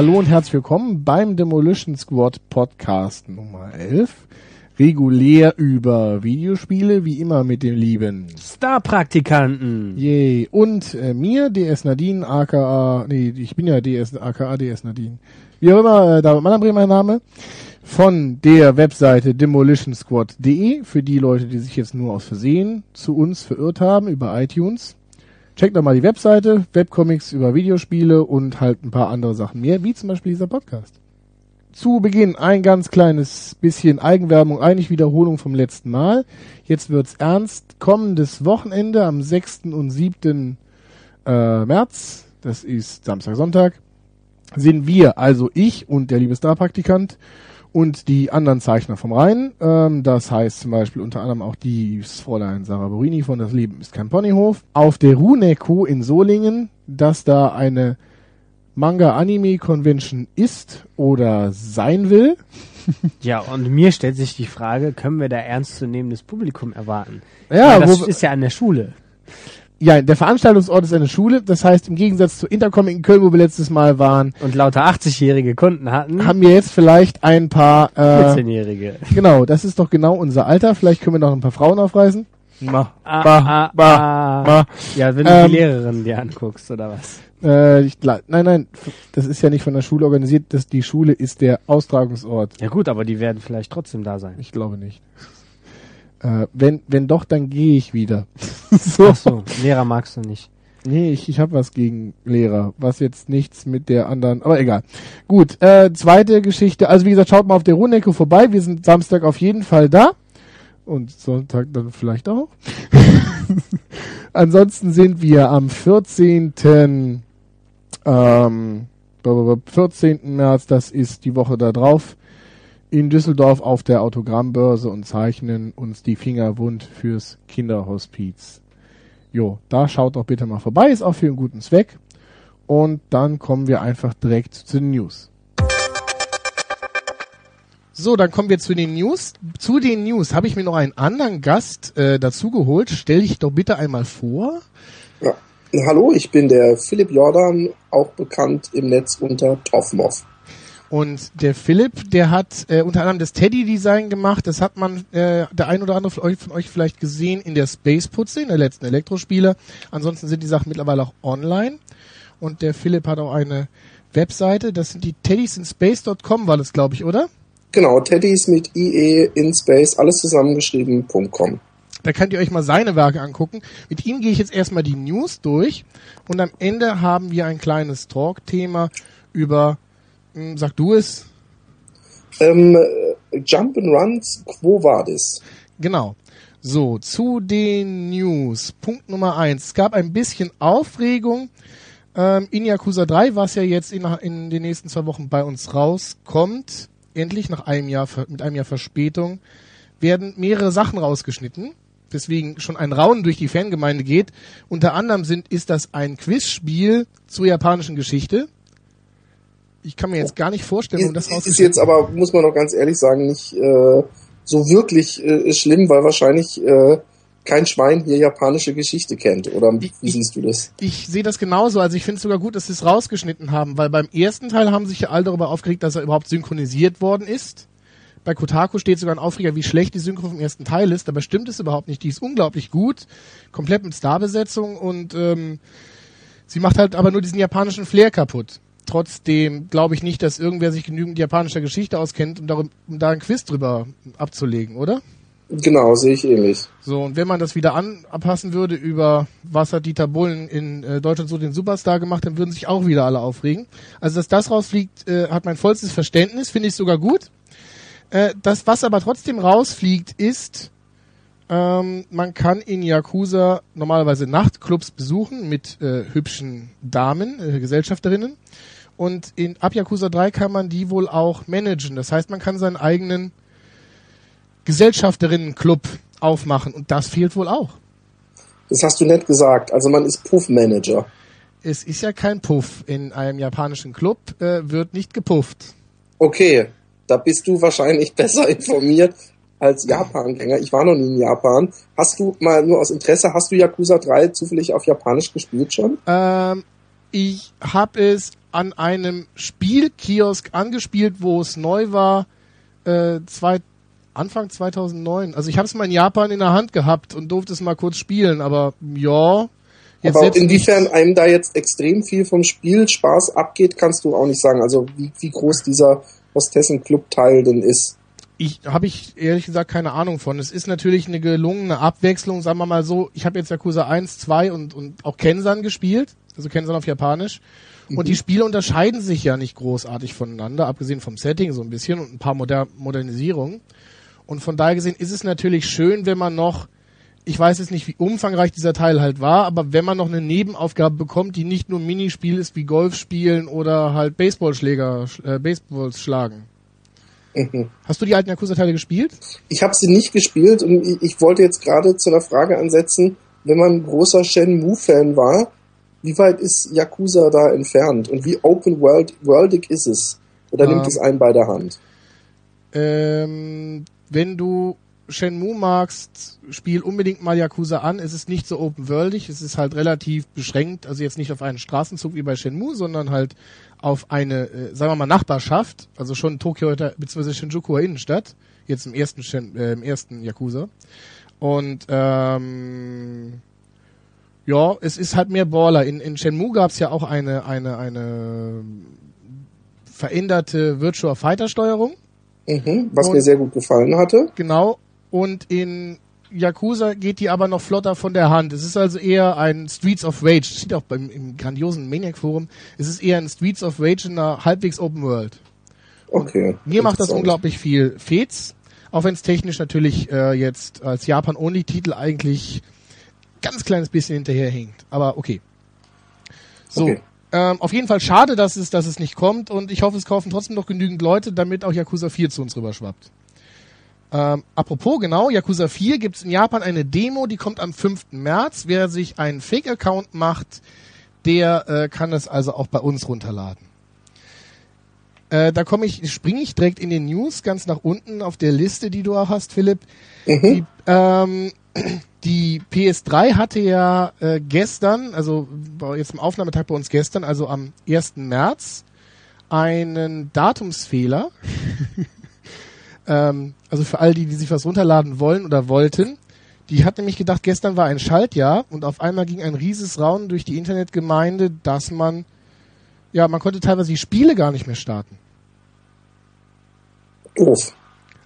hallo und herzlich willkommen beim Demolition Squad Podcast Nummer 11. Regulär über Videospiele, wie immer mit dem lieben Star-Praktikanten. Yay. Und äh, mir, DS Nadine, aka, nee, ich bin ja DS, aka DS Nadine. Wie auch immer, äh, David Mannheim mein Name. Von der Webseite demolitionsquad.de, für die Leute, die sich jetzt nur aus Versehen zu uns verirrt haben, über iTunes. Checkt doch mal die Webseite, Webcomics über Videospiele und halt ein paar andere Sachen mehr, wie zum Beispiel dieser Podcast. Zu Beginn ein ganz kleines bisschen Eigenwerbung, eigentlich Wiederholung vom letzten Mal. Jetzt wird's ernst. Kommendes Wochenende am 6. und 7. Äh, März, das ist Samstag, Sonntag, sind wir, also ich und der liebe Star-Praktikant und die anderen Zeichner vom Rhein. Ähm, das heißt zum Beispiel unter anderem auch die Fräulein Sarah Borini von Das Leben ist kein Ponyhof. Auf der Runeco in Solingen, dass da eine Manga-Anime-Convention ist oder sein will. Ja, und mir stellt sich die Frage, können wir da ernstzunehmendes Publikum erwarten? Ja, Weil das wo- ist ja an der Schule. Ja, der Veranstaltungsort ist eine Schule. Das heißt, im Gegensatz zu Intercomic in Köln, wo wir letztes Mal waren, Und lauter 80-jährige Kunden hatten, haben wir jetzt vielleicht ein paar... Äh, 14-jährige. genau, das ist doch genau unser Alter. Vielleicht können wir noch ein paar Frauen aufreißen. Ma, Ah, ma, ah, ma, ah. ma. Ja, wenn du Ähm, die Lehrerin dir anguckst, oder was? Äh, ich, nein, nein, das ist ja nicht von der Schule organisiert. Das, die Schule ist der Austragungsort. Ja gut, aber die werden vielleicht trotzdem da sein. Ich glaube nicht. Äh, wenn, wenn doch, dann gehe ich wieder. so. Ach so, Lehrer magst du nicht. Nee, ich, ich habe was gegen Lehrer, was jetzt nichts mit der anderen, aber egal. Gut, äh, zweite Geschichte. Also wie gesagt, schaut mal auf der Runecke vorbei. Wir sind Samstag auf jeden Fall da. Und Sonntag dann vielleicht auch. Ansonsten sind wir am 14. Ähm, 14. März, das ist die Woche da drauf, in Düsseldorf auf der Autogrammbörse und zeichnen uns die Finger wund fürs Kinderhospiz. Jo, da schaut doch bitte mal vorbei, ist auch für einen guten Zweck. Und dann kommen wir einfach direkt zu den News. So, dann kommen wir zu den News. Zu den News habe ich mir noch einen anderen Gast äh, dazu. Stell dich doch bitte einmal vor. Ja. Hallo, ich bin der Philipp Jordan, auch bekannt im Netz unter Toffmoff. Und der Philipp, der hat äh, unter anderem das Teddy-Design gemacht. Das hat man, äh, der ein oder andere von euch, von euch vielleicht gesehen in der Space-Putze, in der letzten Elektrospiele. Ansonsten sind die Sachen mittlerweile auch online. Und der Philipp hat auch eine Webseite. Das sind die teddysinspace.com war das, glaube ich, oder? Genau, Teddys mit IE in Space, alles zusammengeschrieben.com. Da könnt ihr euch mal seine Werke angucken. Mit ihm gehe ich jetzt erstmal die News durch. Und am Ende haben wir ein kleines Talk-Thema über, sag du es, Ähm, äh, Jump'n'Runs, Quo Vadis? Genau. So, zu den News. Punkt Nummer eins. Es gab ein bisschen Aufregung. Ähm, in Yakuza 3, was ja jetzt in, in den nächsten zwei Wochen bei uns rauskommt, endlich nach einem Jahr, mit einem Jahr Verspätung, werden mehrere Sachen rausgeschnitten. Deswegen schon ein Raunen durch die Fangemeinde geht. Unter anderem sind, ist das ein Quizspiel zur japanischen Geschichte. Ich kann mir jetzt gar nicht vorstellen, um das Ist, ist jetzt aber, muss man doch ganz ehrlich sagen, nicht äh, so wirklich äh, schlimm, weil wahrscheinlich äh, kein Schwein hier japanische Geschichte kennt. Oder wie Ich- siehst du das? Ich sehe das genauso. Also ich finde es sogar gut, dass sie es rausgeschnitten haben, weil beim ersten Teil haben sich ja alle darüber aufgeregt, dass er überhaupt synchronisiert worden ist. Bei Kotaku steht sogar ein Aufreger, wie schlecht die Synchro vom ersten Teil ist. Dabei stimmt es überhaupt nicht. Die ist unglaublich gut, komplett mit Starbesetzung und ähm, sie macht halt aber nur diesen japanischen Flair kaputt. Trotzdem glaube ich nicht, dass irgendwer sich genügend japanischer Geschichte auskennt, um, darum, um da ein Quiz drüber abzulegen, oder? Genau, sehe ich ähnlich. So, und wenn man das wieder anpassen würde über was hat Dieter Bohlen in äh, Deutschland so den Superstar gemacht, dann würden sich auch wieder alle aufregen. Also, dass das rausfliegt, äh, hat mein vollstes Verständnis, finde ich sogar gut. Äh, das, was aber trotzdem rausfliegt, ist, ähm, man kann in Yakuza normalerweise Nachtclubs besuchen mit äh, hübschen Damen, äh, Gesellschafterinnen. Und in, ab Yakuza 3 kann man die wohl auch managen. Das heißt, man kann seinen eigenen Gesellschafterinnen-Club aufmachen und das fehlt wohl auch. Das hast du nett gesagt. Also man ist Puff-Manager. Es ist ja kein Puff. In einem japanischen Club äh, wird nicht gepufft. Okay, da bist du wahrscheinlich besser informiert als Japan-Gänger. Ich war noch nie in Japan. Hast du mal nur aus Interesse, hast du Yakuza 3 zufällig auf Japanisch gespielt schon? Ähm, ich habe es an einem Spielkiosk angespielt, wo es neu war, äh, zwei, Anfang 2009. Also ich habe es mal in Japan in der Hand gehabt und durfte es mal kurz spielen, aber ja. Jetzt aber inwiefern einem da jetzt extrem viel vom Spiel Spaß abgeht, kannst du auch nicht sagen. Also wie, wie groß dieser Hostessen-Club-Teil denn ist. Ich habe ich ehrlich gesagt keine Ahnung von. Es ist natürlich eine gelungene Abwechslung, sagen wir mal so. Ich habe jetzt Yakuza 1, 2 und, und auch Kensan gespielt, also Kensan auf Japanisch. Und mhm. die Spiele unterscheiden sich ja nicht großartig voneinander, abgesehen vom Setting so ein bisschen und ein paar Moder Modernisierungen. Und von daher gesehen ist es natürlich schön, wenn man noch, ich weiß jetzt nicht, wie umfangreich dieser Teil halt war, aber wenn man noch eine Nebenaufgabe bekommt, die nicht nur ein Minispiel ist wie Golf spielen oder halt Baseballschläger, äh, Baseballs schlagen. Mhm. Hast du die alten Yakuza-Teile gespielt? Ich habe sie nicht gespielt und ich, ich wollte jetzt gerade zu einer Frage ansetzen, wenn man großer Shenmue-Fan war, wie weit ist Yakuza da entfernt und wie open world worldig ist es? Oder ähm, nimmt es einen bei der Hand? Ähm, wenn du Shenmue magst, spiel unbedingt mal Yakuza an. Es ist nicht so open-worldig, es ist halt relativ beschränkt, also jetzt nicht auf einen Straßenzug wie bei Shenmue, sondern halt auf eine, äh, sagen wir mal, Nachbarschaft, also schon Tokio bzw. Shinjuku Innenstadt, jetzt im ersten Shen, äh, im ersten Yakuza. Und ähm, ja, es ist halt mehr Baller. In, in Shenmue gab es ja auch eine, eine, eine veränderte Virtual Fighter Steuerung. Mhm, was und, mir sehr gut gefallen hatte. Genau. Und in Yakuza geht die aber noch flotter von der Hand. Es ist also eher ein Streets of Rage. Das steht auch beim, im grandiosen Maniac Forum. Es ist eher ein Streets of Rage in einer halbwegs Open World. Okay. Mir macht das unglaublich viel Fets. Auch wenn es technisch natürlich äh, jetzt als Japan-Only-Titel eigentlich ganz kleines bisschen hinterherhinkt. Aber okay. So. Okay. Ähm, auf jeden Fall schade, dass es, dass es nicht kommt und ich hoffe, es kaufen trotzdem noch genügend Leute, damit auch Yakuza 4 zu uns rüberschwappt. Ähm, apropos, genau, Yakuza 4 gibt's in Japan eine Demo, die kommt am 5. März. Wer sich einen Fake-Account macht, der äh, kann es also auch bei uns runterladen. Äh, da komme ich, springe ich direkt in den News ganz nach unten auf der Liste, die du auch hast, Philipp. Mhm. Die, ähm, die PS3 hatte ja äh, gestern, also jetzt im Aufnahmetag bei uns gestern, also am 1. März, einen Datumsfehler. ähm, also für all die, die sich was runterladen wollen oder wollten. Die hat nämlich gedacht, gestern war ein Schaltjahr und auf einmal ging ein rieses Raunen durch die Internetgemeinde, dass man, ja, man konnte teilweise die Spiele gar nicht mehr starten. Doof.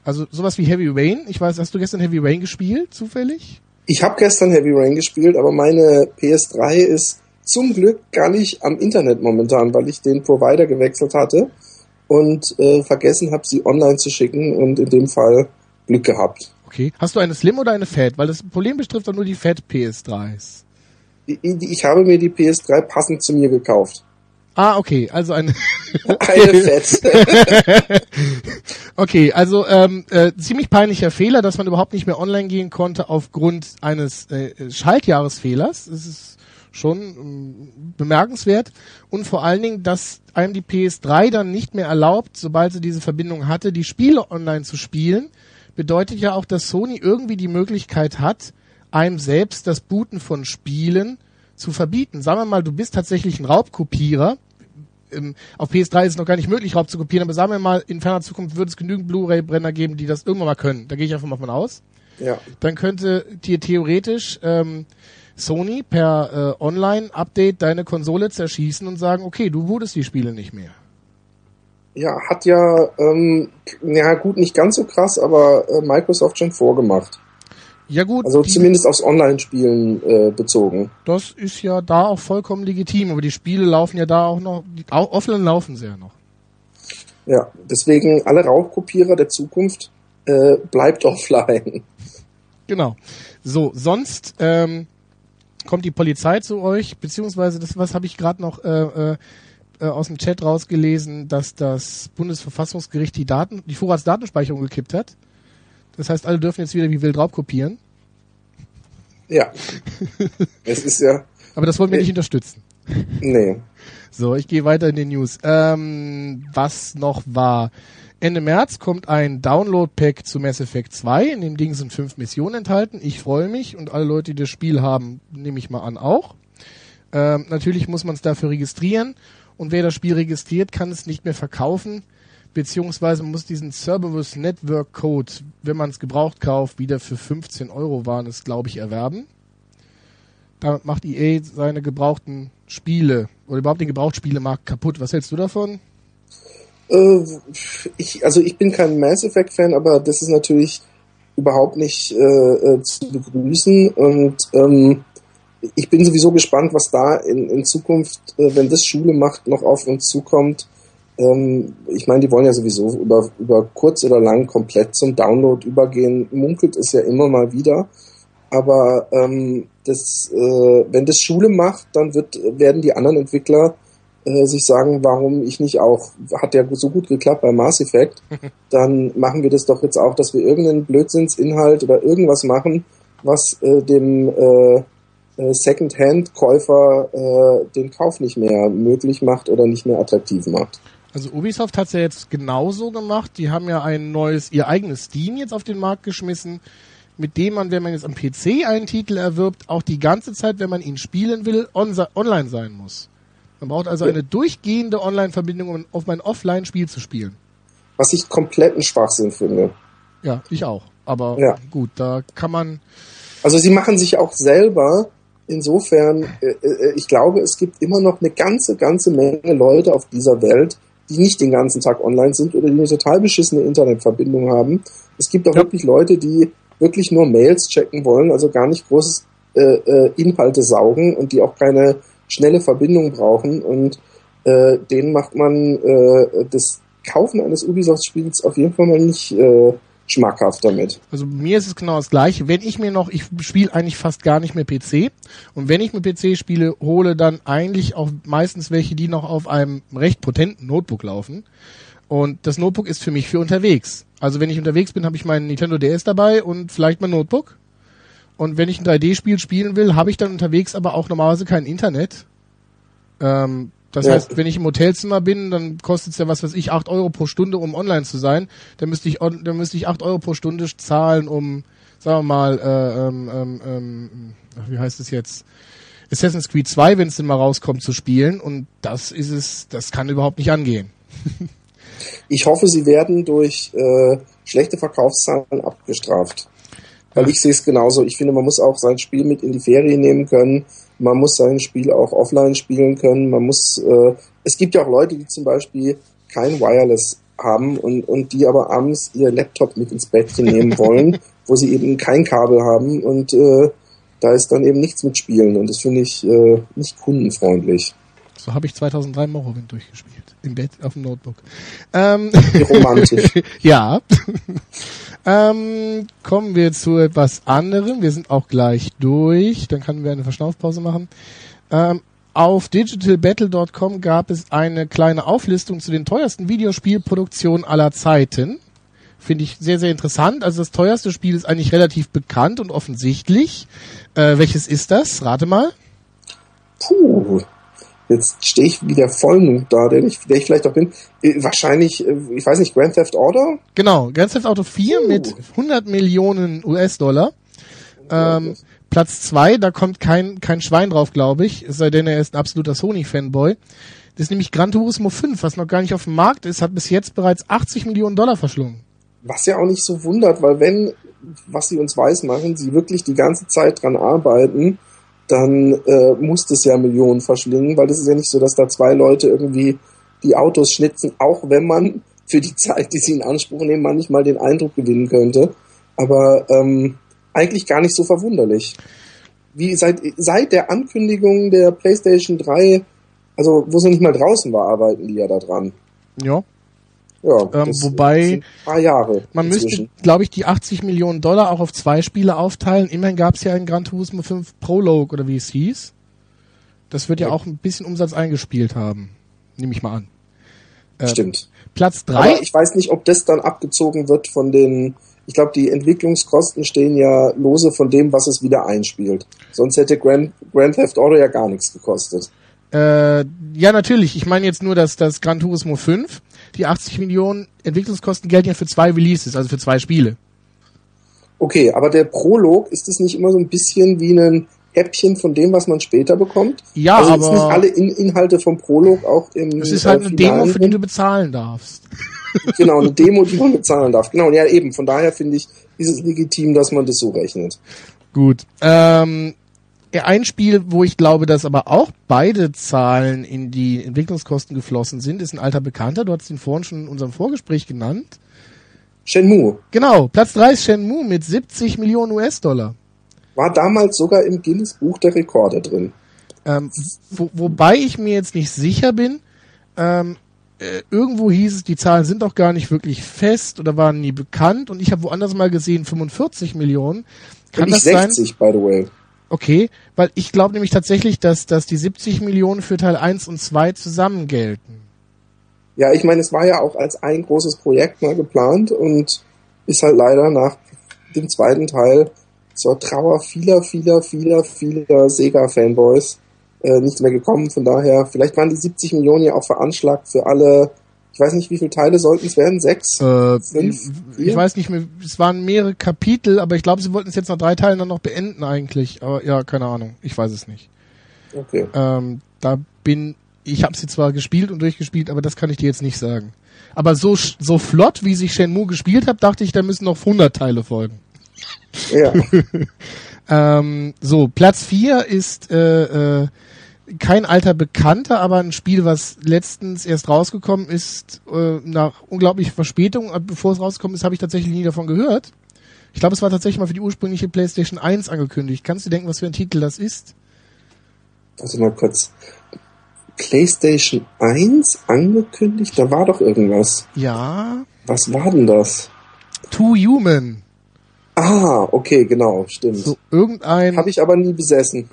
Also sowas wie Heavy Rain. Ich weiß, hast du gestern Heavy Rain gespielt, zufällig? Ich habe gestern Heavy Rain gespielt, aber meine PS3 ist zum Glück gar nicht am Internet momentan, weil ich den Provider gewechselt hatte und äh, vergessen habe, sie online zu schicken und in dem Fall Glück gehabt. Okay. Hast du eine Slim oder eine Fat? Weil das Problem betrifft doch nur die Fat PS3s. Ich, ich habe mir die PS3 passend zu mir gekauft. Ah, okay, also eine. eine Fett. okay, also ähm, äh, ziemlich peinlicher Fehler, dass man überhaupt nicht mehr online gehen konnte aufgrund eines äh, Schaltjahresfehlers. Das ist schon ähm, bemerkenswert. Und vor allen Dingen, dass einem die PS3 dann nicht mehr erlaubt, sobald sie diese Verbindung hatte, die Spiele online zu spielen, bedeutet ja auch, dass Sony irgendwie die Möglichkeit hat, einem selbst das Booten von Spielen zu verbieten. Sagen wir mal, du bist tatsächlich ein Raubkopierer. Ähm, auf PS3 ist es noch gar nicht möglich, Raub zu kopieren, aber sagen wir mal, in ferner Zukunft würde es genügend Blu-ray-Brenner geben, die das irgendwann mal können. Da gehe ich einfach mal von aus. Ja. Dann könnte dir theoretisch ähm, Sony per äh, Online-Update deine Konsole zerschießen und sagen, okay, du wurdest die Spiele nicht mehr. Ja, hat ja, ähm, ja gut, nicht ganz so krass, aber äh, Microsoft schon vorgemacht. Ja gut. Also zumindest aufs Online-Spielen äh, bezogen. Das ist ja da auch vollkommen legitim, aber die Spiele laufen ja da auch noch, auch offline laufen sie ja noch. Ja, deswegen alle Raubkopierer der Zukunft äh, bleibt offline. Genau. So, sonst ähm, kommt die Polizei zu euch, beziehungsweise das was habe ich gerade noch äh, äh, äh, aus dem Chat rausgelesen, dass das Bundesverfassungsgericht die Daten, die Vorratsdatenspeicherung gekippt hat. Das heißt, alle dürfen jetzt wieder wie wild raubkopieren. Ja. es ist ja. Aber das wollen wir nicht unterstützen. Nee. So, ich gehe weiter in den News. Ähm, was noch war? Ende März kommt ein Download-Pack zu Mass Effect 2. In dem Ding sind fünf Missionen enthalten. Ich freue mich und alle Leute, die das Spiel haben, nehme ich mal an auch. Ähm, natürlich muss man es dafür registrieren und wer das Spiel registriert, kann es nicht mehr verkaufen, beziehungsweise muss diesen Cerberus Network Code, wenn man es gebraucht kauft, wieder für 15 Euro waren es, glaube ich, erwerben. Damit macht EA seine gebrauchten Spiele oder überhaupt den Gebrauchtspielemarkt kaputt. Was hältst du davon? Äh, ich, also ich bin kein Mass Effect Fan, aber das ist natürlich überhaupt nicht äh, äh, zu begrüßen und ähm, ich bin sowieso gespannt, was da in, in Zukunft, äh, wenn das Schule macht, noch auf uns zukommt. Ähm, ich meine, die wollen ja sowieso über, über kurz oder lang komplett zum Download übergehen. Munkelt es ja immer mal wieder. Aber ähm, das, äh, wenn das Schule macht, dann wird, werden die anderen Entwickler äh, sich sagen, warum ich nicht auch, hat ja so gut geklappt bei Mass Effect, dann machen wir das doch jetzt auch, dass wir irgendeinen Blödsinnsinhalt oder irgendwas machen, was äh, dem äh, äh, Second-Hand-Käufer äh, den Kauf nicht mehr möglich macht oder nicht mehr attraktiv macht. Also Ubisoft hat es ja jetzt genauso gemacht. Die haben ja ein neues, ihr eigenes Steam jetzt auf den Markt geschmissen, mit dem man, wenn man jetzt am PC einen Titel erwirbt, auch die ganze Zeit, wenn man ihn spielen will, on online sein muss. Man braucht also eine durchgehende Online-Verbindung, um auf mein Offline-Spiel zu spielen. Was ich kompletten Schwachsinn finde. Ja, ich auch. Aber ja. gut, da kann man. Also sie machen sich auch selber insofern, äh, äh, ich glaube, es gibt immer noch eine ganze, ganze Menge Leute auf dieser Welt, die nicht den ganzen Tag online sind oder die eine total beschissene Internetverbindung haben. Es gibt auch ja. wirklich Leute, die wirklich nur Mails checken wollen, also gar nicht großes äh, äh, Inhalte saugen und die auch keine schnelle Verbindung brauchen und äh, denen macht man äh, das Kaufen eines Ubisoft-Spiels auf jeden Fall mal nicht äh, schmackhaft damit. Also mir ist es genau das gleiche. Wenn ich mir noch, ich spiele eigentlich fast gar nicht mehr PC und wenn ich mir PC spiele, hole dann eigentlich auch meistens welche, die noch auf einem recht potenten Notebook laufen. Und das Notebook ist für mich für unterwegs. Also wenn ich unterwegs bin, habe ich meinen Nintendo DS dabei und vielleicht mein Notebook. Und wenn ich ein 3D-Spiel spielen will, habe ich dann unterwegs aber auch normalerweise kein Internet. Ähm, das ja. heißt, wenn ich im Hotelzimmer bin, dann kostet es ja was weiß ich, acht Euro pro Stunde, um online zu sein. Dann müsste ich, dann müsste ich acht Euro pro Stunde zahlen, um, sagen wir mal, äh, ähm, ähm, ähm wie heißt es jetzt? Assassin's Creed 2, wenn es denn mal rauskommt, zu spielen. Und das ist es, das kann überhaupt nicht angehen. ich hoffe, sie werden durch äh, schlechte Verkaufszahlen abgestraft. Weil ich sehe es genauso. Ich finde, man muss auch sein Spiel mit in die Ferien nehmen können man muss sein Spiel auch offline spielen können. Man muss, äh, es gibt ja auch Leute, die zum Beispiel kein Wireless haben und, und die aber abends ihr Laptop mit ins Bettchen nehmen wollen, wo sie eben kein Kabel haben und äh, da ist dann eben nichts mit Spielen und das finde ich äh, nicht kundenfreundlich. So habe ich 2003 Morrowind durchgespielt. Im Bett, auf dem Notebook. Ähm, romantisch. ja. Ähm, kommen wir zu etwas anderem. Wir sind auch gleich durch. Dann können wir eine Verschnaufpause machen. Ähm, auf digitalbattle.com gab es eine kleine Auflistung zu den teuersten Videospielproduktionen aller Zeiten. Finde ich sehr, sehr interessant. Also das teuerste Spiel ist eigentlich relativ bekannt und offensichtlich. Äh, welches ist das? Rate mal. Puh, Jetzt stehe ich wie der Vollmond da, der ich, der ich vielleicht auch bin. Äh, wahrscheinlich, äh, ich weiß nicht, Grand Theft Auto? Genau, Grand Theft Auto 4 uh. mit 100 Millionen US-Dollar. Ähm, Platz 2, da kommt kein, kein Schwein drauf, glaube ich, es sei denn, er ist ein absoluter Sony-Fanboy. Das ist nämlich Gran Turismo 5, was noch gar nicht auf dem Markt ist, hat bis jetzt bereits 80 Millionen Dollar verschlungen. Was ja auch nicht so wundert, weil wenn, was sie uns weiß machen, sie wirklich die ganze Zeit dran arbeiten, dann äh, muss das ja Millionen verschlingen, weil das ist ja nicht so, dass da zwei Leute irgendwie die Autos schnitzen, auch wenn man für die Zeit, die sie in Anspruch nehmen, manchmal den Eindruck gewinnen könnte. Aber ähm, eigentlich gar nicht so verwunderlich. Wie seit, seit der Ankündigung der PlayStation 3, also wo sie nicht mal draußen war, arbeiten die ja da dran. Ja. Ja, ähm, wobei man inzwischen. müsste, glaube ich, die 80 Millionen Dollar auch auf zwei Spiele aufteilen. Immerhin gab es ja einen Gran Turismo 5 Prologue oder wie es hieß. Das wird ja, ja. auch ein bisschen Umsatz eingespielt haben, nehme ich mal an. Äh, Stimmt. Platz drei. Aber ich weiß nicht, ob das dann abgezogen wird von den. Ich glaube, die Entwicklungskosten stehen ja lose von dem, was es wieder einspielt. Sonst hätte Grand, Grand Theft Auto ja gar nichts gekostet. Äh, ja, natürlich. Ich meine jetzt nur, dass das Gran Turismo 5 die 80 Millionen Entwicklungskosten gelten ja für zwei Releases, also für zwei Spiele. Okay, aber der Prolog, ist das nicht immer so ein bisschen wie ein Häppchen von dem, was man später bekommt. Ja, also aber ist nicht alle In Inhalte vom Prolog auch im es ist halt äh, eine Demo, für die du bezahlen darfst. Genau, eine Demo, die man bezahlen darf. Genau, ja eben. Von daher finde ich, ist es legitim, dass man das so rechnet. Gut. Ähm, ein Spiel, wo ich glaube, dass aber auch beide Zahlen in die Entwicklungskosten geflossen sind, ist ein alter Bekannter. Du hast ihn vorhin schon in unserem Vorgespräch genannt. Shenmue Genau, Platz 3 ist Shenmue mit 70 Millionen US-Dollar. war damals sogar im Guinness Buch der Rekorde drin. Ähm, wo, wobei ich mir jetzt nicht sicher bin, ähm, äh, irgendwo hieß es, die Zahlen sind doch gar nicht wirklich fest oder waren nie bekannt und ich habe woanders mal gesehen 45 Millionen. Kann ich das sein? 60, by the way. Okay, weil ich glaube nämlich tatsächlich, dass, dass die 70 Millionen für Teil 1 und 2 zusammen gelten. Ja, ich meine, es war ja auch als ein großes Projekt mal geplant und ist halt leider nach dem zweiten Teil zur Trauer vieler, vieler, vieler, vieler Sega-Fanboys äh, nicht mehr gekommen. Von daher, vielleicht waren die 70 Millionen ja auch veranschlagt für alle, ich weiß nicht, wie viele Teile sollten es werden? Sechs? Äh, Fünf? ich Vier? weiß nicht mehr, es waren mehrere Kapitel, aber ich glaube, sie wollten es jetzt nach drei Teilen dann noch beenden eigentlich. Aber ja, keine Ahnung, ich weiß es nicht. Okay. Ähm, da bin ich habe sie zwar gespielt und durchgespielt, aber das kann ich dir jetzt nicht sagen. Aber so so flott, wie sich Shenmue gespielt hat, dachte ich, da müssen noch 100 Teile folgen. Ja. Ähm, so, Platz 4 ist äh, äh, kein alter Bekannter, aber ein Spiel, was letztens erst rausgekommen ist, äh, nach unglaublicher Verspätung. Äh, Bevor es rausgekommen ist, habe ich tatsächlich nie davon gehört. Ich glaube, es war tatsächlich mal für die ursprüngliche PlayStation 1 angekündigt. Kannst du denken, was für ein Titel das ist? Also mal kurz. PlayStation 1 angekündigt? Da war doch irgendwas. Ja. Was war denn das? Too Human. Ah, okay, genau, stimmt. So irgendein Habe ich aber nie besessen.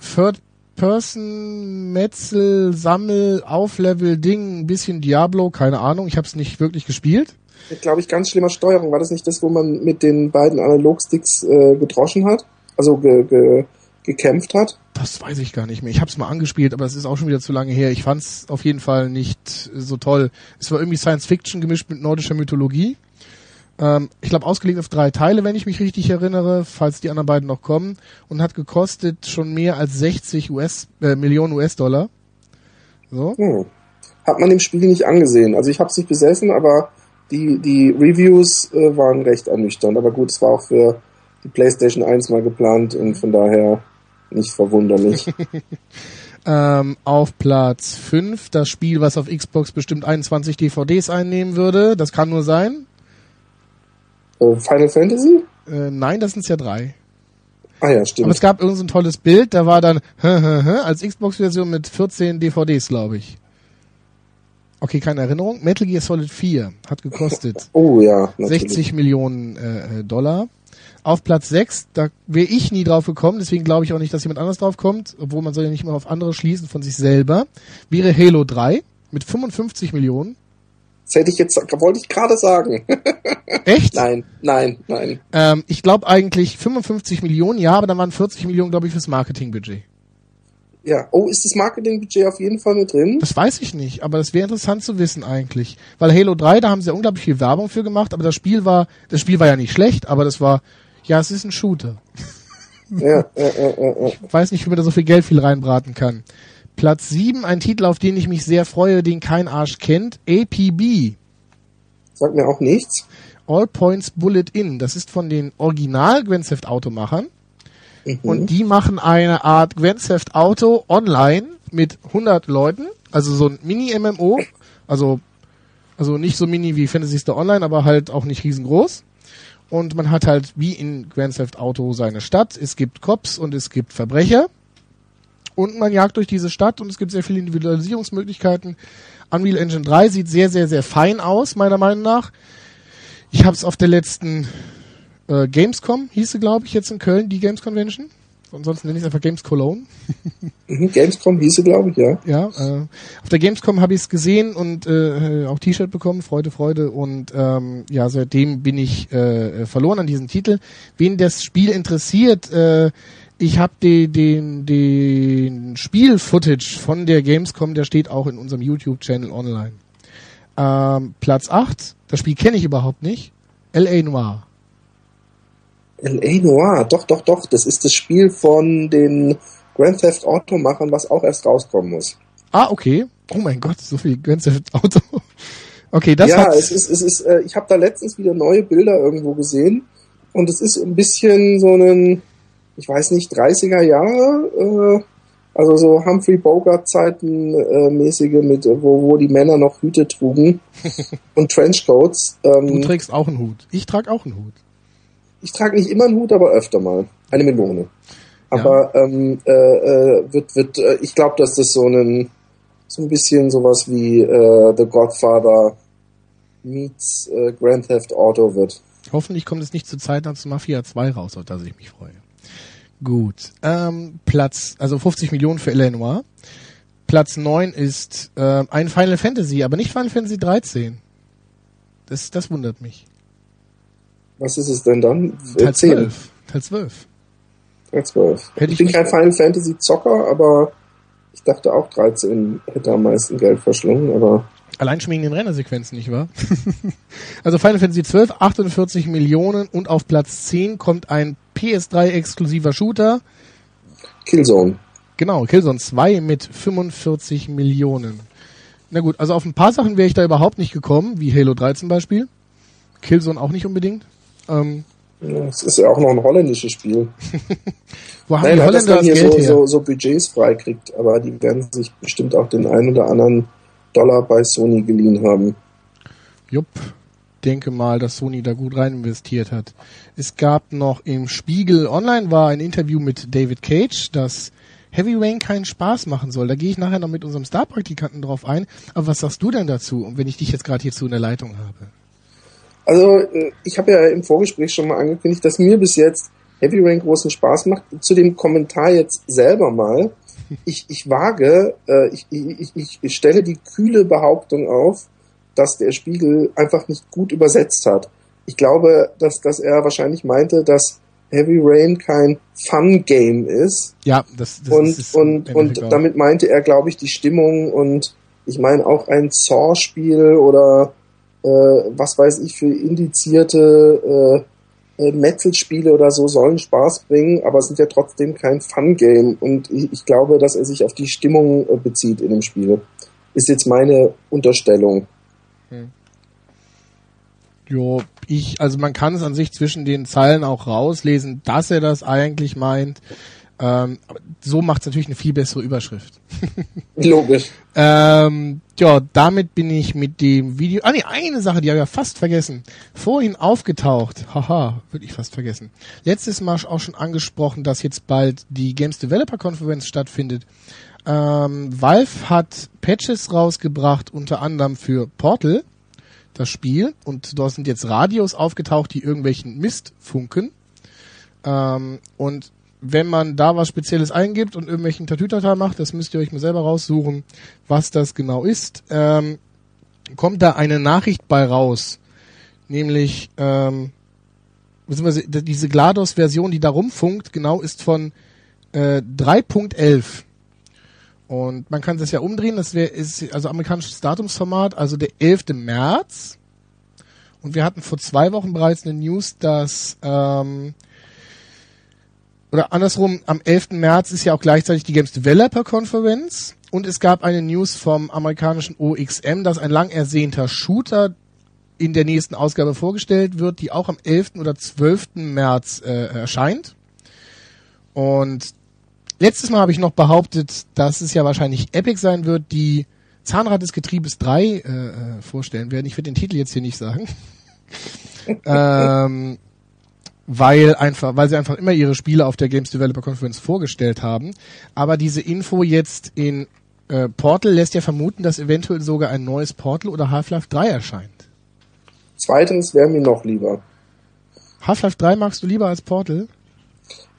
Third-Person, Metzel, Sammel, Auflevel, Ding, ein bisschen Diablo, keine Ahnung. Ich habe es nicht wirklich gespielt. Mit, glaube ich, ganz schlimmer Steuerung. War das nicht das, wo man mit den beiden Analogsticks äh, gedroschen hat? Also ge, ge, gekämpft hat? Das weiß ich gar nicht mehr. Ich habe es mal angespielt, aber es ist auch schon wieder zu lange her. Ich fand es auf jeden Fall nicht so toll. Es war irgendwie Science Fiction gemischt mit nordischer Mythologie. Ähm, ich glaube ausgelegt auf drei Teile, wenn ich mich richtig erinnere, falls die anderen beiden noch kommen. Und hat gekostet schon mehr als 60 US, äh, Millionen US-Dollar. So. Hm. Hat man dem Spiel nicht angesehen. Also ich habe es nicht besessen, aber die, die Reviews äh, waren recht ernüchternd. Aber gut, es war auch für die PlayStation 1 mal geplant und von daher nicht verwunderlich. Ähm, auf Platz 5 das Spiel, was auf Xbox bestimmt 21 DVDs einnehmen würde. Das kann nur sein. Äh, Final Fantasy? Äh, nein, das sind ja drei. Ah ja, Aber stimmt. es gab irgend so ein tolles Bild, da war dann als Xbox-Version mit 14 DVDs, glaube ich. Okay, keine Erinnerung. Metal Gear Solid 4 hat gekostet Oh ja, natürlich. 60 Millionen äh, äh, Dollar. Auf Platz 6, da wäre ich nie drauf gekommen, deswegen glaube ich auch nicht, dass jemand anders drauf kommt, obwohl man soll ja nicht immer auf andere schließen von sich selber, wäre Halo 3 mit 55 Millionen. Das hätte ich jetzt, wollte ich gerade sagen. Echt? nein, nein, nein. Ähm, ich glaube eigentlich 55 Millionen, ja, aber dann waren 40 Millionen, glaube ich, fürs Marketingbudget. Ja, oh, ist das Marketingbudget auf jeden Fall mit drin? Das weiß ich nicht, aber das wäre interessant zu wissen eigentlich. Weil Halo 3, da haben sie ja unglaublich viel Werbung für gemacht, aber das Spiel war, das Spiel war ja nicht schlecht, aber das war, ja, es ist ein Shooter. Ja, ja, ja, ja. Ich weiß nicht, wie man da so viel Geld viel reinbraten kann. Platz 7, ein Titel, auf den ich mich sehr freue, den kein Arsch kennt, APB. Sagt mir auch nichts. All Points Bullet In. Das ist von den Original Grand Theft Auto Machern. Mhm. Und die machen eine Art Grand Theft Auto online mit 100 Leuten. Also so ein Mini-MMO. Also, also nicht so mini wie Fantasy Star Online, aber halt auch nicht riesengroß. Und man hat halt wie in Grand Theft Auto seine Stadt. Es gibt Cops und es gibt Verbrecher. Und man jagt durch diese Stadt und es gibt sehr viele Individualisierungsmöglichkeiten. Unreal Engine 3 sieht sehr, sehr, sehr fein aus, meiner Meinung nach. Ich habe es auf der letzten äh, Gamescom, hieße glaube ich jetzt in Köln, die Games Convention. Ansonsten nenne ich es einfach Games Cologne. Mhm, Gamescom hieße, glaube ich, ja. Ja, äh, auf der Gamescom habe ich es gesehen und äh, auch T-Shirt bekommen, Freude, Freude. Und ähm, ja, seitdem bin ich äh, verloren an diesem Titel. Wen das Spiel interessiert, äh, ich habe den, den, den Spiel-Footage von der Gamescom, der steht auch in unserem YouTube-Channel online. Ähm, Platz 8, das Spiel kenne ich überhaupt nicht. L.A. Noir. L.A. Noir, doch, doch, doch. Das ist das Spiel von den Grand Theft Auto machen, was auch erst rauskommen muss. Ah, okay. Oh mein Gott, so viel Grand Theft Auto. Okay, das ja, es ist, es ist, äh, ich habe da letztens wieder neue Bilder irgendwo gesehen und es ist ein bisschen so ein, ich weiß nicht, 30er Jahre, äh, also so Humphrey Bogart Zeiten äh, mäßige mit, äh, wo, wo die Männer noch Hüte trugen und Trenchcoats. Du Ähm, trägst auch einen Hut. Ich trage auch einen Hut. ich trage nicht immer einen Hut, aber öfter mal. Eine Melone. Aber ähm, äh, äh, wird, wird, äh, ich glaube, dass das so ein so ein bisschen sowas wie äh, The Godfather meets äh, Grand Theft Auto wird. Hoffentlich kommt es nicht zur Zeit als Mafia 2 raus, auf das ich mich freue. Gut. Ähm, Platz, also 50 Millionen für Illinois. Platz 9 ist äh, ein Final Fantasy, aber nicht Final Fantasy 13. Das, das wundert mich. Was ist es denn dann? Teil Äh, 10. 12. Teil 12. Teil 12. Hätte ich bin kein Final Fantasy Zocker, aber ich dachte auch 13 hätte am meisten Geld verschlungen, aber Allein schon wegen den Rennersequenzen, nicht wahr? also Final Fantasy 12, 48 Millionen und auf Platz 10 kommt ein PS3-exklusiver Shooter. Killzone. Genau, Killzone 2 mit 45 Millionen. Na gut, also auf ein paar Sachen wäre ich da überhaupt nicht gekommen, wie Halo 3 zum Beispiel. Killzone auch nicht unbedingt. Ähm, Es ist ja auch noch ein holländisches Spiel. wo haben Nein, die Holländer das hier Geld so, her? so, so Budgets freikriegt, aber die werden sich bestimmt auch den einen oder anderen Dollar bei Sony geliehen haben. Jupp, denke mal, dass Sony da gut rein investiert hat. Es gab noch im Spiegel Online war ein Interview mit David Cage, dass Heavy Rain keinen Spaß machen soll. Da gehe ich nachher noch mit unserem Star-Praktikanten drauf ein. Aber was sagst du denn dazu, wenn ich dich jetzt gerade hierzu in der Leitung habe? Also, äh, ich habe ja im Vorgespräch schon mal angekündigt, dass mir bis jetzt Heavy Rain großen Spaß macht. Zu dem Kommentar jetzt selber mal. Ich, ich wage, äh, ich, ich, ich, ich stelle die kühle Behauptung auf, dass der Spiegel einfach nicht gut übersetzt hat. Ich glaube, dass, dass er wahrscheinlich meinte, dass Heavy Rain kein Fun-Game ist. Ja, das, das und, ist und, und auch. damit meinte er, glaube ich, die Stimmung und ich meine auch ein Saw-Spiel oder äh, was weiß ich für indizierte äh, äh, Metal-Spiele oder so sollen Spaß bringen, aber sind ja trotzdem kein Fun-Game und ich, ich glaube, dass er sich auf die Stimmung äh, bezieht in dem Spiel. Ist jetzt meine Unterstellung. Jo, ich, also man kann es an sich zwischen den Zeilen auch rauslesen, dass er das eigentlich meint. Ähm, so macht es natürlich eine viel bessere Überschrift. Logisch. Ähm, ja, damit bin ich mit dem Video. Ah nee, eine Sache, die habe ich ja fast vergessen. Vorhin aufgetaucht. Haha, würde ich fast vergessen. Letztes Mal auch schon angesprochen, dass jetzt bald die Games Developer Conference stattfindet. Ähm, Valve hat Patches rausgebracht, unter anderem für Portal, das Spiel. Und dort sind jetzt Radios aufgetaucht, die irgendwelchen Mist funken. Ähm, und wenn man da was Spezielles eingibt und irgendwelchen Tatütata macht, das müsst ihr euch mal selber raussuchen, was das genau ist, ähm, kommt da eine Nachricht bei raus. Nämlich, ähm, beziehungsweise diese GLaDOS-Version, die da rumfunkt, genau ist von äh, 3.11. Und man kann das ja umdrehen, das wäre ist also amerikanisches Datumsformat, also der 11. März. Und wir hatten vor zwei Wochen bereits eine News, dass ähm, oder andersrum, am 11. März ist ja auch gleichzeitig die Games Developer Conference und es gab eine News vom amerikanischen OXM, dass ein lang ersehnter Shooter in der nächsten Ausgabe vorgestellt wird, die auch am 11. oder 12. März äh, erscheint. Und letztes Mal habe ich noch behauptet, dass es ja wahrscheinlich Epic sein wird, die Zahnrad des Getriebes 3 äh, äh, vorstellen werden. Ich werde den Titel jetzt hier nicht sagen. ähm, weil einfach, weil sie einfach immer ihre Spiele auf der Games Developer Conference vorgestellt haben. Aber diese Info jetzt in äh, Portal lässt ja vermuten, dass eventuell sogar ein neues Portal oder Half-Life 3 erscheint. Zweitens wäre mir noch lieber. Half-Life 3 magst du lieber als Portal?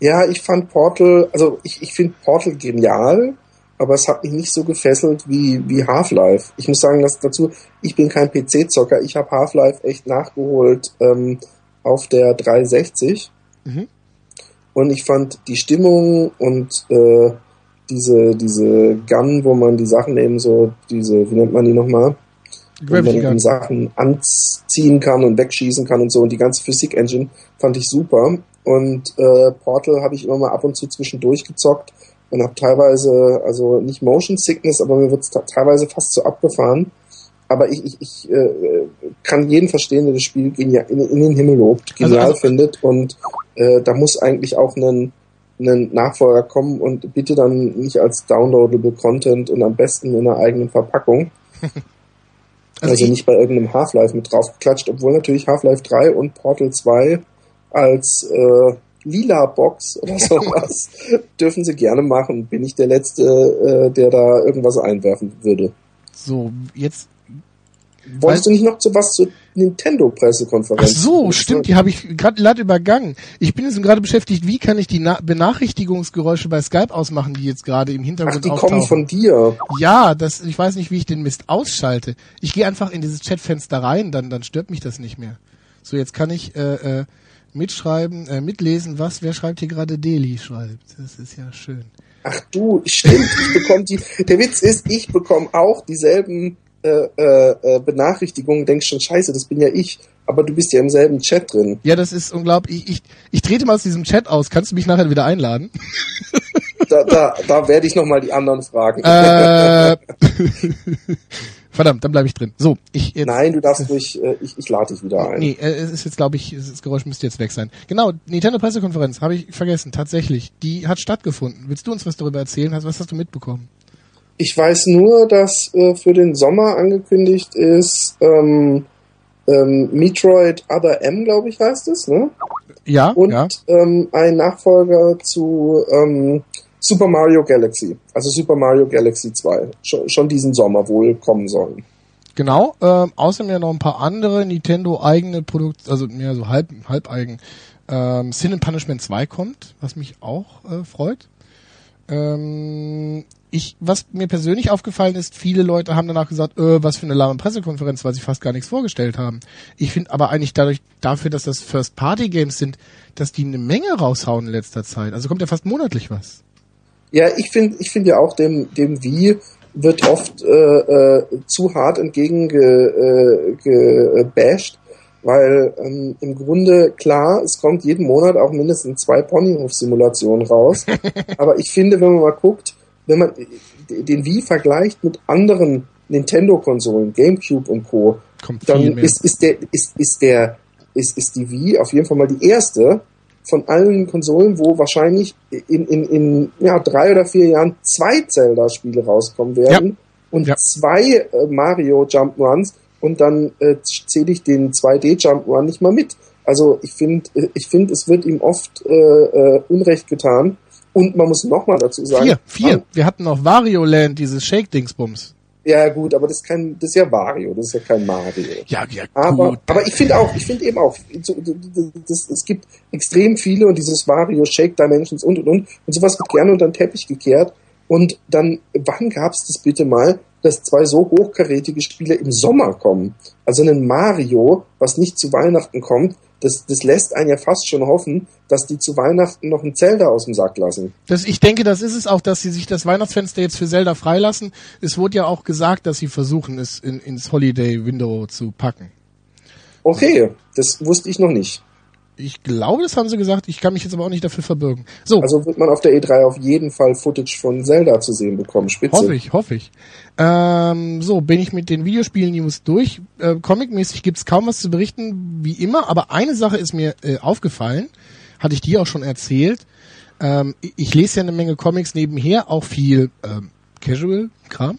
Ja, ich fand Portal, also ich, ich finde Portal genial, aber es hat mich nicht so gefesselt wie, wie Half-Life. Ich muss sagen, dass dazu, ich bin kein PC-Zocker, ich habe Half-Life echt nachgeholt ähm, auf der 360 Mhm. und ich fand die Stimmung und äh, diese, diese Gun, wo man die Sachen eben so, diese, wie nennt man die nochmal? wo man Gravity eben Gun. Sachen anziehen kann und wegschießen kann und so. Und die ganze Physik-Engine fand ich super. Und äh, Portal habe ich immer mal ab und zu zwischendurch gezockt, und habe teilweise, also nicht Motion Sickness, aber mir wird's teilweise fast so abgefahren. Aber ich, ich, ich äh, kann jeden verstehen, der das Spiel genial, in, in den Himmel lobt, Also- genial also- findet und äh, da muss eigentlich auch ein, ein Nachfolger kommen und bitte dann nicht als downloadable Content und am besten in einer eigenen Verpackung. Also Also, ich- nicht bei irgendeinem Half-Life mit draufgeklatscht, obwohl natürlich Half-Life 3 und Portal 2 als äh, lila Box oder sowas dürfen sie gerne machen. Bin ich der Letzte, äh, der da irgendwas einwerfen würde. So, jetzt. Wolltest du nicht noch zu was zur Ach Nintendo-Pressekonferenz? so, stimmt, die habe ich gerade glatt übergangen. Ich bin jetzt gerade beschäftigt, wie kann ich die Na Benachrichtigungsgeräusche bei Skype ausmachen, die jetzt gerade im Ach, Hintergrund die auftauchen. kommen von dir. Ja, das, ich weiß nicht, wie ich den Mist ausschalte. Ich gehe einfach in dieses Chatfenster rein, dann, dann stört mich das nicht mehr. So, jetzt kann ich äh, äh, mitschreiben, äh, mitlesen, was, wer schreibt hier gerade Deli schreibt. Das ist ja schön. Ach du, stimmt, ich bekomme die. Der Witz ist, ich bekomme auch dieselben äh, äh, äh, Benachrichtigungen, denkst schon, scheiße, das bin ja ich, aber du bist ja im selben Chat drin. Ja, das ist unglaublich. Ich, ich, ich trete mal aus diesem Chat aus. Kannst du mich nachher wieder einladen? Da, da, da werde ich nochmal die anderen fragen. äh, verdammt, dann bleibe ich drin. So, ich jetzt. Nein, du darfst ruhig, äh, ich, ich lade dich wieder ein. Nee, äh, es ist jetzt, glaube ich, das Geräusch müsste jetzt weg sein. Genau, Nintendo Pressekonferenz, habe ich vergessen, tatsächlich. Die hat stattgefunden. Willst du uns was darüber erzählen? Was hast du mitbekommen? Ich weiß nur, dass äh, für den Sommer angekündigt ist ähm, ähm, Metroid Other M, glaube ich, heißt es, ne? Ja, Und ja. ähm, ein Nachfolger zu ähm, Super Mario Galaxy, also Super Mario Galaxy 2, schon, schon diesen Sommer wohl kommen sollen. Genau, ähm, außerdem ja noch ein paar andere Nintendo eigene Produkte, also mehr so halb, halb eigen. Ähm, Sin and Punishment 2 kommt, was mich auch äh, freut. Ähm, ich, was mir persönlich aufgefallen ist, viele Leute haben danach gesagt, äh, was für eine lahme Pressekonferenz, weil sie fast gar nichts vorgestellt haben. Ich finde aber eigentlich dadurch, dafür, dass das First-Party-Games sind, dass die eine Menge raushauen in letzter Zeit. Also kommt ja fast monatlich was. Ja, ich finde ich finde ja auch dem, dem Wii wird oft äh, äh, zu hart entgegengebasht, äh, weil ähm, im Grunde klar, es kommt jeden Monat auch mindestens zwei Ponyhof-Simulationen raus. Aber ich finde, wenn man mal guckt, wenn man den Wii vergleicht mit anderen Nintendo-Konsolen, GameCube und Co., Kommt dann ist, ist der, ist, ist der, ist, ist die Wii auf jeden Fall mal die erste von allen Konsolen, wo wahrscheinlich in, in, in ja, drei oder vier Jahren zwei Zelda-Spiele rauskommen werden und Ja. zwei äh, Mario Jump'n'Runs und dann äh, zähle ich den 2D Jump'n'Run nicht mal mit. Also ich finde, ich finde, es wird ihm oft äh, äh, Unrecht getan. Und man muss nochmal dazu sagen, Vier, vier. Wir hatten noch Wario Land, dieses Shake-Dingsbums. Ja gut, aber das ist kein, das ist ja Wario, das ist ja kein Mario. Ja, ja, Aber, gut. aber ich finde auch, ich finde eben auch, es gibt extrem viele und dieses Mario Shake Dimensions und und und und sowas wird gerne unter den Teppich gekehrt. Und dann, wann gab es das bitte mal, dass zwei so hochkarätige Spiele im Sommer kommen? Also ein Mario, was nicht zu Weihnachten kommt, das, das lässt einen ja fast schon hoffen, dass die zu Weihnachten noch ein Zelda aus dem Sack lassen. Das, ich denke, das ist es auch, dass sie sich das Weihnachtsfenster jetzt für Zelda freilassen. Es wurde ja auch gesagt, dass sie versuchen, es in, ins Holiday Window zu packen. Okay, das wusste ich noch nicht. Ich glaube, das haben sie gesagt. Ich kann mich jetzt aber auch nicht dafür verbürgen. So, Also wird man auf der E3 auf jeden Fall Footage von Zelda zu sehen bekommen. Spitze. hoffe ich, hoffe ich. Ähm, so, bin ich mit den Videospiel-News durch. Äh, Comic-mäßig gibt's kaum was zu berichten, wie immer. Aber eine Sache ist mir äh, aufgefallen. Hatte ich dir auch schon erzählt. Ähm, ich, lese ja eine Menge Comics nebenher, auch viel ähm, Casual-Kram.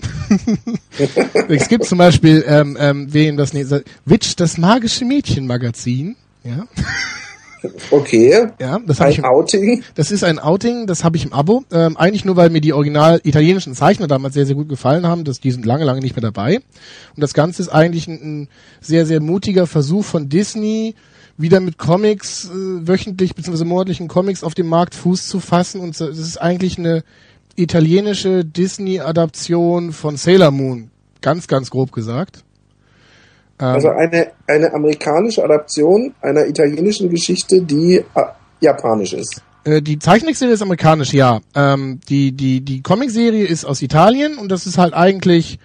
es gibt zum Beispiel, ähm, ähm, wem das nicht, Witch, das magische Mädchen-Magazin. Ja, Okay. ja, das ich Ein im Outing. Das ist ein Outing, das habe ich im Abo. Ähm, eigentlich nur, weil mir die original italienischen Zeichner damals sehr, sehr gut gefallen haben. Das, die sind lange, lange nicht mehr dabei. Und das Ganze ist eigentlich ein, ein sehr, sehr mutiger Versuch von Disney, wieder mit Comics, äh, wöchentlich bzw. monatlichen Comics auf dem Markt Fuß zu fassen. Und das ist eigentlich eine italienische Disney-Adaption von Sailor Moon. Ganz, ganz grob gesagt. Ähm, Also eine, eine amerikanische Adaption einer italienischen Geschichte, die äh, japanisch ist. Äh, die Zeichentrickserie ist amerikanisch, ja. Ähm, die die die Comicserie ist aus Italien und das ist halt eigentlich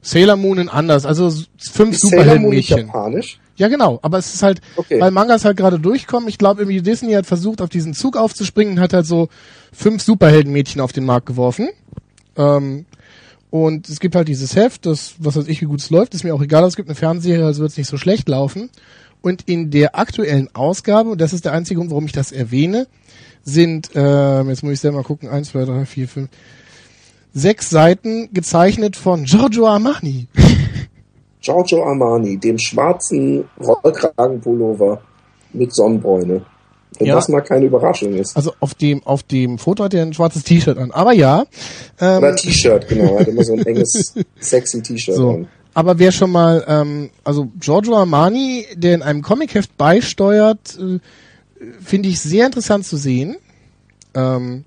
Sailor Moon in anders, also fünf Superheldenmädchen. japanisch? Ja, genau. Aber es ist halt, Okay. weil Mangas halt gerade durchkommen. Ich glaube, irgendwie Disney hat versucht, auf diesen Zug aufzuspringen und hat halt so fünf Superheldenmädchen auf den Markt geworfen. Ähm, und es gibt halt dieses Heft, das, was weiß ich, wie gut es läuft, ist mir auch egal. Es gibt eine Fernsehserie, also wird es nicht so schlecht laufen. Und in der aktuellen Ausgabe, und das ist der einzige Grund, warum ich das erwähne, sind, ähm, jetzt muss ich selber mal gucken, eins, zwei, drei, vier, fünf, sechs Seiten gezeichnet von Giorgio Armani. Giorgio Armani, dem schwarzen Rollkragenpullover mit Sonnenbräune. Wenn Ja. das mal keine Überraschung ist. Also auf dem, auf dem Foto hat er ein schwarzes T-Shirt an. Aber ja. Ähm, Oder T-Shirt, genau. Er hat immer so ein enges, sexy T-Shirt so. an. Aber wer schon mal, ähm, also Giorgio Armani, der in einem Comicheft beisteuert, äh, finde ich sehr interessant zu sehen. Ähm,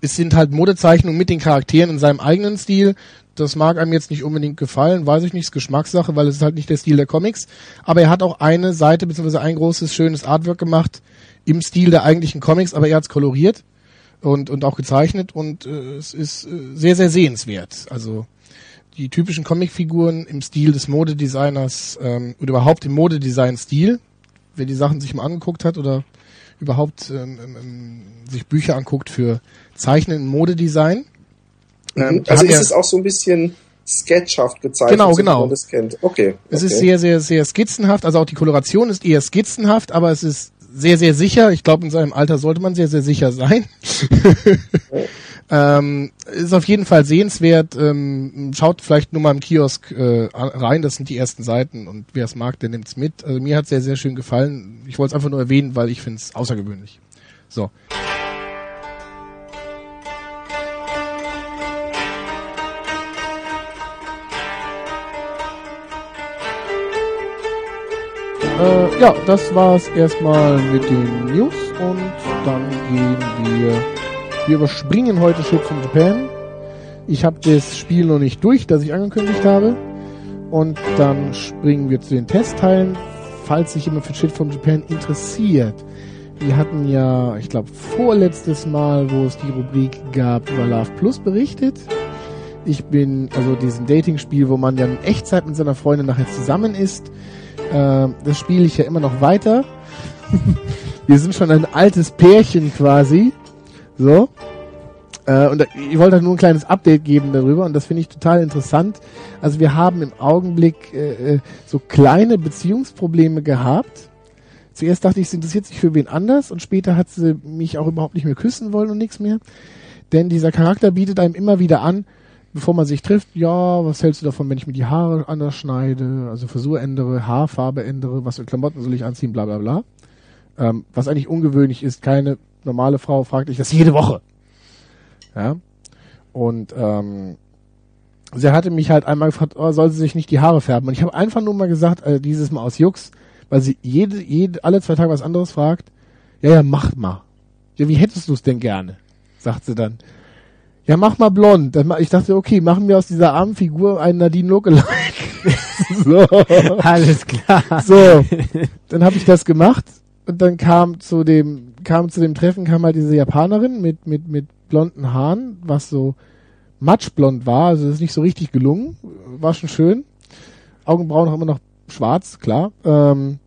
es sind halt Modezeichnungen mit den Charakteren in seinem eigenen Stil. Das mag einem jetzt nicht unbedingt gefallen, weiß ich nicht, ist Geschmackssache, weil es ist halt nicht der Stil der Comics. Aber er hat auch eine Seite beziehungsweise ein großes, schönes Artwork gemacht im Stil der eigentlichen Comics, aber er hat es koloriert und, und auch gezeichnet und äh, es ist äh, sehr, sehr sehenswert. Also die typischen Comicfiguren im Stil des Modedesigners ähm, oder überhaupt im Modedesign-Stil, wer die Sachen sich mal angeguckt hat oder überhaupt ähm, ähm, ähm, sich Bücher anguckt für Zeichnen im Modedesign. Ähm, also ist es auch so ein bisschen sketchhaft gezeichnet, Genau, so wie genau. man das kennt. Okay. Es okay. ist sehr, sehr, sehr skizzenhaft. Also auch die Koloration ist eher skizzenhaft, aber es ist sehr, sehr sicher. Ich glaube, in seinem Alter sollte man sehr, sehr sicher sein. ähm, ist auf jeden Fall sehenswert. Ähm, schaut vielleicht nur mal im Kiosk äh, rein. Das sind die ersten Seiten und wer es mag, der nimmt's mit. Also mir hat sehr, sehr schön gefallen. Ich wollte es einfach nur erwähnen, weil ich finde es außergewöhnlich. So. Äh, ja, das war's erstmal mit den News und dann gehen wir. Wir überspringen heute Shit from Japan. Ich habe das Spiel noch nicht durch, das ich angekündigt habe. Und dann springen wir zu den Testteilen, falls sich jemand für Shit from Japan interessiert. Wir hatten ja, ich glaube, vorletztes Mal, wo es die Rubrik gab, über Love Plus berichtet. Ich bin, also diesen Dating-Spiel, wo man ja in Echtzeit mit seiner Freundin nachher zusammen ist. Äh, das spiele ich ja immer noch weiter. Wir sind schon ein altes Pärchen quasi. So. Äh, und ich wollte halt nur ein kleines Update geben darüber und das finde ich total interessant. Also wir haben im Augenblick äh, äh, so kleine Beziehungsprobleme gehabt. Zuerst dachte ich, sie interessiert sich für wen anders und später hat sie mich auch überhaupt nicht mehr küssen wollen und nichts mehr. Denn dieser Charakter bietet einem immer wieder an, bevor man sich trifft, ja, was hältst du davon, wenn ich mir die Haare anders schneide, also Frisur ändere, Haarfarbe ändere, was für Klamotten soll ich anziehen, bla bla bla. Ähm, was eigentlich ungewöhnlich ist, keine normale Frau fragt dich das jede Woche. Ja. Und ähm, sie hatte mich halt einmal gefragt, oh, soll sie sich nicht die Haare färben? Und ich habe einfach nur mal gesagt, äh, dieses Mal aus Jux, weil sie jede, jede, alle zwei Tage was anderes fragt. Ja, ja, mach mal. Ja, wie hättest du es denn gerne? Sagt sie dann. Ja, mach mal blond. Ich dachte, okay, machen wir aus dieser armen Figur einen Nadine Lookalike. so. Alles klar. So, dann habe ich das gemacht und dann kam zu dem kam zu dem Treffen kam halt diese Japanerin mit mit mit blonden Haaren, was so matschblond war, also das ist nicht so richtig gelungen, war schon schön. Augenbrauen auch immer noch schwarz, klar. Ähm,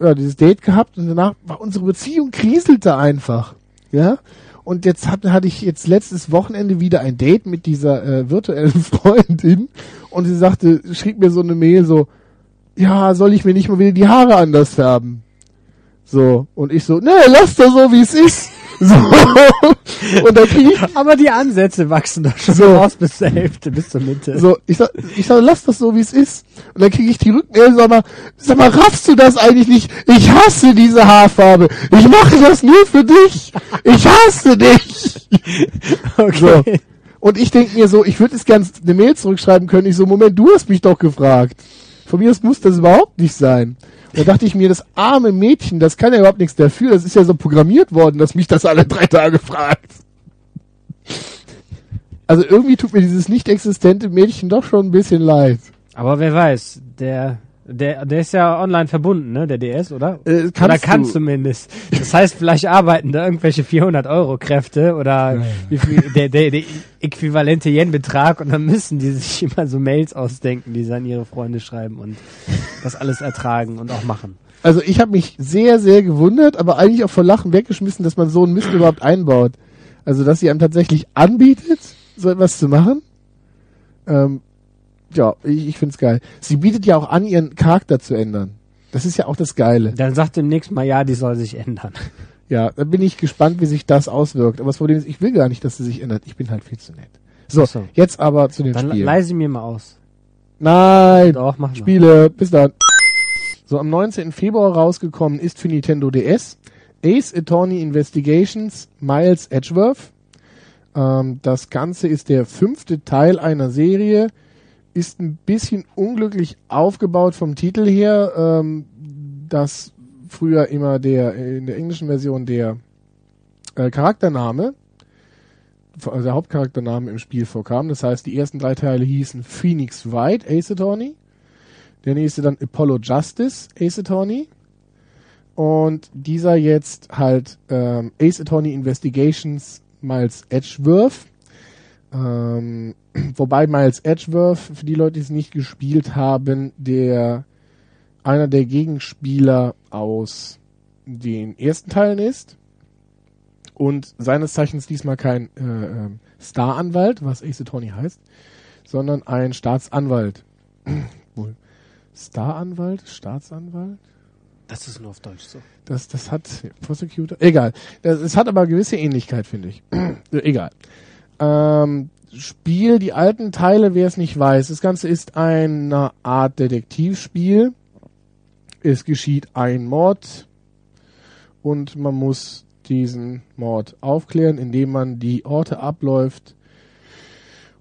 ja, dieses Date gehabt und danach war unsere Beziehung kriselte einfach, ja. Und jetzt hat, hatte ich jetzt letztes Wochenende wieder ein Date mit dieser äh, virtuellen Freundin und sie sagte, schrieb mir so eine Mail so, ja, soll ich mir nicht mal wieder die Haare anders färben? So, und ich so, nee, lass das so, wie es ist. So, und dann krieg ich, Aber die Ansätze wachsen doch schon So. raus bis zur Hälfte, bis zur Mitte. so, ich sag, ich sag, lass das so, wie es ist. Und dann kriege ich die Rückmeldung, sag mal, sag mal, raffst du das eigentlich nicht? Ich hasse diese Haarfarbe. Ich mache das nur für dich. Ich hasse dich. Okay. Und ich denk mir so, ich würde es gern eine Mail zurückschreiben können. Ich so, Moment, du hast mich doch gefragt. Von mir aus muss das überhaupt nicht sein. Und da dachte ich mir, das arme Mädchen, das kann ja überhaupt nichts dafür. Das ist ja so programmiert worden, dass mich das alle drei Tage fragt. Also irgendwie tut mir dieses nicht existente Mädchen doch schon ein bisschen leid. Aber wer weiß, der Der, der ist ja online verbunden, ne, der DS, oder? Äh, kannst oder kann du. zumindest. Das heißt, vielleicht arbeiten da irgendwelche 400 Euro Kräfte oder wie viel, der, der, der äquivalente Yen-Betrag und dann müssen die sich immer so Mails ausdenken, die sie an ihre Freunde schreiben und das alles ertragen und auch machen. Also ich habe mich sehr, sehr gewundert, aber eigentlich auch vor Lachen weggeschmissen, dass man so einen Mist überhaupt einbaut. Also dass sie einem tatsächlich anbietet, so etwas zu machen. Ähm, ja, ich, ich find's geil. Sie bietet ja auch an, ihren Charakter zu ändern. Das ist ja auch das Geile. Dann sagt demnächst mal, ja, die soll sich ändern. Ja, da bin ich gespannt, wie sich das auswirkt. Aber das Problem ist, ich will gar nicht, dass sie sich ändert. Ich bin halt viel zu nett. So, so. jetzt aber zu den Dann Spielen. leih sie mir mal aus. Nein, Doch, mach. Spiele, bis dann. So, am 19. Februar rausgekommen ist für Nintendo DS Ace Attorney Investigations Miles Edgeworth. Ähm, das Ganze ist der fünfte Teil einer Serie, ist ein bisschen unglücklich aufgebaut vom Titel her, ähm, dass früher immer der in der englischen Version der äh, Charaktername, also der Hauptcharaktername im Spiel vorkam. Das heißt, die ersten drei Teile hießen Phoenix Wright, Ace Attorney. Der nächste dann Apollo Justice, Ace Attorney. Und dieser jetzt halt ähm, Ace Attorney Investigations Miles Edgeworth. Ähm, wobei Miles Edgeworth, für die Leute, die es nicht gespielt haben, der einer der Gegenspieler aus den ersten Teilen ist und seines Zeichens diesmal kein äh, ähm, Staranwalt, was Ace Attorney heißt, sondern ein Staatsanwalt. Wohl. Staranwalt? Staatsanwalt? Das ist nur auf Deutsch so. Das, das hat Prosecutor. Egal. Das, es hat aber gewisse Ähnlichkeit, finde ich. Egal. Ähm, Spiel, die alten Teile, wer es nicht weiß. Das Ganze ist eine Art Detektivspiel. Es geschieht ein Mord und man muss diesen Mord aufklären, indem man die Orte abläuft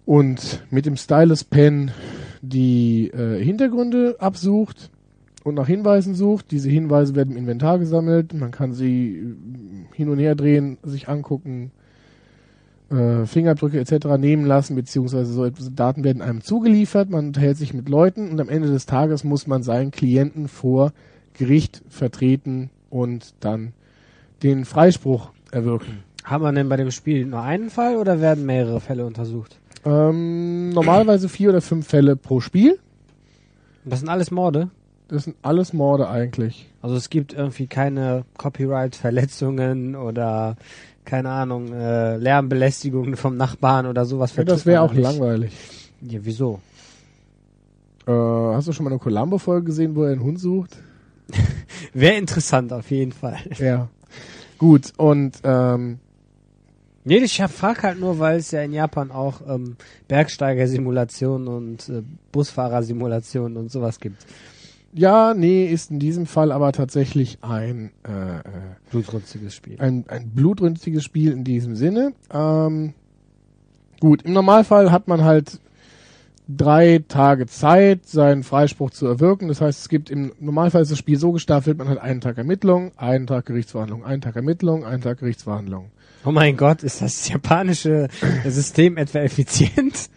und mit dem Stylus Pen die äh, Hintergründe absucht und nach Hinweisen sucht. Diese Hinweise werden im Inventar gesammelt. Man kann sie äh, hin und her drehen, sich angucken, äh, Fingerabdrücke etc. nehmen lassen, beziehungsweise so Daten werden einem zugeliefert. Man unterhält sich mit Leuten und am Ende des Tages muss man seinen Klienten vor Gericht vertreten und dann den Freispruch erwirken. Hat man denn bei dem Spiel nur einen Fall oder werden mehrere Fälle untersucht? Ähm, normalerweise vier oder fünf Fälle pro Spiel. Das sind alles Morde. Das sind alles Morde eigentlich. Also es gibt irgendwie keine Copyright-Verletzungen oder keine Ahnung, äh, Lärmbelästigungen vom Nachbarn oder sowas. Ja, das wäre auch nicht. langweilig. Ja, wieso? Äh, hast du schon mal eine Columbo-Folge gesehen, wo er einen Hund sucht? Wäre interessant auf jeden Fall. Ja. Gut, und ähm, Nee, ich frage halt nur, weil es ja in Japan auch ähm, Bergsteiger-Simulationen und äh, Busfahrer-Simulationen und sowas gibt. Ja, nee, ist in diesem Fall aber tatsächlich ein, äh, äh, Blutrünstiges Spiel. ein, ein blutrünstiges Spiel in diesem Sinne. Ähm, gut, im Normalfall hat man halt drei Tage Zeit, seinen Freispruch zu erwirken. Das heißt, es gibt im Normalfall ist das Spiel so gestaffelt, man hat einen Tag Ermittlung, einen Tag Gerichtsverhandlung, einen Tag Ermittlung, einen Tag Gerichtsverhandlung. Oh mein Gott, ist das japanische System etwa effizient?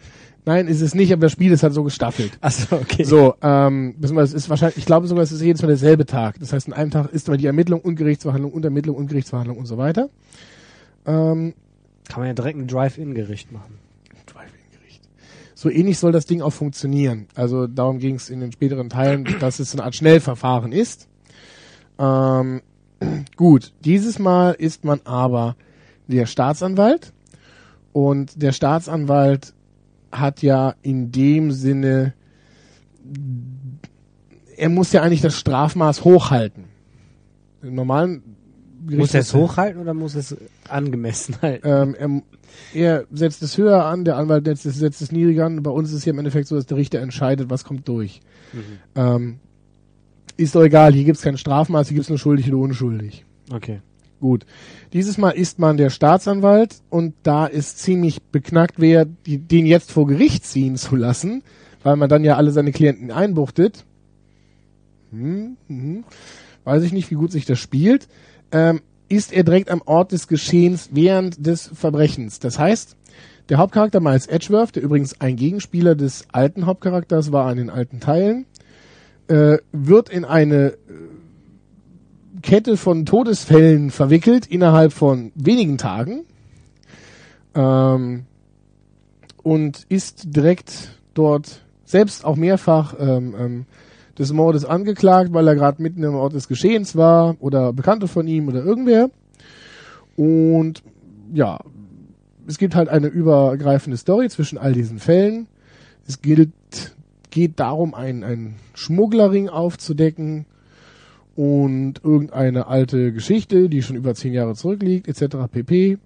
Nein, ist es nicht, aber das Spiel ist halt so gestaffelt. Achso, okay. So, ähm, es ist wahrscheinlich, ich glaube sogar, es ist jedes Mal derselbe Tag. Das heißt, an einem Tag ist immer die Ermittlung und Gerichtsverhandlung und Ermittlung und Gerichtsverhandlung und so weiter. Ähm, Kann man ja direkt ein Drive-In-Gericht machen. Drive-In-Gericht. So ähnlich soll das Ding auch funktionieren. Also darum ging es in den späteren Teilen, dass es so eine Art Schnellverfahren ist. Ähm, gut, dieses Mal ist man aber der Staatsanwalt und der Staatsanwalt hat ja in dem Sinne, er muss ja eigentlich das Strafmaß hochhalten. Im normalen Gericht Muss er es hochhalten oder muss es angemessen halten? ähm, er, er setzt es höher an, der Anwalt setzt es, setzt es niedriger an. Bei uns ist es hier im Endeffekt so, dass der Richter entscheidet, was kommt durch. Ähm, ist doch egal, hier gibt's kein Strafmaß, hier gibt's nur schuldig oder unschuldig. Okay. Gut. Dieses Mal ist man der Staatsanwalt und da ist ziemlich beknackt, wer die, den jetzt vor Gericht ziehen zu lassen, weil man dann ja alle seine Klienten einbuchtet. Hm, hm. Weiß ich nicht, wie gut sich das spielt. Ähm, ist er direkt am Ort des Geschehens während des Verbrechens. Das heißt, der Hauptcharakter Miles Edgeworth, der übrigens ein Gegenspieler des alten Hauptcharakters war an den alten Teilen, äh, wird in eine äh, Kette von Todesfällen verwickelt innerhalb von wenigen Tagen ähm, und ist direkt dort selbst auch mehrfach ähm, ähm, des Mordes angeklagt, weil er gerade mitten im Ort des Geschehens war oder Bekannte von ihm oder irgendwer. Und ja, es gibt halt eine übergreifende Story zwischen all diesen Fällen. Es gilt, geht darum, einen, einen Schmugglerring aufzudecken und irgendeine alte Geschichte, die schon über zehn Jahre zurückliegt, etc. pp.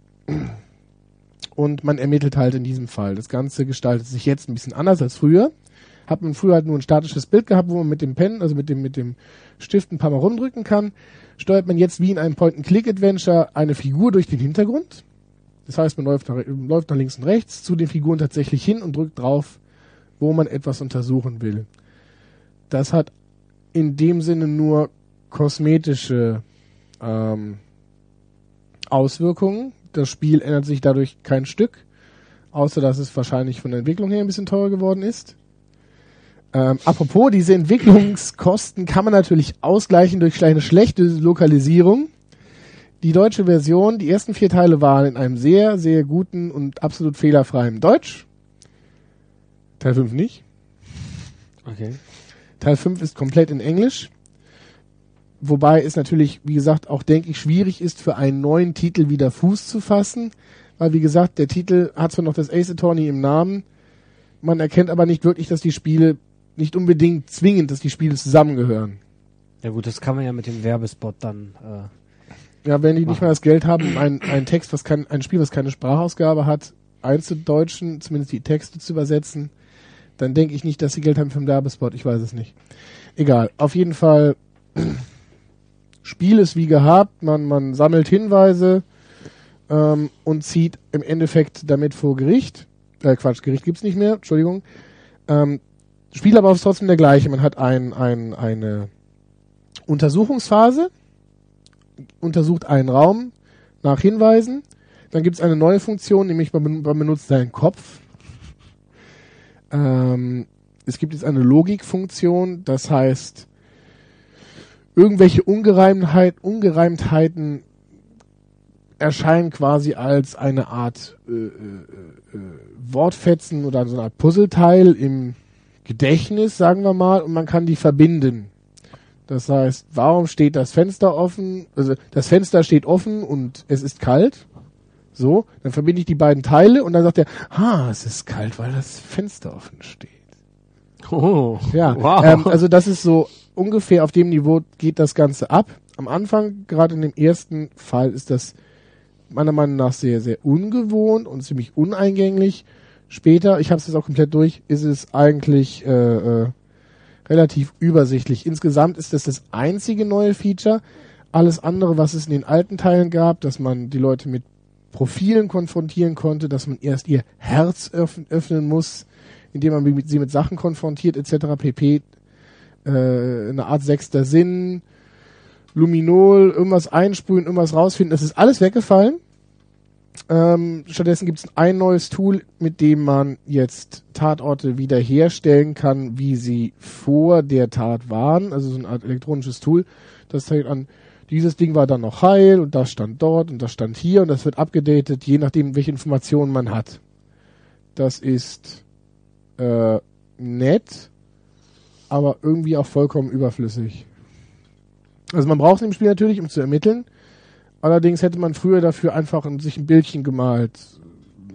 Und man ermittelt halt in diesem Fall. Das Ganze gestaltet sich jetzt ein bisschen anders als früher. Hat man früher halt nur ein statisches Bild gehabt, wo man mit dem Pen, also mit dem, mit dem Stift ein paar Mal rumdrücken kann. Steuert man jetzt wie in einem Point-and-Click-Adventure eine Figur durch den Hintergrund. Das heißt, man läuft läuft nach links und rechts zu den Figuren tatsächlich hin und drückt drauf, wo man etwas untersuchen will. Das hat in dem Sinne nur kosmetische ähm, Auswirkungen. Das Spiel ändert sich dadurch kein Stück, außer dass es wahrscheinlich von der Entwicklung her ein bisschen teurer geworden ist. Ähm, apropos, diese Entwicklungskosten kann man natürlich ausgleichen durch eine schlechte Lokalisierung. Die deutsche Version, die ersten vier Teile waren in einem sehr, sehr guten und absolut fehlerfreien Deutsch. Teil 5 nicht. Okay. Teil 5 ist komplett in Englisch. Wobei es natürlich, wie gesagt, auch denke ich, schwierig ist, für einen neuen Titel wieder Fuß zu fassen. Weil, wie gesagt, der Titel hat zwar noch das Ace Attorney im Namen, man erkennt aber nicht wirklich, dass die Spiele nicht unbedingt zwingend, dass die Spiele zusammengehören. Ja gut, das kann man ja mit dem Werbespot dann. Äh, Ja, wenn die nicht mal das Geld haben, ein, ein Text, was kein, ein Spiel, was keine Sprachausgabe hat, einzudeutschen, zumindest die Texte zu übersetzen, dann denke ich nicht, dass sie Geld haben für einen Werbespot. Ich weiß es nicht. Egal. Auf jeden Fall, Spiel ist wie gehabt, man, man sammelt Hinweise ähm, und zieht im Endeffekt damit vor Gericht. Äh, Quatsch, Gericht gibt's nicht mehr, Entschuldigung. Ähm, Spielablauf ist trotzdem der gleiche. Man hat ein, ein, eine Untersuchungsphase, untersucht einen Raum nach Hinweisen. Dann gibt es eine neue Funktion, nämlich man, man benutzt seinen Kopf. Ähm, es gibt jetzt eine Logikfunktion, das heißt, irgendwelche Ungereimtheit, Ungereimtheiten erscheinen quasi als eine Art äh, äh, äh, Wortfetzen oder so eine Art Puzzleteil im Gedächtnis, sagen wir mal, und man kann die verbinden. Das heißt, warum steht das Fenster offen? Also das Fenster steht offen und es ist kalt. So, dann verbinde ich die beiden Teile und dann sagt er, ah, es ist kalt, weil das Fenster offen steht. oh, Ja, wow. ähm, also das ist so ungefähr auf dem Niveau geht das Ganze ab. Am Anfang, gerade in dem ersten Fall, ist das meiner Meinung nach sehr, sehr ungewohnt und ziemlich uneingänglich. Später, ich habe es jetzt auch komplett durch, ist es eigentlich äh, äh, relativ übersichtlich. Insgesamt ist das das einzige neue Feature. Alles andere, was es in den alten Teilen gab, dass man die Leute mit Profilen konfrontieren konnte, dass man erst ihr Herz öff öffnen muss, indem man sie mit Sachen konfrontiert, etc. pp. Äh, eine Art sechster Sinn, Luminol, irgendwas einsprühen, irgendwas rausfinden, das ist alles weggefallen. Ähm, stattdessen gibt es ein neues Tool, mit dem man jetzt Tatorte wiederherstellen kann, wie sie vor der Tat waren. Also so eine Art elektronisches Tool. Das zeigt an, dieses Ding war dann noch heil und das stand dort und das stand hier und das wird abgedatet, je nachdem, welche Informationen man hat. Das ist äh, nett, aber irgendwie auch vollkommen überflüssig. Also man braucht es im Spiel natürlich, um zu ermitteln. Allerdings hätte man früher dafür einfach ein, sich ein Bildchen gemalt,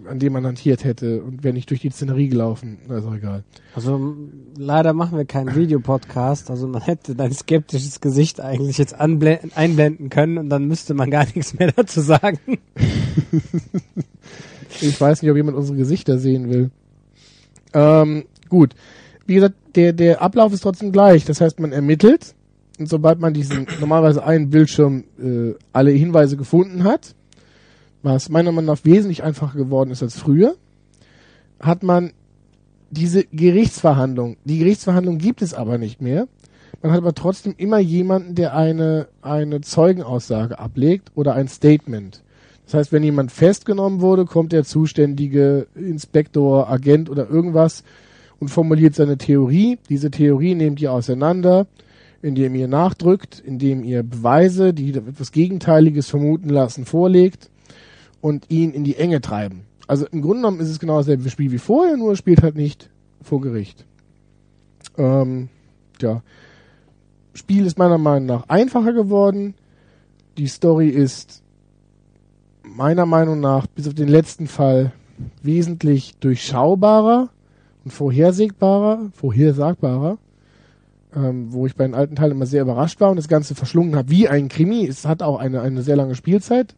an dem man hantiert hätte und wäre nicht durch die Szenerie gelaufen. Auch egal. Also leider machen wir keinen Videopodcast, also man hätte dein skeptisches Gesicht eigentlich jetzt einblenden können und dann müsste man gar nichts mehr dazu sagen. Ich weiß nicht, ob jemand unsere Gesichter sehen will. Ähm, gut. Wie gesagt, der, der Ablauf ist trotzdem gleich. Das heißt, man ermittelt und sobald man diesen normalerweise einen Bildschirm äh, alle Hinweise gefunden hat, was meiner Meinung nach wesentlich einfacher geworden ist als früher, hat man diese Gerichtsverhandlung. Die Gerichtsverhandlung gibt es aber nicht mehr. Man hat aber trotzdem immer jemanden, der eine, eine Zeugenaussage ablegt oder ein Statement. Das heißt, wenn jemand festgenommen wurde, kommt der zuständige Inspektor, Agent oder irgendwas und formuliert seine Theorie. Diese Theorie nehmt ihr auseinander, indem ihr nachdrückt, indem ihr Beweise, die etwas Gegenteiliges vermuten lassen, vorlegt und ihn in die Enge treiben. Also im Grunde genommen ist es genau dasselbe Spiel wie vorher, nur spielt halt nicht vor Gericht. Ähm, ja. Spiel ist meiner Meinung nach einfacher geworden. Die Story ist meiner Meinung nach bis auf den letzten Fall wesentlich durchschaubarer und vorhersehbarer, vorhersagbarer, ähm, wo ich bei den alten Teilen immer sehr überrascht war und das Ganze verschlungen habe wie ein Krimi. Es hat auch eine, eine sehr lange Spielzeit.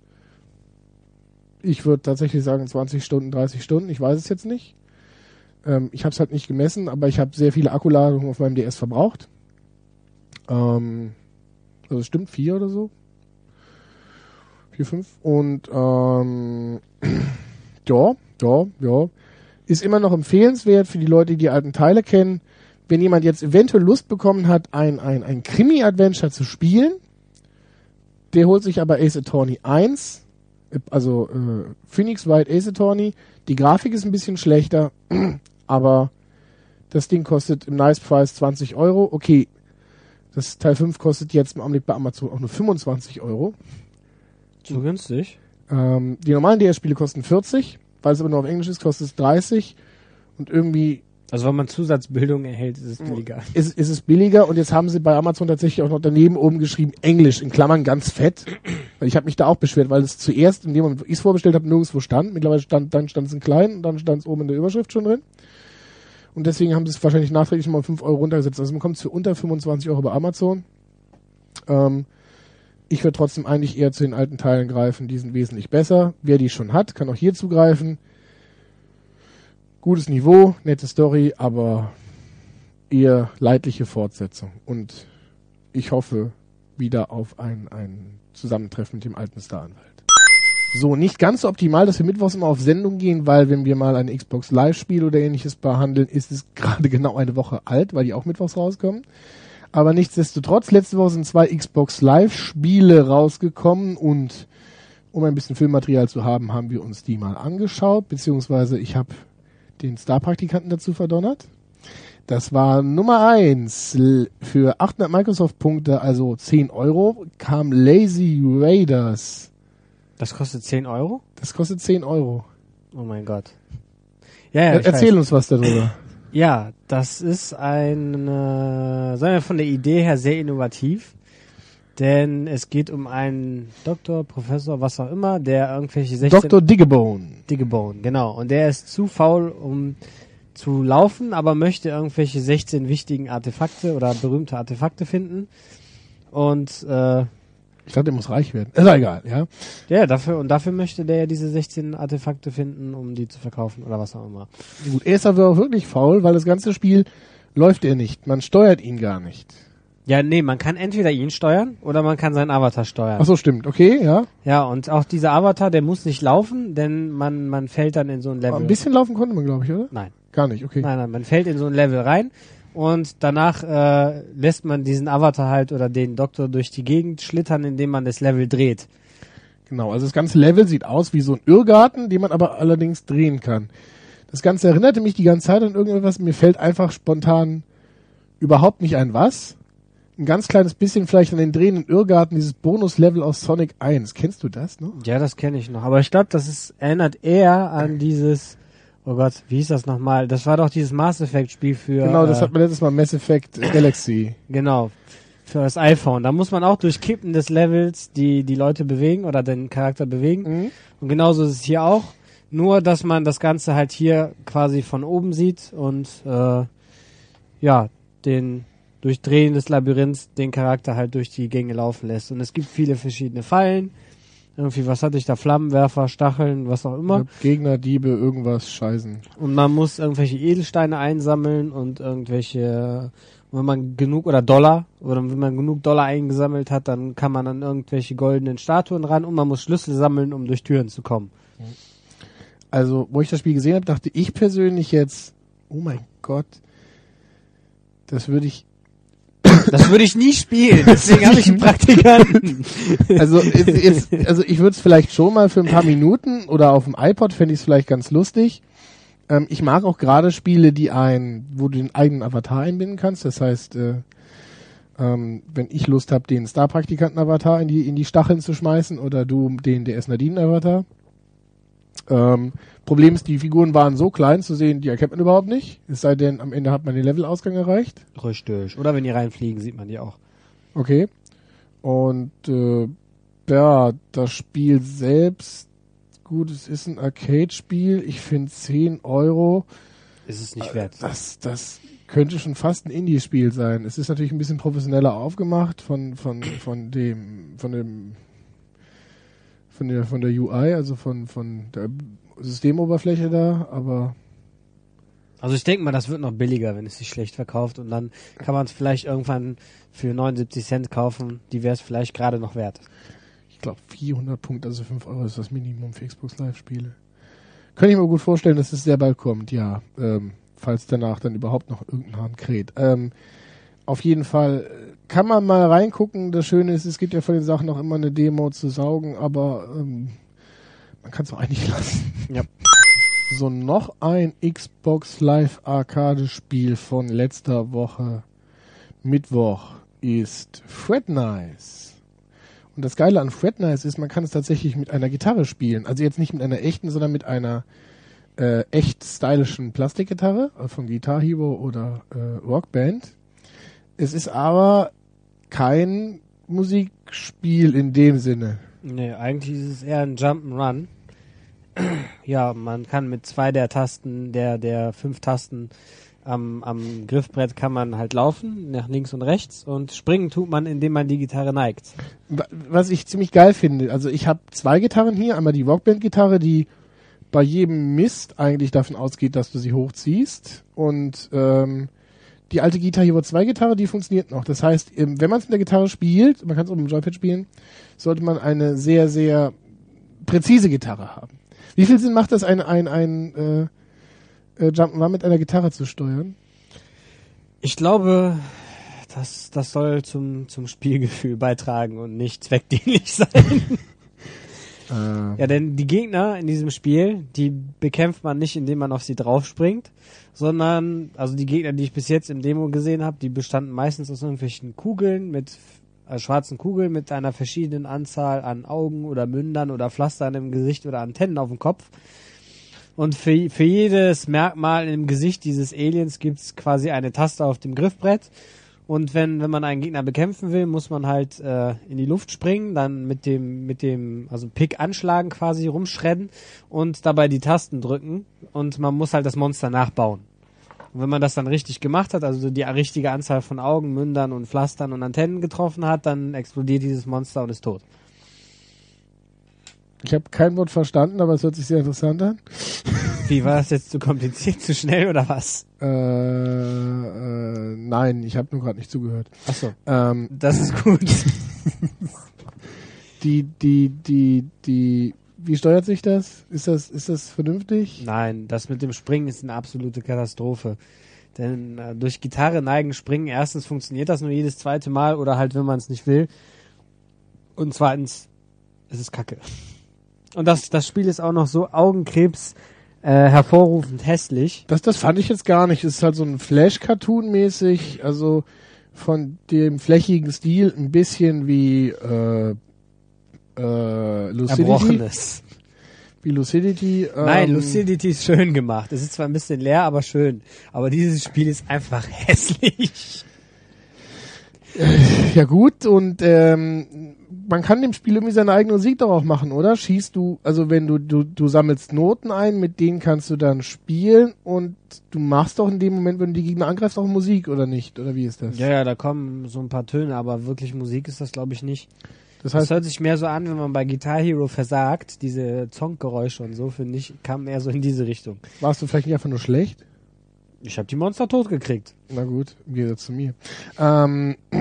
Ich würde tatsächlich sagen 20 Stunden, 30 Stunden, ich weiß es jetzt nicht. Ähm, ich habe es halt nicht gemessen, aber ich habe sehr viele Akkuladungen auf meinem DS verbraucht. Ähm, also stimmt, vier oder so. Vier, fünf. Und ähm, ja, ja, ja. Ist immer noch empfehlenswert für die Leute, die die alten Teile kennen. Wenn jemand jetzt eventuell Lust bekommen hat, ein, ein, ein Krimi-Adventure zu spielen, der holt sich aber Ace Attorney 1, also äh, Phoenix Wright Ace Attorney. Die Grafik ist ein bisschen schlechter, aber das Ding kostet im Nice Price 20 Euro. Okay, das Teil 5 kostet jetzt im Augenblick bei Amazon auch nur 25 Euro. Zu günstig? Ähm, die normalen DS-Spiele kosten 40, weil es aber nur auf Englisch ist, kostet es 30 und irgendwie Also wenn man Zusatzbildung erhält, ist es billiger. ist, ist es billiger und jetzt haben sie bei Amazon tatsächlich auch noch daneben oben geschrieben Englisch in Klammern ganz fett. Weil ich habe mich da auch beschwert, weil es zuerst, in dem Moment, wo ich es vorbestellt habe, nirgendwo stand. Mittlerweile stand, dann stand es in klein und dann stand es oben in der Überschrift schon drin. Und deswegen haben sie es wahrscheinlich nachträglich mal 5 Euro runtergesetzt. Also man kommt für unter 25 Euro bei Amazon. Ähm, ich würde trotzdem eigentlich eher zu den alten Teilen greifen, die sind wesentlich besser. Wer die schon hat, kann auch hier zugreifen. Gutes Niveau, nette Story, aber eher leidliche Fortsetzung. Und ich hoffe wieder auf ein, ein Zusammentreffen mit dem alten Staranwalt. So, nicht ganz so optimal, dass wir mittwochs immer auf Sendung gehen, weil wenn wir mal ein Xbox Live-Spiel oder ähnliches behandeln, ist es gerade genau eine Woche alt, weil die auch mittwochs rauskommen. Aber nichtsdestotrotz, letzte Woche sind zwei Xbox Live-Spiele rausgekommen und um ein bisschen Filmmaterial zu haben, haben wir uns die mal angeschaut, beziehungsweise ich habe den Star-Praktikanten dazu verdonnert. Das war Nummer eins für 800 Microsoft-Punkte, also 10 Euro, kam Lazy Raiders. Das kostet 10 Euro? Das kostet 10 Euro. Oh mein Gott. Ja, ja, Er- Erzähl weiß. uns was darüber. Ja, das ist ein, äh, sagen wir von der Idee her sehr innovativ. Denn es geht um einen Doktor, Professor, was auch immer, der irgendwelche 16... Dr. Diggebone. Diggebone, genau. Und der ist zu faul, um zu laufen, aber möchte irgendwelche 16 wichtigen Artefakte oder berühmte Artefakte finden. Und äh, Ich dachte, er muss reich werden. Ist egal, ja. ja, dafür und dafür möchte der ja diese 16 Artefakte finden, um die zu verkaufen oder was auch immer. Gut, er ist aber auch wirklich faul, weil das ganze Spiel läuft er nicht. Man steuert ihn gar nicht. Ja, nee, man kann entweder ihn steuern oder man kann seinen Avatar steuern. Ach so, stimmt. Okay, ja. Ja, und auch dieser Avatar, der muss nicht laufen, denn man man fällt dann in so ein Level. Aber ein bisschen laufen konnte man, glaube ich, oder? Nein. Gar nicht, okay. Nein, nein, man fällt in so ein Level rein und danach äh, lässt man diesen Avatar halt oder den Doktor durch die Gegend schlittern, indem man das Level dreht. Genau, also das ganze Level sieht aus wie so ein Irrgarten, den man aber allerdings drehen kann. Das Ganze erinnerte mich die ganze Zeit an irgendetwas, mir fällt einfach spontan überhaupt nicht ein was. Ein ganz kleines bisschen vielleicht an den drehenden Irrgarten, dieses Bonus-Level aus Sonic 1. Kennst du das noch? Ja, das kenne ich noch. Aber ich glaube, das ist, erinnert eher an dieses, oh Gott, wie hieß das nochmal? Das war doch dieses Mass Effect Spiel für, genau, das äh, hat man letztes Mal Mass Effect Galaxy. genau, für das iPhone. Da muss man auch durch Kippen des Levels die, die Leute bewegen oder den Charakter bewegen. Mhm. Und genauso ist es hier auch. Nur, dass man das Ganze halt hier quasi von oben sieht und äh, ja, den Durchdrehen des Labyrinths den Charakter halt durch die Gänge laufen lässt. Und es gibt viele verschiedene Fallen. Irgendwie, was hatte ich da? Flammenwerfer, Stacheln, was auch immer. Gegner, Diebe, irgendwas, Scheißen. Und man muss irgendwelche Edelsteine einsammeln und irgendwelche, wenn man genug, oder Dollar, oder wenn man genug Dollar eingesammelt hat, dann kann man an irgendwelche goldenen Statuen ran und man muss Schlüssel sammeln, um durch Türen zu kommen. Also, wo ich das Spiel gesehen habe, dachte ich persönlich jetzt, oh mein Gott, das würde ich Das würde ich nie spielen, deswegen habe ich einen Praktikanten. Also, ist, ist, also ich würde es vielleicht schon mal für ein paar Minuten oder auf dem iPod fände ich es vielleicht ganz lustig. Ähm, ich mag auch gerade Spiele, die ein, wo du den eigenen Avatar einbinden kannst. Das heißt, äh, ähm, wenn ich Lust habe, den Star-Praktikanten-Avatar in die, in die Stacheln zu schmeißen oder du den DS Nadine-Avatar. Ähm, Problem ist, die Figuren waren so klein zu sehen, die erkennt man überhaupt nicht. Es sei denn, am Ende hat man den Levelausgang erreicht. Richtig. Oder wenn die reinfliegen, sieht man die auch. Okay. Und äh, ja, das Spiel selbst, gut, es ist ein Arcade-Spiel. Ich finde 10 Euro. Ist es nicht wert. Das, das könnte schon fast ein Indie-Spiel sein. Es ist natürlich ein bisschen professioneller aufgemacht von, von, von dem, von dem, von der, von der UI, also von, von der Systemoberfläche da, aber Also ich denke mal, das wird noch billiger, wenn es sich schlecht verkauft und dann kann man es vielleicht irgendwann für 79 Cent kaufen. Die wäre es vielleicht gerade noch wert. ich glaube 400 Punkte, also 5 Euro ist das Minimum für Xbox Live-Spiele. Könnte ich mir gut vorstellen, dass es sehr bald kommt, ja. Ähm, falls danach dann überhaupt noch irgendein Hahn kräht. Ähm, auf jeden Fall äh, kann man mal reingucken. Das Schöne ist, es gibt ja von den Sachen noch immer eine Demo zu saugen, aber ähm, man kann es auch eigentlich lassen. Ja. So, noch ein Xbox Live Arcade Spiel von letzter Woche Mittwoch ist Fred Nice. Und das Geile an Fred Nice ist, man kann es tatsächlich mit einer Gitarre spielen. Also jetzt nicht mit einer echten, sondern mit einer äh, echt stylischen Plastikgitarre äh, von Guitar Hero oder äh, Rockband. Es ist aber kein Musikspiel in dem Sinne. Nee, eigentlich ist es eher ein Jump'n'Run. ja, man kann mit zwei der Tasten, der, der fünf Tasten am, am Griffbrett kann man halt laufen, nach links und rechts und springen tut man, indem man die Gitarre neigt. Wa- Was ich ziemlich geil finde, also ich habe zwei Gitarren hier, einmal die Rockband-Gitarre, die bei jedem Mist eigentlich davon ausgeht, dass du sie hochziehst und ähm, die alte Guitar Hero 2 Gitarre, die funktioniert noch. Das heißt, wenn man es mit der Gitarre spielt, man kann es auch mit dem Joypad spielen, sollte man eine sehr, sehr präzise Gitarre haben. Wie viel Sinn macht das, ein, ein, ein äh, äh, Jump'n'Run mit einer Gitarre zu steuern? Ich glaube, das, das soll zum, zum Spielgefühl beitragen und nicht zweckdienlich sein. Äh, Ja, denn die Gegner in diesem Spiel, die bekämpft man nicht, indem man auf sie draufspringt, sondern, also die Gegner, die ich bis jetzt im Demo gesehen habe, die bestanden meistens aus irgendwelchen Kugeln mit äh, schwarzen Kugeln mit einer verschiedenen Anzahl an Augen oder Mündern oder Pflastern im Gesicht oder Antennen auf dem Kopf. Und für, für jedes Merkmal im Gesicht dieses Aliens gibt's quasi eine Taste auf dem Griffbrett. Und wenn, wenn man einen Gegner bekämpfen will, muss man halt äh, in die Luft springen, dann mit dem, mit dem, also Pick anschlagen quasi, rumschredden und dabei die Tasten drücken und man muss halt das Monster nachbauen. Und wenn man das dann richtig gemacht hat, also die richtige Anzahl von Augen, Mündern und Pflastern und Antennen getroffen hat, dann explodiert dieses Monster und ist tot. ich habe kein Wort verstanden, aber es hört sich sehr interessant an. Wie war das jetzt zu kompliziert, zu schnell oder was? Äh, äh, nein, ich habe nur gerade nicht zugehört. Achso, Ähm, das ist gut. die, die, die, die, wie steuert sich das? Ist das, ist das vernünftig? Nein, das mit dem Springen ist eine absolute Katastrophe. Denn äh, durch Gitarre neigen, springen, erstens funktioniert das nur jedes zweite Mal oder halt, wenn man es nicht will. Und zweitens, es ist kacke. Und das, das Spiel ist auch noch so Augenkrebs äh, hervorrufend hässlich. Das, das fand ich jetzt gar nicht. Es ist halt so ein Flash-Cartoon-mäßig, also von dem flächigen Stil ein bisschen wie äh, äh, Lucidity. Erbrochenes. Wie Lucidity. Ähm, Nein, Lucidity ist schön gemacht. Es ist zwar ein bisschen leer, aber schön. Aber dieses Spiel ist einfach hässlich. Ja gut, und ähm, man kann dem Spiel irgendwie seine eigene Musik darauf machen, oder? Schießt du, also wenn du, du, du sammelst Noten ein, mit denen kannst du dann spielen und du machst doch in dem Moment, wenn du die Gegner angreifst, auch Musik, oder nicht? Oder wie ist das? Ja, ja, da kommen so ein paar Töne, aber wirklich Musik ist das, glaube ich, nicht. Das Das heißt, hört sich mehr so an, wenn man bei Guitar Hero versagt, diese Zonkgeräusche und so, finde ich, kam eher so in diese Richtung. warst du vielleicht nicht einfach nur schlecht? Ich habe die Monster tot gekriegt. Na gut, im Gegensatz zu mir. Ähm,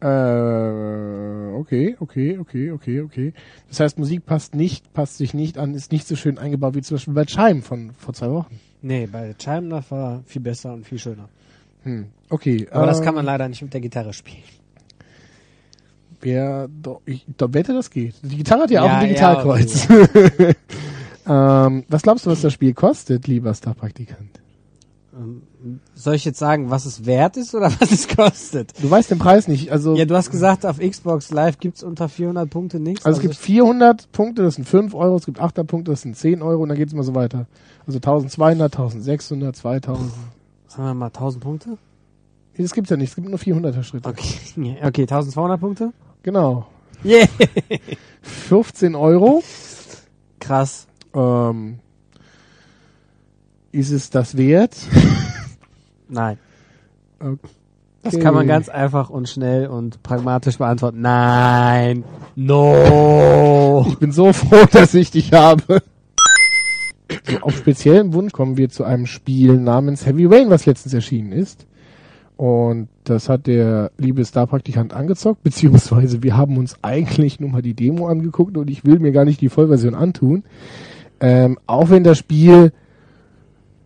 äh, okay, okay, okay, okay, okay. Das heißt, Musik passt nicht, passt sich nicht an, ist nicht so schön eingebaut wie zum Beispiel bei Chime von vor zwei Wochen. Nee, bei Chime das war viel besser und viel schöner. Hm, okay. Aber das ähm, kann man leider nicht mit der Gitarre spielen. Wer, doch, ich doch wette, das geht. Die Gitarre hat ja, auch Ja, ein ja, Digitalkreuz. Ähm, was glaubst du, was das Spiel kostet, lieber Star-Praktikant? Soll ich jetzt sagen, was es wert ist oder was es kostet? Du weißt den Preis nicht. Also, Ja, du hast gesagt, auf Xbox Live gibt's unter 400 Punkte nichts. also es gibt 400 Punkte, das sind 5 Euro, es gibt 800 Punkte, das sind 10 Euro und dann geht's immer so weiter. Also 1200, 1600, 2000. sagen wir mal 1000 Punkte? Nee, Das gibt's ja nicht, es gibt nur 400er Schritte. Okay, okay 1200 Punkte? Genau. Yeah. 15 Euro. Krass. Ähm, ist es das wert? Nein. Okay. Das kann man ganz einfach und schnell und pragmatisch beantworten. Nein. No. Ich bin so froh, dass ich dich habe. So, auf speziellen Wunsch kommen wir zu einem Spiel namens Heavy Rain, was letztens erschienen ist. Und das hat der liebe Star-Praktikant angezockt, beziehungsweise wir haben uns eigentlich nur mal die Demo angeguckt und ich will mir gar nicht die Vollversion antun. Ähm, auch wenn das Spiel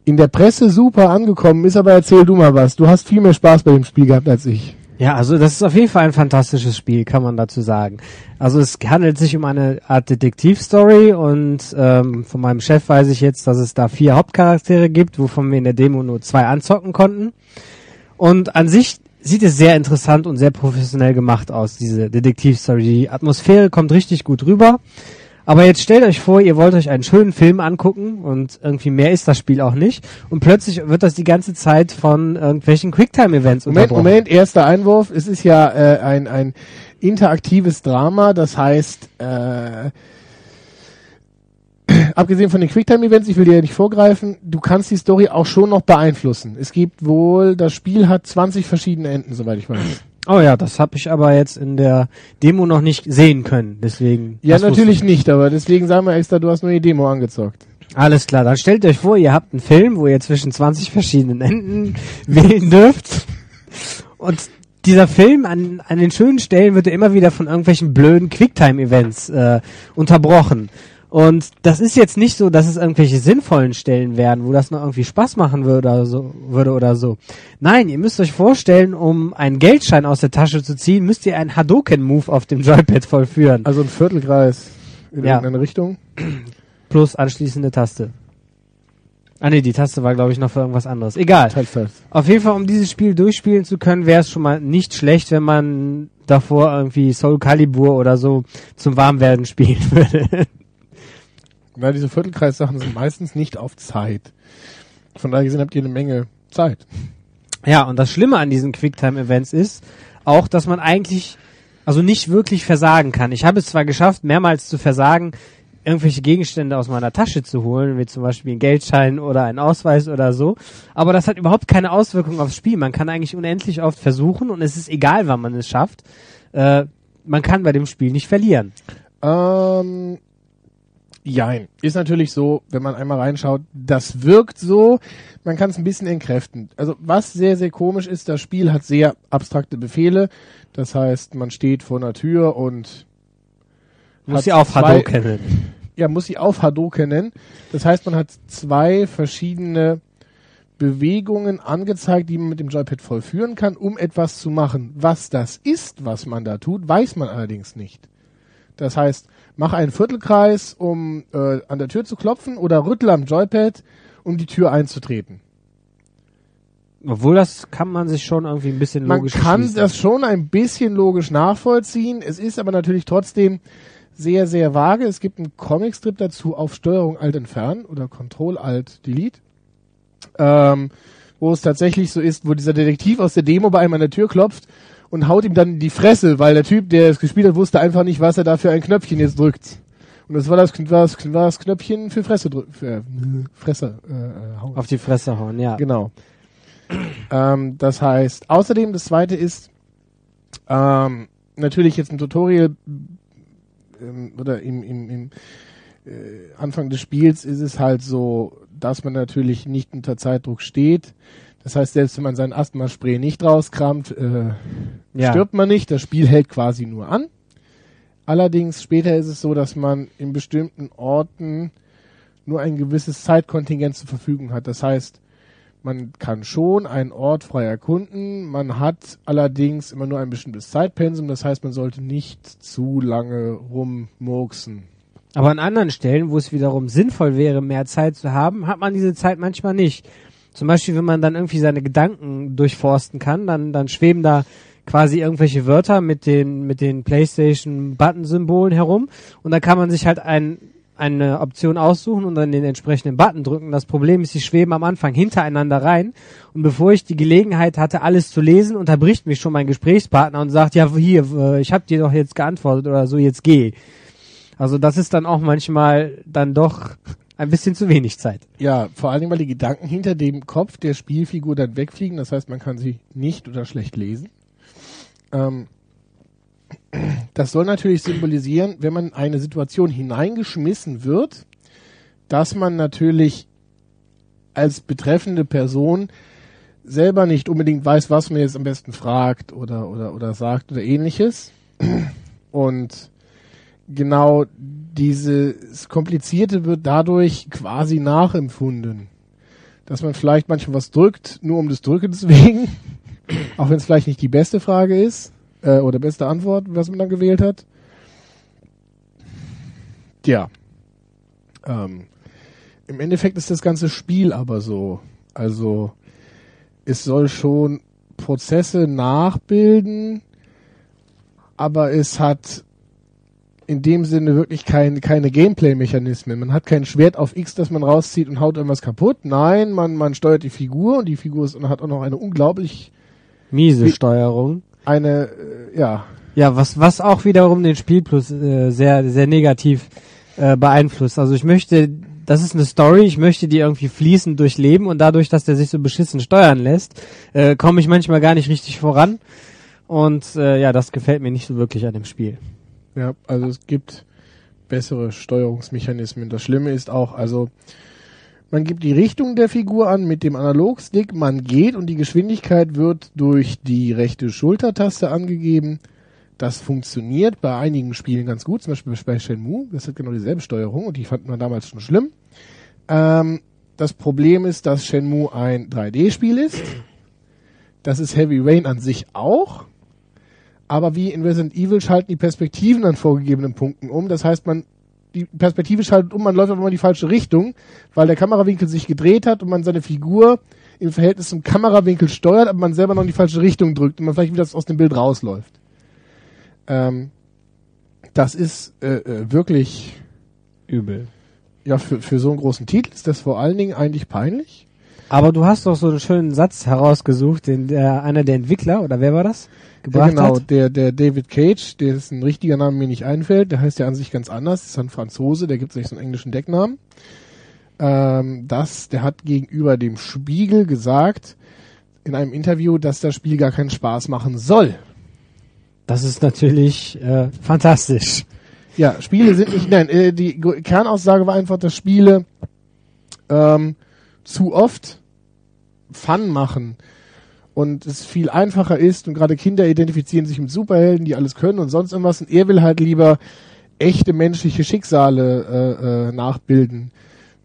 in der Presse super angekommen ist, aber erzähl du mal was. Du hast viel mehr Spaß bei dem Spiel gehabt als ich. Ja, also das ist auf jeden Fall ein fantastisches Spiel, kann man dazu sagen. Also es handelt sich um eine Art Detektivstory und ähm, von meinem Chef weiß ich jetzt, dass es da vier Hauptcharaktere gibt, wovon wir in der Demo nur zwei anzocken konnten. Und an sich sieht es sehr interessant und sehr professionell gemacht aus, diese Detektivstory. Die Atmosphäre kommt richtig gut rüber. Aber jetzt stellt euch vor, ihr wollt euch einen schönen Film angucken und irgendwie mehr ist das Spiel auch nicht. Und plötzlich wird das die ganze Zeit von irgendwelchen Quicktime-Events Moment. Moment, erster Einwurf. Es ist ja äh, ein, ein interaktives Drama, das heißt, äh, abgesehen von den Quicktime-Events, ich will dir ja nicht vorgreifen, du kannst die Story auch schon noch beeinflussen. Es gibt wohl, das Spiel hat 20 verschiedene Enden, soweit ich weiß. Oh ja, das habe ich aber jetzt in der Demo noch nicht sehen können. Deswegen. Ja, natürlich ich. nicht, aber deswegen sagen wir extra, du hast nur die Demo angezockt. Alles klar, dann stellt euch vor, ihr habt einen Film, wo ihr zwischen 20 verschiedenen Enden wählen dürft. Und dieser Film an, an den schönen Stellen wird ja immer wieder von irgendwelchen blöden Quicktime-Events äh, unterbrochen. Und das ist jetzt nicht so, dass es irgendwelche sinnvollen Stellen wären, wo das noch irgendwie Spaß machen würde oder so. Würde oder so. Nein, ihr müsst euch vorstellen, um einen Geldschein aus der Tasche zu ziehen, müsst ihr einen Hadoken-Move auf dem Joypad vollführen. Also ein Viertelkreis in Ja. irgendeine Richtung. Plus anschließende Taste. Ah nee, die Taste war glaube ich noch für irgendwas anderes. Egal. Teils, teils. Auf jeden Fall, um dieses Spiel durchspielen zu können, wäre es schon mal nicht schlecht, wenn man davor irgendwie Soul Calibur oder so zum Warmwerden spielen würde. Ja, diese Viertelkreis-Sachen sind meistens nicht auf Zeit. Von daher gesehen habt ihr eine Menge Zeit. ja, und das Schlimme an diesen Quicktime-Events ist auch, dass man eigentlich also nicht wirklich versagen kann. Ich habe es zwar geschafft, mehrmals zu versagen, irgendwelche Gegenstände aus meiner Tasche zu holen, wie zum Beispiel einen Geldschein oder einen Ausweis oder so, aber das hat überhaupt keine Auswirkung aufs Spiel. Man kann eigentlich unendlich oft versuchen und es ist egal, wann man es schafft. Äh, man kann bei dem Spiel nicht verlieren. Ähm, jein. Ist natürlich so, wenn man einmal reinschaut, das wirkt so, man kann es ein bisschen entkräften. Also was sehr, sehr komisch ist, das Spiel hat sehr abstrakte Befehle. Das heißt, man steht vor einer Tür und Muss sie auf Hadouken nennen. ja, muss sie auf Hadoken nennen. Das heißt, man hat zwei verschiedene Bewegungen angezeigt, die man mit dem Joypad vollführen kann, um etwas zu machen. Was das ist, was man da tut, weiß man allerdings nicht. Das heißt, mach einen Viertelkreis, um äh, an der Tür zu klopfen oder rüttel am Joypad, um die Tür einzutreten. Obwohl das kann man sich schon irgendwie ein bisschen Man logisch kann erschließen. das schon ein bisschen logisch nachvollziehen. Es ist aber natürlich trotzdem sehr, sehr vage. Es gibt einen Comicstrip dazu auf Steuerung Alt entfernen oder Control Alt Delete. Ähm, wo es tatsächlich so ist, wo dieser Detektiv aus der Demo bei einem an der Tür klopft und haut ihm dann in die Fresse, weil der Typ, der es gespielt hat, wusste einfach nicht, was er da für ein Knöpfchen jetzt drückt. Und das war das, war das, war das Knöpfchen für Fresse drücken, für äh, Fresse äh, hauen. auf die Fresse hauen, ja. Genau. ähm, das heißt, außerdem das zweite ist ähm, natürlich jetzt ein Tutorial ähm, oder im, im, im äh, Anfang des Spiels ist es halt so, dass man natürlich nicht unter Zeitdruck steht. Das heißt, selbst wenn man sein Asthma-Spray nicht rauskramt, äh, Ja. stirbt man nicht. Das Spiel hält quasi nur an. Allerdings später ist es so, dass man in bestimmten Orten nur ein gewisses Zeitkontingent zur Verfügung hat. Das heißt, man kann schon einen Ort frei erkunden, man hat allerdings immer nur ein bestimmtes Zeitpensum, das heißt, man sollte nicht zu lange rummurksen. Aber an anderen Stellen, wo es wiederum sinnvoll wäre, mehr Zeit zu haben, hat man diese Zeit manchmal nicht. Zum Beispiel, wenn man dann irgendwie seine Gedanken durchforsten kann, dann, dann schweben da quasi irgendwelche Wörter mit den, mit den PlayStation-Button-Symbolen herum und dann kann man sich halt ein, eine Option aussuchen und dann den entsprechenden Button drücken. Das Problem ist, sie schweben am Anfang hintereinander rein und bevor ich die Gelegenheit hatte, alles zu lesen, unterbricht mich schon mein Gesprächspartner und sagt, ja, hier, äh, ich habe dir doch jetzt geantwortet oder so, jetzt geh. Also das ist dann auch manchmal dann doch ein bisschen zu wenig Zeit. Ja, vor Dingen, weil die Gedanken hinter dem Kopf der Spielfigur dann wegfliegen. Das heißt, man kann sie nicht oder schlecht lesen. Ähm, das soll natürlich symbolisieren, wenn man in eine Situation hineingeschmissen wird, dass man natürlich als betreffende Person selber nicht unbedingt weiß, was man jetzt am besten fragt oder, oder, oder sagt oder ähnliches. Und genau dieses Komplizierte wird dadurch quasi nachempfunden. Dass man vielleicht manchmal was drückt, nur um des Drückens wegen auch wenn es vielleicht nicht die beste Frage ist äh, oder beste Antwort, was man dann gewählt hat. Tja. Ähm, Im Endeffekt ist das ganze Spiel aber so. Also es soll schon Prozesse nachbilden, aber es hat in dem Sinne wirklich kein, keine Gameplay-Mechanismen. Man hat kein Schwert auf X, das man rauszieht und haut irgendwas kaputt. Nein, man, man steuert die Figur und die Figur ist, und hat auch noch eine unglaublich Miese Steuerung. eine, äh, ja, Ja, was, was auch wiederum den Spielplus äh, sehr, sehr negativ äh, beeinflusst. Also ich möchte, das ist eine Story, ich möchte die irgendwie fließend durchleben und dadurch, dass der sich so beschissen steuern lässt, äh, komme ich manchmal gar nicht richtig voran. Und äh, ja, das gefällt mir nicht so wirklich an dem Spiel. Ja, also es gibt bessere Steuerungsmechanismen. Das Schlimme ist auch, also man gibt die Richtung der Figur an mit dem Analogstick, man geht und die Geschwindigkeit wird durch die rechte Schultertaste angegeben. Das funktioniert bei einigen Spielen ganz gut, zum Beispiel bei Shenmue. Das hat genau dieselbe Steuerung und die fand man damals schon schlimm. Ähm, das Problem ist, dass Shenmue ein 3D-Spiel ist. Das ist Heavy Rain an sich auch. Aber wie in Resident Evil schalten die Perspektiven an vorgegebenen Punkten um. Das heißt, man die Perspektive schaltet um, man läuft aber immer in die falsche Richtung, weil der Kamerawinkel sich gedreht hat und man seine Figur im Verhältnis zum Kamerawinkel steuert, aber man selber noch in die falsche Richtung drückt und man vielleicht wieder aus dem Bild rausläuft. Ähm, das ist äh, äh, wirklich, Übel. ja, für, für so einen großen Titel ist das vor allen Dingen eigentlich peinlich. Aber du hast doch so einen schönen Satz herausgesucht, den der einer der Entwickler, oder wer war das? Ja, Gebracht genau, hat. der, der David Cage, der ist ein richtiger Name, mir nicht einfällt, der heißt ja an sich ganz anders, ist ein Franzose, der gibt sich so einen englischen Decknamen. Ähm, das, der hat gegenüber dem Spiegel gesagt, in einem Interview, dass das Spiel gar keinen Spaß machen soll. Das ist natürlich äh, fantastisch. Ja, Spiele sind nicht, nein, äh, die Kernaussage war einfach, dass Spiele ähm, zu oft Fun machen und es viel einfacher ist und gerade Kinder identifizieren sich mit Superhelden, die alles können und sonst irgendwas und er will halt lieber echte menschliche Schicksale äh, äh, nachbilden.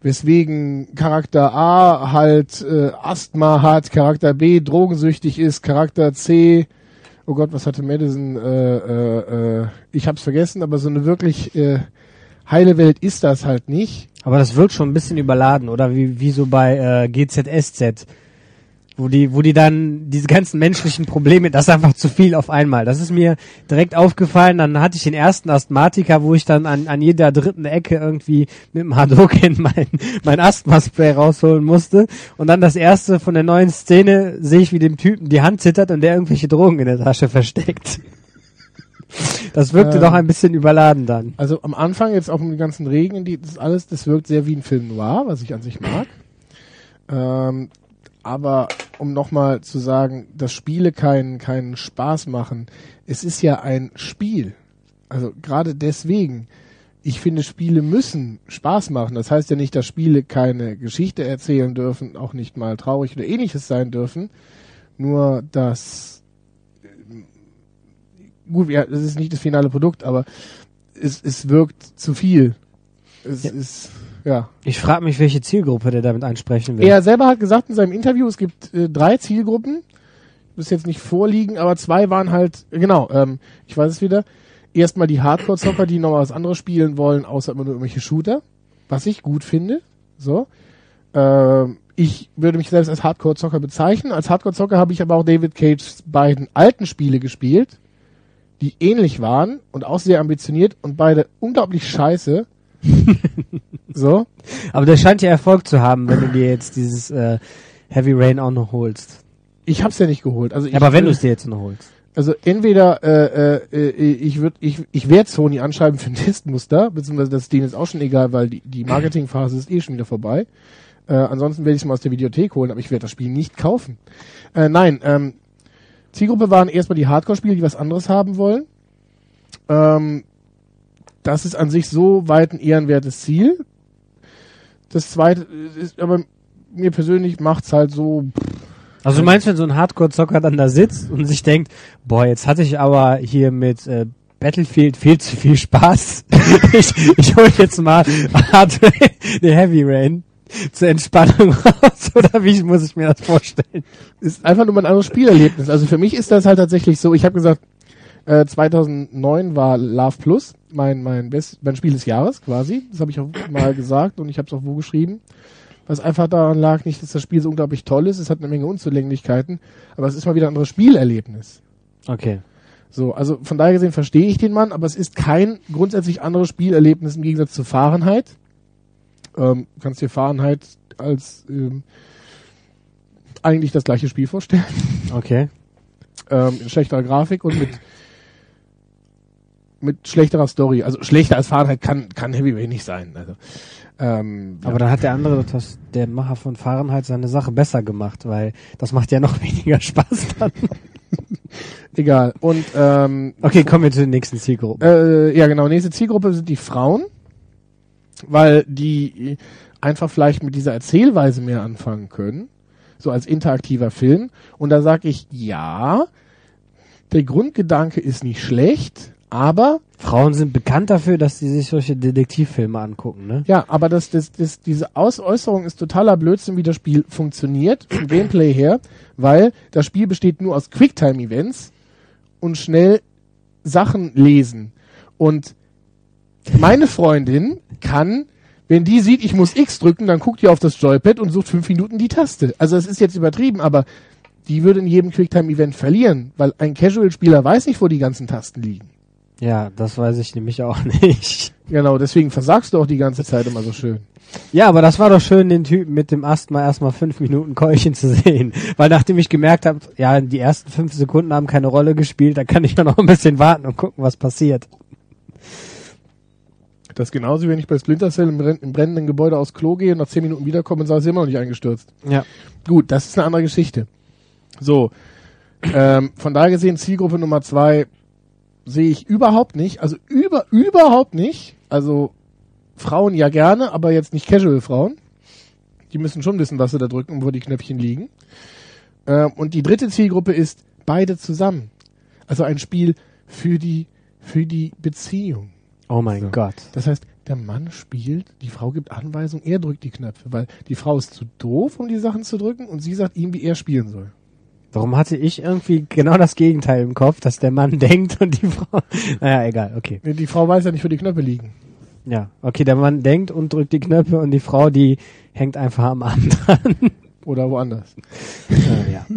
Weswegen Charakter A halt äh, Asthma hat, Charakter B drogensüchtig ist, Charakter C oh Gott, was hatte Madison, äh, äh, äh, ich hab's vergessen, aber so eine wirklich äh, heile Welt ist das halt nicht. Aber das wirkt schon ein bisschen überladen, oder wie, wie so bei äh, GZSZ, wo die, wo die dann diese ganzen menschlichen Probleme, das ist einfach zu viel auf einmal. Das ist mir direkt aufgefallen. Dann hatte ich den ersten Asthmatiker, wo ich dann an, an jeder dritten Ecke irgendwie mit dem Hadoken mein, mein Asthma-Spray rausholen musste. Und dann das erste von der neuen Szene sehe ich, wie dem Typen die Hand zittert und der irgendwelche Drogen in der Tasche versteckt. Das wirkte Ähm. doch ein bisschen überladen dann. Also am Anfang jetzt auch mit den ganzen Regen, die, das alles, das wirkt sehr wie ein Film noir, was ich an sich mag. Ähm, aber um nochmal zu sagen, dass Spiele keinen keinen Spaß machen, es ist ja ein Spiel. Also gerade deswegen. Ich finde, Spiele müssen Spaß machen. Das heißt ja nicht, dass Spiele keine Geschichte erzählen dürfen, auch nicht mal traurig oder ähnliches sein dürfen. Nur, dass gut, ja, das ist nicht das finale Produkt, aber es, es wirkt zu viel. Es Ja. ist, ja. Ich frage mich, welche Zielgruppe der damit ansprechen will. Er selber hat gesagt in seinem Interview, es gibt äh, drei Zielgruppen. Muss jetzt nicht vorliegen, aber zwei waren halt, genau, ähm, ich weiß es wieder. erstmal die Hardcore-Zocker, die noch was anderes spielen wollen, außer immer nur irgendwelche Shooter, was ich gut finde. So. Ähm, ich würde mich selbst als Hardcore-Zocker bezeichnen. Als Hardcore-Zocker habe ich aber auch David Cages beiden alten Spiele gespielt, die ähnlich waren und auch sehr ambitioniert und beide unglaublich scheiße. so. Aber der scheint ja Erfolg zu haben, wenn du dir jetzt dieses äh, Heavy Rain auch noch holst. Ich hab's ja nicht geholt. Also ich, Aber wenn du es dir jetzt noch holst. Also entweder äh, äh, ich würde ich ich werde Sony anschreiben für ein Testmuster, beziehungsweise das ist denen jetzt auch schon egal, weil die, die Marketingphase ist eh schon wieder vorbei. Äh, ansonsten werde ich es mal aus der Videothek holen, aber ich werde das Spiel nicht kaufen. Äh, nein, ähm, Zielgruppe waren erstmal die Hardcore-Spieler, die was anderes haben wollen. Ähm, das ist an sich so weit ein ehrenwertes Ziel. Das zweite ist, aber mir persönlich macht's halt so. Also du meinst, wenn so ein Hardcore-Zocker dann da sitzt und sich denkt, boah, jetzt hatte ich aber hier mit äh, Battlefield viel zu viel Spaß. ich ich hol jetzt mal Hard nee, Heavy Rain zur Entspannung raus, oder wie muss ich mir das vorstellen? Ist einfach nur mal ein anderes Spielerlebnis. Also für mich ist das halt tatsächlich so, ich habe gesagt, äh, 2009 war Love Plus mein mein Best, mein Spiel des Jahres quasi. Das habe ich auch mal gesagt und ich habe es auch wo geschrieben. Was einfach daran lag, nicht, dass das Spiel so unglaublich toll ist, es hat eine Menge Unzulänglichkeiten, aber es ist mal wieder ein anderes Spielerlebnis. Okay. So, also von daher gesehen verstehe ich den Mann, aber es ist kein grundsätzlich anderes Spielerlebnis im Gegensatz zu Fahrenheit. Ähm, kannst dir Fahrenheit als ähm, eigentlich das gleiche Spiel vorstellen. Okay. Ähm, in schlechterer Grafik und mit mit schlechterer Story. Also schlechter als Fahrenheit kann kann Heavy Rain nicht sein. Also, ähm, Aber dann hat der andere, das, der Macher von Fahrenheit, seine Sache besser gemacht, weil das macht ja noch weniger Spaß dann. egal. Und ähm, Okay, kommen wir zu den nächsten Zielgruppen. Äh, ja, genau. Nächste Zielgruppe sind die Frauen, weil die einfach vielleicht mit dieser Erzählweise mehr anfangen können, so als interaktiver Film. Und da sage ich, ja, der Grundgedanke ist nicht schlecht, aber Frauen sind bekannt dafür, dass sie sich solche Detektivfilme angucken, ne? ja, aber das, das, das, diese Ausäußerung ist totaler Blödsinn, wie das Spiel funktioniert vom Gameplay her, weil das Spiel besteht nur aus Quicktime-Events und schnell Sachen lesen. Und meine Freundin kann, wenn die sieht, ich muss X drücken, dann guckt die auf das Joypad und sucht fünf Minuten die Taste. Also es ist jetzt übertrieben, aber die würde in jedem Quicktime-Event verlieren, weil ein Casual-Spieler weiß nicht, wo die ganzen Tasten liegen. Ja, das weiß ich nämlich auch nicht. Genau, deswegen versagst du auch die ganze Zeit immer so schön. Ja, aber das war doch schön, den Typen mit dem Asthma erstmal fünf Minuten Keuchen zu sehen. Weil nachdem ich gemerkt habe, ja, die ersten fünf Sekunden haben keine Rolle gespielt, da kann ich ja noch ein bisschen warten und gucken, was passiert. Das ist genauso, wenn ich bei Splinter Cell im, im brennenden Gebäude aus Klo gehe und nach zehn Minuten wiederkomme und sage, es ist immer noch nicht eingestürzt. Ja. Gut, das ist eine andere Geschichte. So, ähm, von daher gesehen, Zielgruppe Nummer zwei sehe ich überhaupt nicht, also über, überhaupt nicht. Also Frauen ja gerne, aber jetzt nicht Casual-Frauen. Die müssen schon wissen, was sie da drücken und wo die Knöpfchen liegen. Ähm, und die dritte Zielgruppe ist beide zusammen. Also ein Spiel für die, für die Beziehung. Oh mein So. Gott. Das heißt, der Mann spielt, die Frau gibt Anweisungen, er drückt die Knöpfe, weil die Frau ist zu doof, um die Sachen zu drücken und sie sagt ihm, wie er spielen soll. Warum hatte ich irgendwie genau das Gegenteil im Kopf, dass der Mann denkt und die Frau. Naja, egal, okay. Die Frau weiß ja nicht, wo die Knöpfe liegen. Ja, okay, der Mann denkt und drückt die Knöpfe und die Frau, die hängt einfach am Arm dran. Oder woanders. äh, ja.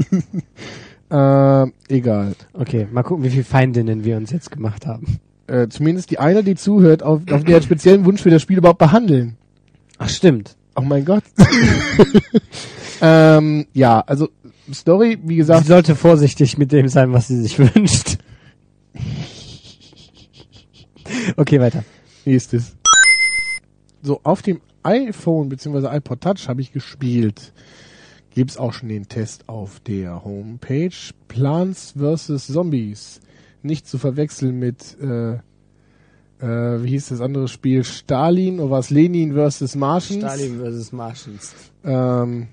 Äh, egal. Okay, mal gucken, wie viele Feindinnen wir uns jetzt gemacht haben. Äh, zumindest die eine, die zuhört, auf, auf der speziellen Wunsch für das Spiel überhaupt behandeln. Ach, stimmt. Oh mein Gott. ähm, ja, also Story, wie Sie gesagt, sollte vorsichtig mit dem sein, was sie sich wünscht. Okay, weiter. nächstes. So, auf dem iPhone bzw. iPod Touch habe ich gespielt. Gibt's auch schon den Test auf der Homepage. Plants vs. Zombies. Nicht zu verwechseln mit, äh, äh, wie hieß das andere Spiel? Stalin oder was? Lenin vs. Martians. vs. Martians. Ähm,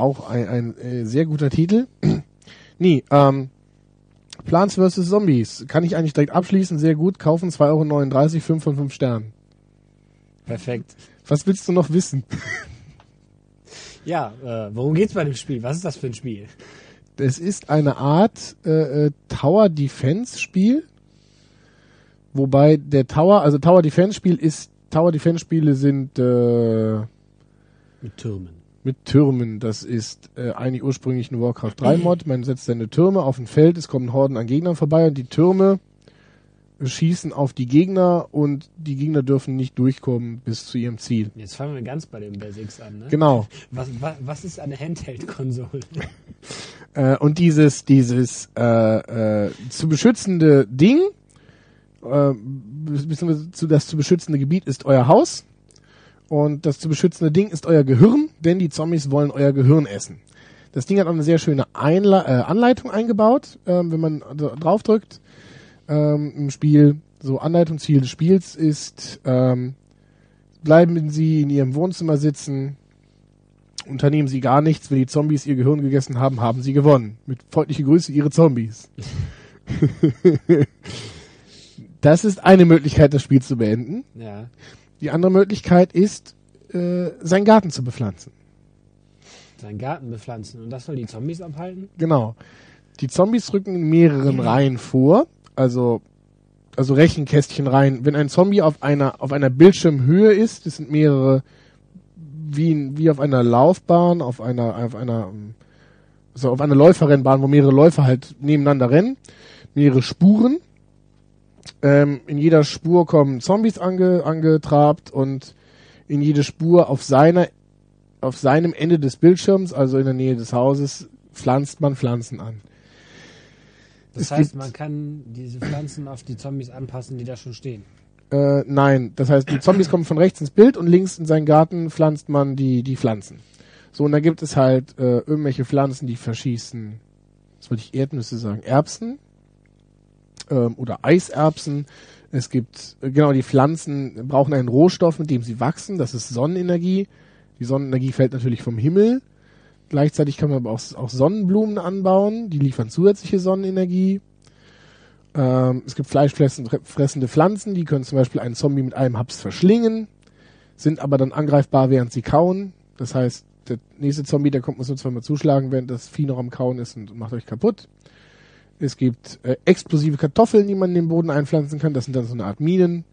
auch ein, ein äh, sehr guter Titel. nee, ähm, Plants vs. Zombies. Kann ich eigentlich direkt abschließen. Sehr gut. Kaufen 2,39 Euro, 5 von 5 Sternen. Perfekt. Was willst du noch wissen? Ja, äh, worum geht's bei dem Spiel? Was ist das für ein Spiel? Es ist eine Art äh, äh, Tower Defense Spiel. Wobei der Tower, also Tower Defense Spiel ist, Tower Defense Spiele sind äh, Mit Türmen. Mit Türmen. Das ist äh, eigentlich ursprünglich ein Warcraft 3 Mod. Man setzt seine Türme auf ein Feld, es kommen Horden an Gegnern vorbei und die Türme schießen auf die Gegner und die Gegner dürfen nicht durchkommen bis zu ihrem Ziel. Jetzt fangen wir ganz bei den Basics an. Ne? Genau. Was, was, was ist eine Handheld-Konsole? Äh, und dieses, dieses äh, äh, zu beschützende Ding, äh, zu, das zu beschützende Gebiet ist euer Haus. Und das zu beschützende Ding ist euer Gehirn, denn die Zombies wollen euer Gehirn essen. Das Ding hat auch eine sehr schöne Einla äh, Anleitung eingebaut, ähm, wenn man da drauf drückt ähm, im Spiel. So Anleitung, Ziel des Spiels ist, ähm, bleiben Sie in Ihrem Wohnzimmer sitzen, unternehmen Sie gar nichts, wenn die Zombies Ihr Gehirn gegessen haben, haben Sie gewonnen. Mit freundliche Grüße, Ihre Zombies. das ist eine Möglichkeit, das Spiel zu beenden. ja. Die andere Möglichkeit ist, äh, seinen Garten zu bepflanzen. Seinen Garten bepflanzen. Und das soll die Zombies abhalten? Genau. Die Zombies rücken in mehreren Reihen vor, also also Rechenkästchen rein. Wenn ein Zombie auf einer auf einer Bildschirmhöhe ist, das sind mehrere wie wie auf einer Laufbahn, auf einer auf einer ähm, so auf einer Läuferrennbahn, wo mehrere Läufer halt nebeneinander rennen, mehrere Spuren. Ähm, in jeder Spur kommen Zombies ange, angetrabt und in jede Spur auf seiner auf seinem Ende des Bildschirms, also in der Nähe des Hauses, pflanzt man Pflanzen an. Das Es heißt, man kann diese Pflanzen auf die Zombies anpassen, die da schon stehen. Äh, nein, das heißt, die Zombies kommen von rechts ins Bild und links in seinen Garten pflanzt man die, die Pflanzen. So, und da gibt es halt äh, irgendwelche Pflanzen, die verschießen, was wollte ich Erdnüsse sagen, Erbsen ähm, oder Eiserbsen. Es gibt, äh, genau, die Pflanzen brauchen einen Rohstoff, mit dem sie wachsen, das ist Sonnenenergie. Die Sonnenenergie fällt natürlich vom Himmel. Gleichzeitig kann man aber auch, auch Sonnenblumen anbauen, die liefern zusätzliche Sonnenenergie. Ähm, es gibt fleischfressende Pflanzen, die können zum Beispiel einen Zombie mit einem Haps verschlingen, sind aber dann angreifbar, während sie kauen. Das heißt, der nächste Zombie, der kommt, muss nur zweimal zuschlagen, während das Vieh noch am Kauen ist und macht euch kaputt. Es gibt äh, explosive Kartoffeln, die man in den Boden einpflanzen kann. Das sind dann so eine Art Minen.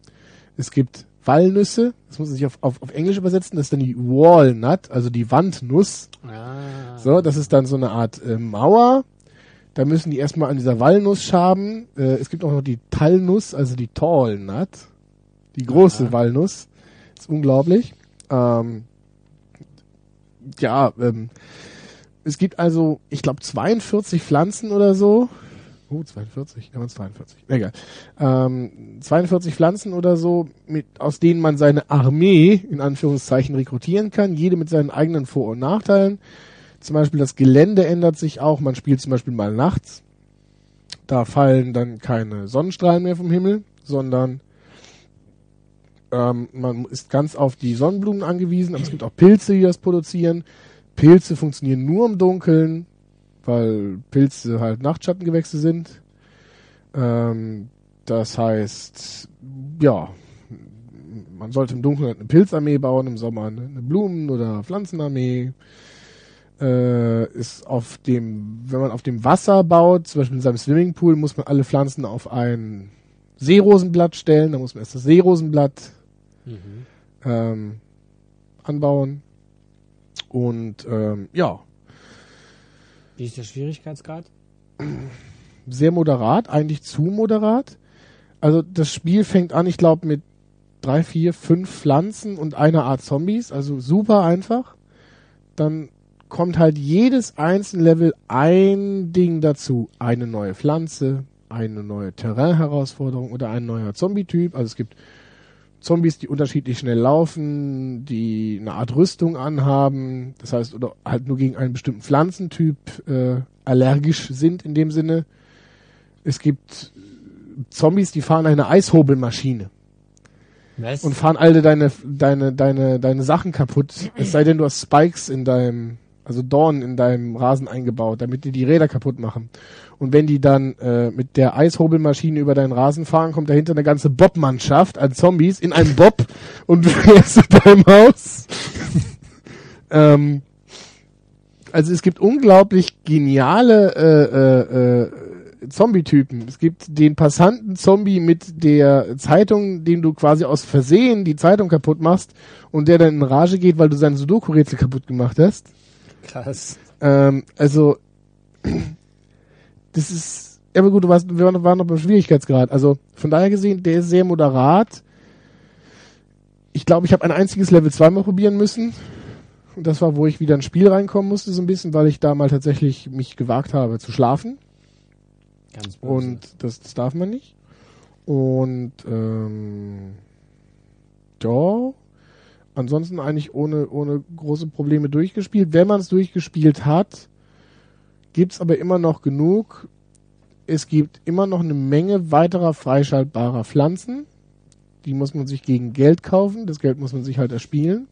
Es gibt Walnüsse. Das muss man sich auf, auf, auf Englisch übersetzen. Das ist dann die Walnut, also die Wandnuss. Ah. So, das ist dann so eine Art äh, Mauer. Da müssen die erstmal an dieser Walnuss schaben. Äh, es gibt auch noch die Talnuss, also die Tall Nut. Die große Aha. Walnuss. ist unglaublich. Ähm, ja, ähm, es gibt also, ich glaube, 42 Pflanzen oder so. Oh, 42, ja, 42. Egal. Ähm, 42 Pflanzen oder so, mit, aus denen man seine Armee, in Anführungszeichen, rekrutieren kann. Jede mit seinen eigenen Vor- und Nachteilen. Zum Beispiel das Gelände ändert sich auch. Man spielt zum Beispiel mal nachts. Da fallen dann keine Sonnenstrahlen mehr vom Himmel, sondern ähm, man ist ganz auf die Sonnenblumen angewiesen. Aber es gibt auch Pilze, die das produzieren. Pilze funktionieren nur im Dunkeln, weil Pilze halt Nachtschattengewächse sind. Ähm, das heißt, ja, man sollte im Dunkeln halt eine Pilzarmee bauen, im Sommer eine, eine Blumen- oder Pflanzenarmee. Äh, ist auf dem, wenn man auf dem Wasser baut, zum Beispiel in seinem Swimmingpool, muss man alle Pflanzen auf ein Seerosenblatt stellen. Da muss man erst das Seerosenblatt Mhm. ähm, anbauen. Und ähm, ja, Wie ist der Schwierigkeitsgrad? sehr moderat, eigentlich zu moderat. Also das Spiel fängt an, ich glaube, mit drei, vier, fünf Pflanzen und einer Art Zombies, also super einfach. Dann kommt halt jedes einzelne Level ein Ding dazu. Eine neue Pflanze, eine neue Terrain-Herausforderung oder ein neuer Zombie-Typ. Also es gibt Zombies, die unterschiedlich schnell laufen, die eine Art Rüstung anhaben, das heißt, oder halt nur gegen einen bestimmten Pflanzentyp äh, allergisch sind in dem Sinne. Es gibt Zombies, die fahren eine Eishobelmaschine Was? und fahren alle deine, deine, deine, deine Sachen kaputt. Es sei denn, du hast Spikes in deinem, also Dornen in deinem Rasen eingebaut, damit die die Räder kaputt machen. Und wenn die dann äh, mit der Eishobelmaschine über deinen Rasen fahren, kommt dahinter eine ganze Bobmannschaft an Zombies in einem Bob und du fährst zu deinem Haus. ähm, also es gibt unglaublich geniale äh, äh, äh, Zombie-Typen. Es gibt den passanten Zombie mit der Zeitung, dem du quasi aus Versehen die Zeitung kaputt machst und der dann in Rage geht, weil du sein Sudoku-Rätsel kaputt gemacht hast. Krass. Ähm, also, das ist, ja, aber gut, du warst, wir waren, noch beim Schwierigkeitsgrad. Also, von daher gesehen, der ist sehr moderat. Ich glaube, ich habe ein einziges Level zweimal probieren müssen. Und das war, wo ich wieder ins Spiel reinkommen musste, so ein bisschen, weil ich da mal tatsächlich mich gewagt habe zu schlafen. Ganz böse. Und das, das darf man nicht. Und ähm, ja, ansonsten eigentlich ohne, ohne große Probleme durchgespielt. Wenn man es durchgespielt hat, gibt's aber immer noch genug. Es gibt immer noch eine Menge weiterer freischaltbarer Pflanzen. Die muss man sich gegen Geld kaufen. Das Geld muss man sich halt erspielen.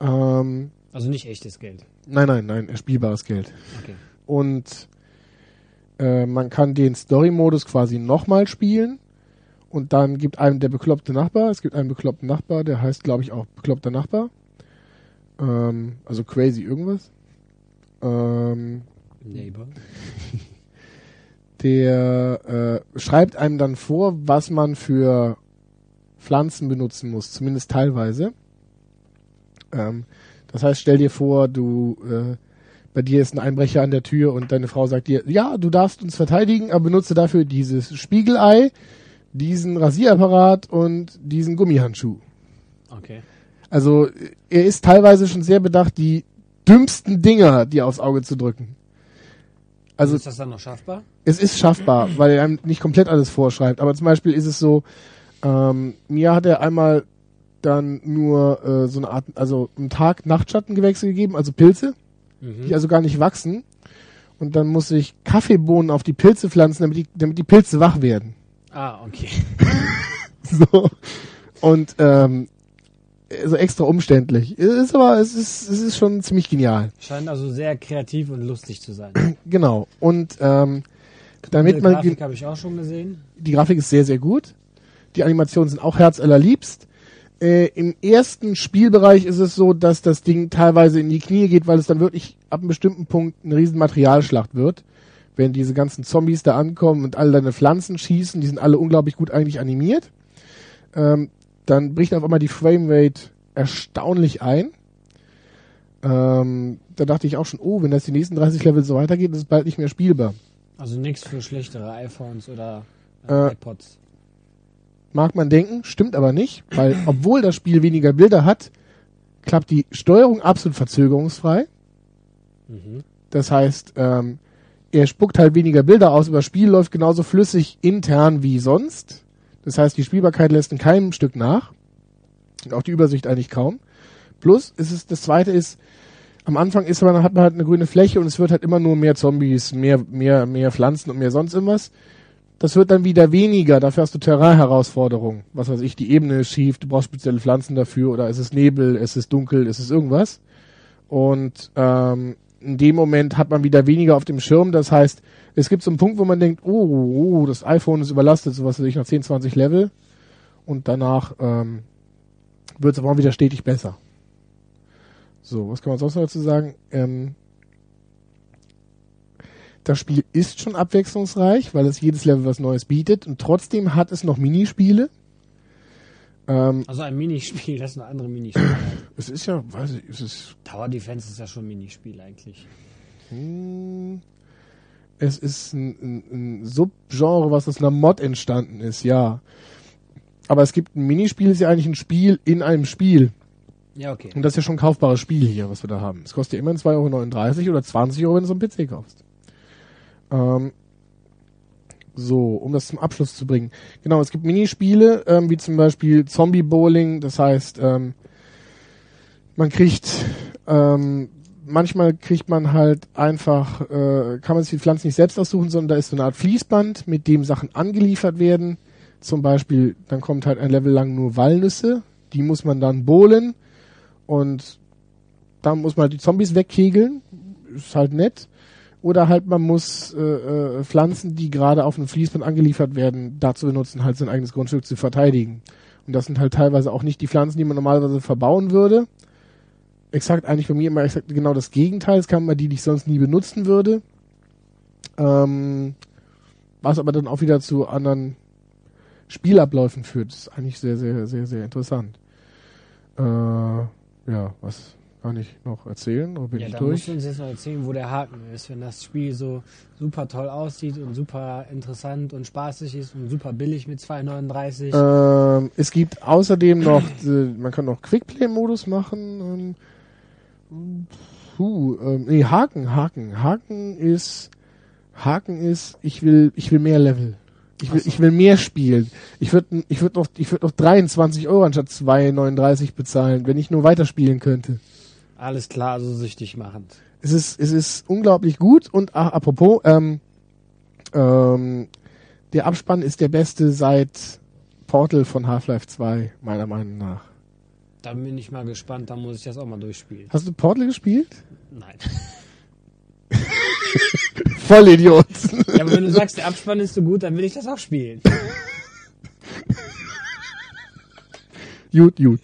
Ähm, also nicht echtes Geld. nein, nein, nein, erspielbares Geld. Okay. und äh, man kann den Story-Modus quasi nochmal spielen und dann gibt einem der bekloppte Nachbar, es gibt einen bekloppten Nachbar, der heißt glaube ich auch bekloppter Nachbar, ähm, also crazy irgendwas. Ähm, Neighbor. der äh, schreibt einem dann vor, was man für Pflanzen benutzen muss, zumindest teilweise. Ähm, das heißt, stell dir vor, du äh, bei dir ist ein Einbrecher an der Tür und deine Frau sagt dir, ja, du darfst uns verteidigen, aber benutze dafür dieses Spiegelei, diesen Rasierapparat und diesen Gummihandschuh. Okay. Also er ist teilweise schon sehr bedacht, die dümmsten Dinger dir aufs Auge zu drücken. Also ist das dann noch schaffbar? es ist schaffbar, weil er einem nicht komplett alles vorschreibt. Aber zum Beispiel ist es so, ähm, mir hat er einmal dann nur äh, so eine Art, also einen Tag-Nachtschattengewächse gegeben, also Pilze, Mhm. die also gar nicht wachsen. Und dann muss ich Kaffeebohnen auf die Pilze pflanzen, damit die, damit die Pilze wach werden. Ah, okay. So. Und ähm, also extra umständlich. Es ist aber, es ist, es ist schon ziemlich genial. Scheint also sehr kreativ und lustig zu sein. Genau. Und ähm, damit Die man Grafik habe ich auch schon gesehen. die Grafik ist sehr, sehr gut. Die Animationen sind auch herzallerliebst. Äh, Im ersten Spielbereich ist es so, dass das Ding teilweise in die Knie geht, weil es dann wirklich ab einem bestimmten Punkt eine riesen Materialschlacht wird. Wenn diese ganzen Zombies da ankommen und alle deine Pflanzen schießen, die sind alle unglaublich gut eigentlich animiert. Ähm, dann bricht auf einmal die Framerate erstaunlich ein. Ähm, da dachte ich auch schon, oh, wenn das die nächsten 30 Level so weitergeht, ist es bald nicht mehr spielbar. Also nichts für schlechtere iPhones oder äh, Äh, iPods. Mag man denken, stimmt aber nicht, weil obwohl das Spiel weniger Bilder hat, klappt die Steuerung absolut verzögerungsfrei. Mhm. Das heißt, ähm, er spuckt halt weniger Bilder aus, aber das Spiel läuft genauso flüssig intern wie sonst. Das heißt, die Spielbarkeit lässt in keinem Stück nach. Und auch die Übersicht eigentlich kaum. Plus, ist es, das zweite ist, am Anfang ist man, hat man halt eine grüne Fläche und es wird halt immer nur mehr Zombies, mehr, mehr, mehr Pflanzen und mehr sonst irgendwas. Das wird dann wieder weniger, dafür hast du Terrain-Herausforderungen. Was weiß ich, die Ebene ist schief, du brauchst spezielle Pflanzen dafür oder es ist Nebel, es ist dunkel, es ist irgendwas. Und ähm, in dem Moment hat man wieder weniger auf dem Schirm. Das heißt, es gibt so einen Punkt, wo man denkt, oh, oh das iPhone ist überlastet, sowas weiß ich, nach 10, 20 Level. Und danach ähm, wird es aber auch wieder stetig besser. So, was kann man sonst noch dazu sagen? Ähm, das Spiel ist schon abwechslungsreich, weil es jedes Level was Neues bietet und trotzdem hat es noch Minispiele. Ähm, Also ein Minispiel, das ist eine andere Minispiel. es ist ja, weiß ich, es ist Tower Defense ist ja schon ein Minispiel eigentlich. Hm, Es ist ein, ein, ein Subgenre, was aus einer Mod entstanden ist, ja. Aber es gibt ein Minispiel, ist ja eigentlich ein Spiel in einem Spiel. Ja, okay. Und das ist ja schon ein kaufbares Spiel hier, was wir da haben. Es kostet ja immerhin 2,39 Euro oder 20 Euro, wenn du so einen PC kaufst. Ähm, so, um das zum Abschluss zu bringen. Genau, es gibt Minispiele, ähm, wie zum Beispiel Zombie Bowling, das heißt, ähm, man kriegt, ähm, manchmal kriegt man halt einfach, äh, kann man sich die Pflanzen nicht selbst aussuchen, sondern da ist so eine Art Fließband, mit dem Sachen angeliefert werden. Zum Beispiel, dann kommt halt ein Level lang nur Walnüsse, die muss man dann bowlen und dann muss man halt die Zombies wegkegeln, ist halt nett. Oder halt man muss äh, äh, Pflanzen, die gerade auf einem Fließband angeliefert werden, dazu benutzen, halt sein eigenes Grundstück zu verteidigen. Und das sind halt teilweise auch nicht die Pflanzen, die man normalerweise verbauen würde. Exakt eigentlich bei mir immer exakt genau das Gegenteil. Es kamen immer die, die ich sonst nie benutzen würde. Ähm, was aber dann auch wieder zu anderen Spielabläufen führt. Das ist eigentlich sehr, sehr, sehr, sehr interessant. Äh, ja, was kann ich noch erzählen? Oder bin Ja, ich da durch? musst du uns jetzt noch erzählen, wo der Haken ist, wenn das Spiel so super toll aussieht und super interessant und spaßig ist und super billig mit 2,39. Ähm, es gibt außerdem noch, äh, man kann noch Quickplay-Modus machen. Ähm, puh, ähm, nee, Haken, Haken. Haken ist, Haken ist, ich will, ich will mehr Level. Ich will, ich will mehr spielen. Ich würde, ich würde noch, ich würde noch 23 Euro anstatt 2,39 bezahlen, wenn ich nur weiterspielen könnte. Alles klar, also süchtig machend. Es ist, es ist unglaublich gut und ach, apropos, ähm, ähm, der Abspann ist der beste seit Portal von Half-Life 2, meiner Meinung nach. Da bin ich mal gespannt, da muss ich das auch mal durchspielen. Hast du Portal gespielt? Nein. Vollidiot. Ja, aber wenn du sagst, der Abspann ist so gut, dann will ich das auch spielen. gut, gut.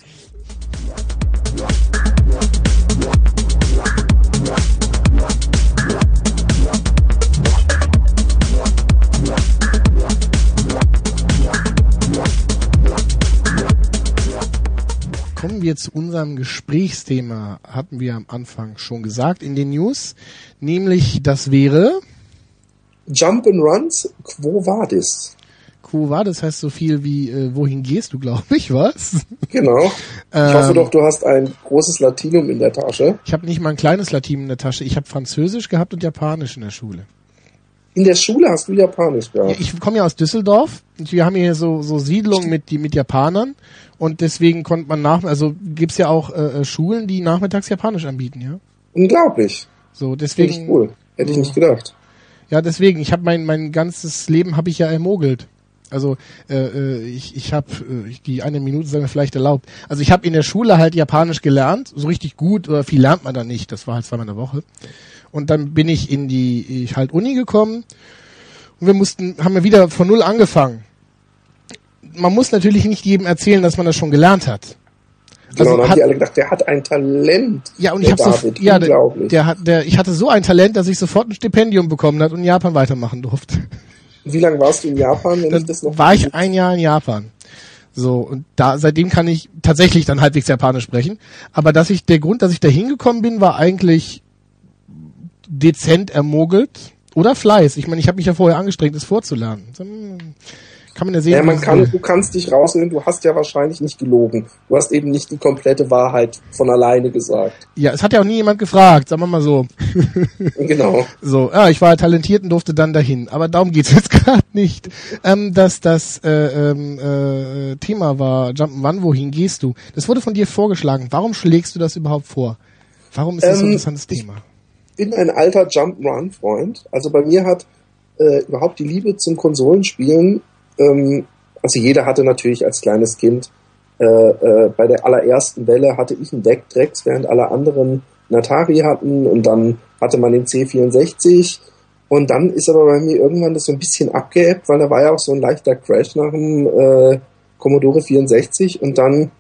Kommen wir zu unserem Gesprächsthema, hatten wir am Anfang schon gesagt in den News, nämlich das wäre Jump and Runs, Quo Vadis. Quo war, das heißt so viel wie äh, wohin gehst du, glaube ich, was? Genau. Ich Ähm. hoffe doch, du hast ein großes Latinum in der Tasche. Ich habe nicht mal ein kleines Latin in der Tasche, ich habe Französisch gehabt und Japanisch in der Schule. In der Schule hast du Japanisch Ja, gehabt. ich komme ja aus Düsseldorf und wir haben hier so, so Siedlungen mit, die, mit Japanern und deswegen konnte man nach, also gibt's ja auch äh, äh, Schulen, die nachmittags Japanisch anbieten, ja. Unglaublich. So, Finde deswegen, ich cool. Hätte ich nicht gedacht. ja, deswegen, ich habe mein, mein ganzes Leben habe ich ja ermogelt. Also äh, äh, ich, ich habe äh, die eine Minute sei mir vielleicht erlaubt. Also ich habe in der Schule halt Japanisch gelernt, so richtig gut oder viel lernt man da nicht. Das war halt zweimal in der Woche. Und dann bin ich in die ich halt Uni gekommen und wir mussten haben wir wieder von null angefangen. Man muss natürlich nicht jedem erzählen, dass man das schon gelernt hat. Genau, Also dann haben hat- die alle gedacht, der hat ein Talent. Ja, und ich habe so, ja, der, Unglaublich. der der, ich hatte so ein Talent, dass ich sofort ein Stipendium bekommen hat und in Japan weitermachen durfte. Wie lange warst du in Japan, wenn Dann ich das noch war ich ein Jahr in Japan. So, und da, seitdem kann ich tatsächlich dann halbwegs Japanisch sprechen. Aber dass ich, der Grund, dass ich da hingekommen bin, war eigentlich dezent ermogelt oder Fleiß. Ich meine, ich habe mich ja vorher angestrengt, es vorzulernen. Hm, Kann man ja sehen. Ja, man kann, du kannst dich rausnehmen, du hast ja wahrscheinlich nicht gelogen. Du hast eben nicht die komplette Wahrheit von alleine gesagt. ja, es hat ja auch nie jemand gefragt, sagen wir mal so. Genau. So, ja, ich war talentiert und durfte dann dahin. Aber darum geht's jetzt gerade nicht. Ähm, dass das äh, ähm, äh, Thema war, Jump'n'Run, wohin gehst du? Das wurde von dir vorgeschlagen. Warum schlägst du das überhaupt vor? Warum ist das so ein Ähm, interessantes Thema? Bin ein alter Jump-Run-Freund. Also bei mir hat äh, überhaupt die Liebe zum Konsolenspielen, ähm, also jeder hatte natürlich als kleines Kind, äh, äh, bei der allerersten Welle hatte ich einen Deckdrex, während alle anderen einen Atari hatten und dann hatte man den C64 und dann ist aber bei mir irgendwann das so ein bisschen abgeebbt, weil da war ja auch so ein leichter Crash nach dem äh, Commodore 64 und dann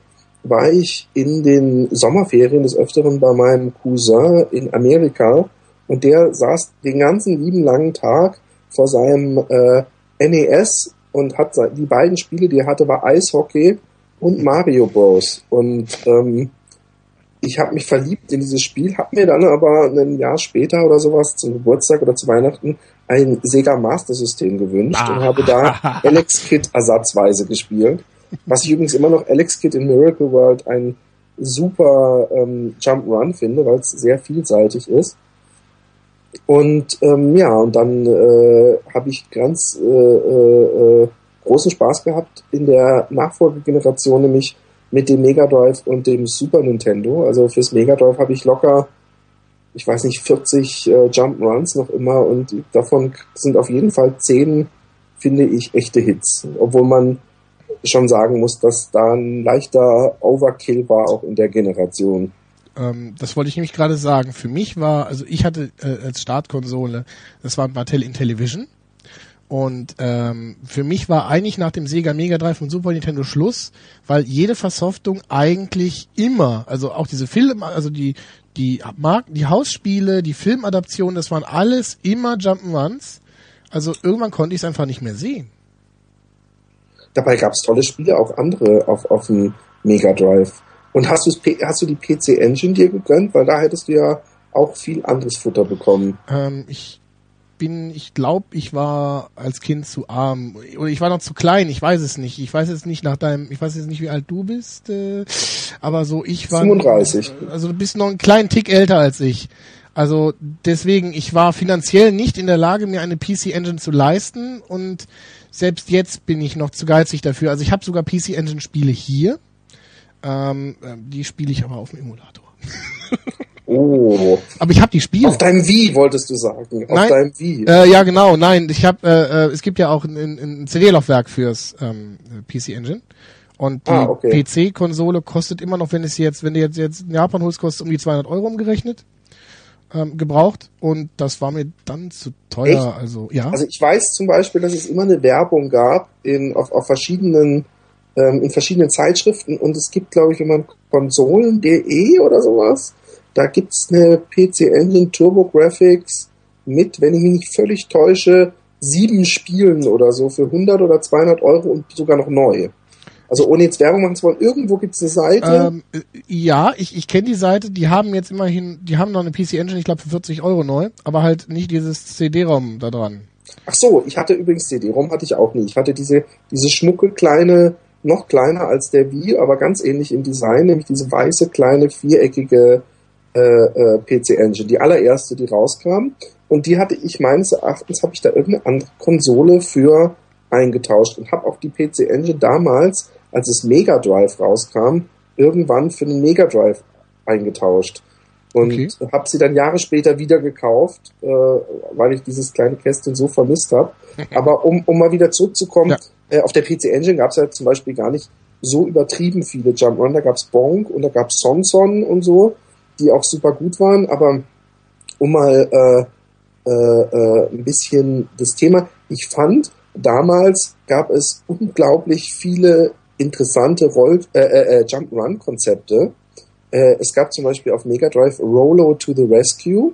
war ich in den Sommerferien des Öfteren bei meinem Cousin in Amerika und der saß den ganzen lieben langen Tag vor seinem äh, NES und hat die beiden Spiele, die er hatte, war Eishockey und Mario Bros. Und ähm, ich habe mich verliebt in dieses Spiel, habe mir dann aber ein Jahr später oder sowas zum Geburtstag oder zu Weihnachten ein Sega Master System gewünscht und habe da Alex Kid ersatzweise gespielt. Was ich übrigens immer noch Alex Kid in Miracle World ein super ähm, Jump Run finde, weil es sehr vielseitig ist. Und ähm, ja, und dann äh, habe ich ganz äh, äh, äh, großen Spaß gehabt in der Nachfolgegeneration, nämlich mit dem Mega Drive und dem Super Nintendo. Also fürs Mega Drive habe ich locker, ich weiß nicht, 40 äh, Jump Runs noch immer und davon sind auf jeden Fall 10, finde ich, echte Hits. Obwohl man schon sagen muss, dass da ein leichter Overkill war auch in der Generation. Ähm, das wollte ich nämlich gerade sagen. Für mich war, also ich hatte äh, als Startkonsole, das war ein Mattel Intellivision. Und ähm, für mich war eigentlich nach dem Sega Mega Drive und Super Nintendo Schluss, weil jede Versoftung eigentlich immer, also auch diese Film, also die die Marken, die Hausspiele, die Filmadaptionen, das waren alles immer Jump'n'Runs. Also irgendwann konnte ich es einfach nicht mehr sehen. Dabei gab es tolle Spiele, auch andere auf, auf dem Mega Drive. Und hast, hast du die PC Engine dir gegönnt? Weil da hättest du ja auch viel anderes Futter bekommen. Ähm, ich bin, ich glaube, ich war als Kind zu arm oder ich war noch zu klein. Ich weiß es nicht. Ich weiß jetzt nicht nach deinem, ich weiß jetzt nicht, wie alt du bist, äh, aber so ich war 35. Also du bist noch einen kleinen Tick älter als ich. Also deswegen, ich war finanziell nicht in der Lage, mir eine PC Engine zu leisten und selbst jetzt bin ich noch zu geizig dafür. Also ich habe sogar PC Engine Spiele hier. Ähm, die spiele ich aber auf dem Emulator. Oh. Aber ich habe die Spiele. Auf deinem Wii wolltest du sagen. Auf nein, deinem Wii. Äh, ja, genau. Nein, ich habe. Äh, äh, es gibt ja auch ein, ein CD-Laufwerk fürs ähm, PC Engine. Und die ah, okay. PC-Konsole kostet immer noch, wenn es jetzt, wenn du jetzt jetzt in Japan holst, kostet um die 200 Euro umgerechnet ähm, gebraucht. Und das war mir dann zu teuer. Echt? Also ja. Also ich weiß zum Beispiel, dass es immer eine Werbung gab in auf, auf verschiedenen ähm, in verschiedenen Zeitschriften und es gibt, glaube ich, wenn man Konsolen.de oder sowas, da gibt's eine PC Engine Turbo Graphics mit, wenn ich mich nicht völlig täusche, sieben Spielen oder so für 100 oder 200 Euro und sogar noch neu. Also ohne jetzt Werbung machen zu wollen, irgendwo gibt's eine Seite. Ähm, äh, ja, ich, ich kenne die Seite, die haben jetzt immerhin, die haben noch eine PC Engine, ich glaube für 40 Euro neu, aber halt nicht dieses CD-ROM da dran. Ach so, ich hatte übrigens CD-ROM, hatte ich auch nie. Ich hatte diese, diese schmucke kleine, noch kleiner als der Wii, aber ganz ähnlich im Design, nämlich diese weiße, kleine, viereckige äh, äh, PC Engine, die allererste, die rauskam. Und die hatte ich meines Erachtens, habe ich da irgendeine andere Konsole für eingetauscht und habe auch die PC Engine damals, als es Mega Drive rauskam, irgendwann für den Mega Drive eingetauscht. Und Okay. habe sie dann Jahre später wieder gekauft, äh, weil ich dieses kleine Kästchen so vermisst habe. Aber um, um mal wieder zurückzukommen, Ja. äh, auf der PC Engine gab es ja zum Beispiel gar nicht so übertrieben viele Jump-Run. Da gab es Bonk und da gab es Sonson und so, die auch super gut waren. Aber um mal äh, äh, äh, ein bisschen das Thema, ich fand, damals gab es unglaublich viele interessante Roll äh, äh, äh, Jump-Run-Konzepte. Äh, es gab zum Beispiel auf Mega Drive Rolo to the Rescue.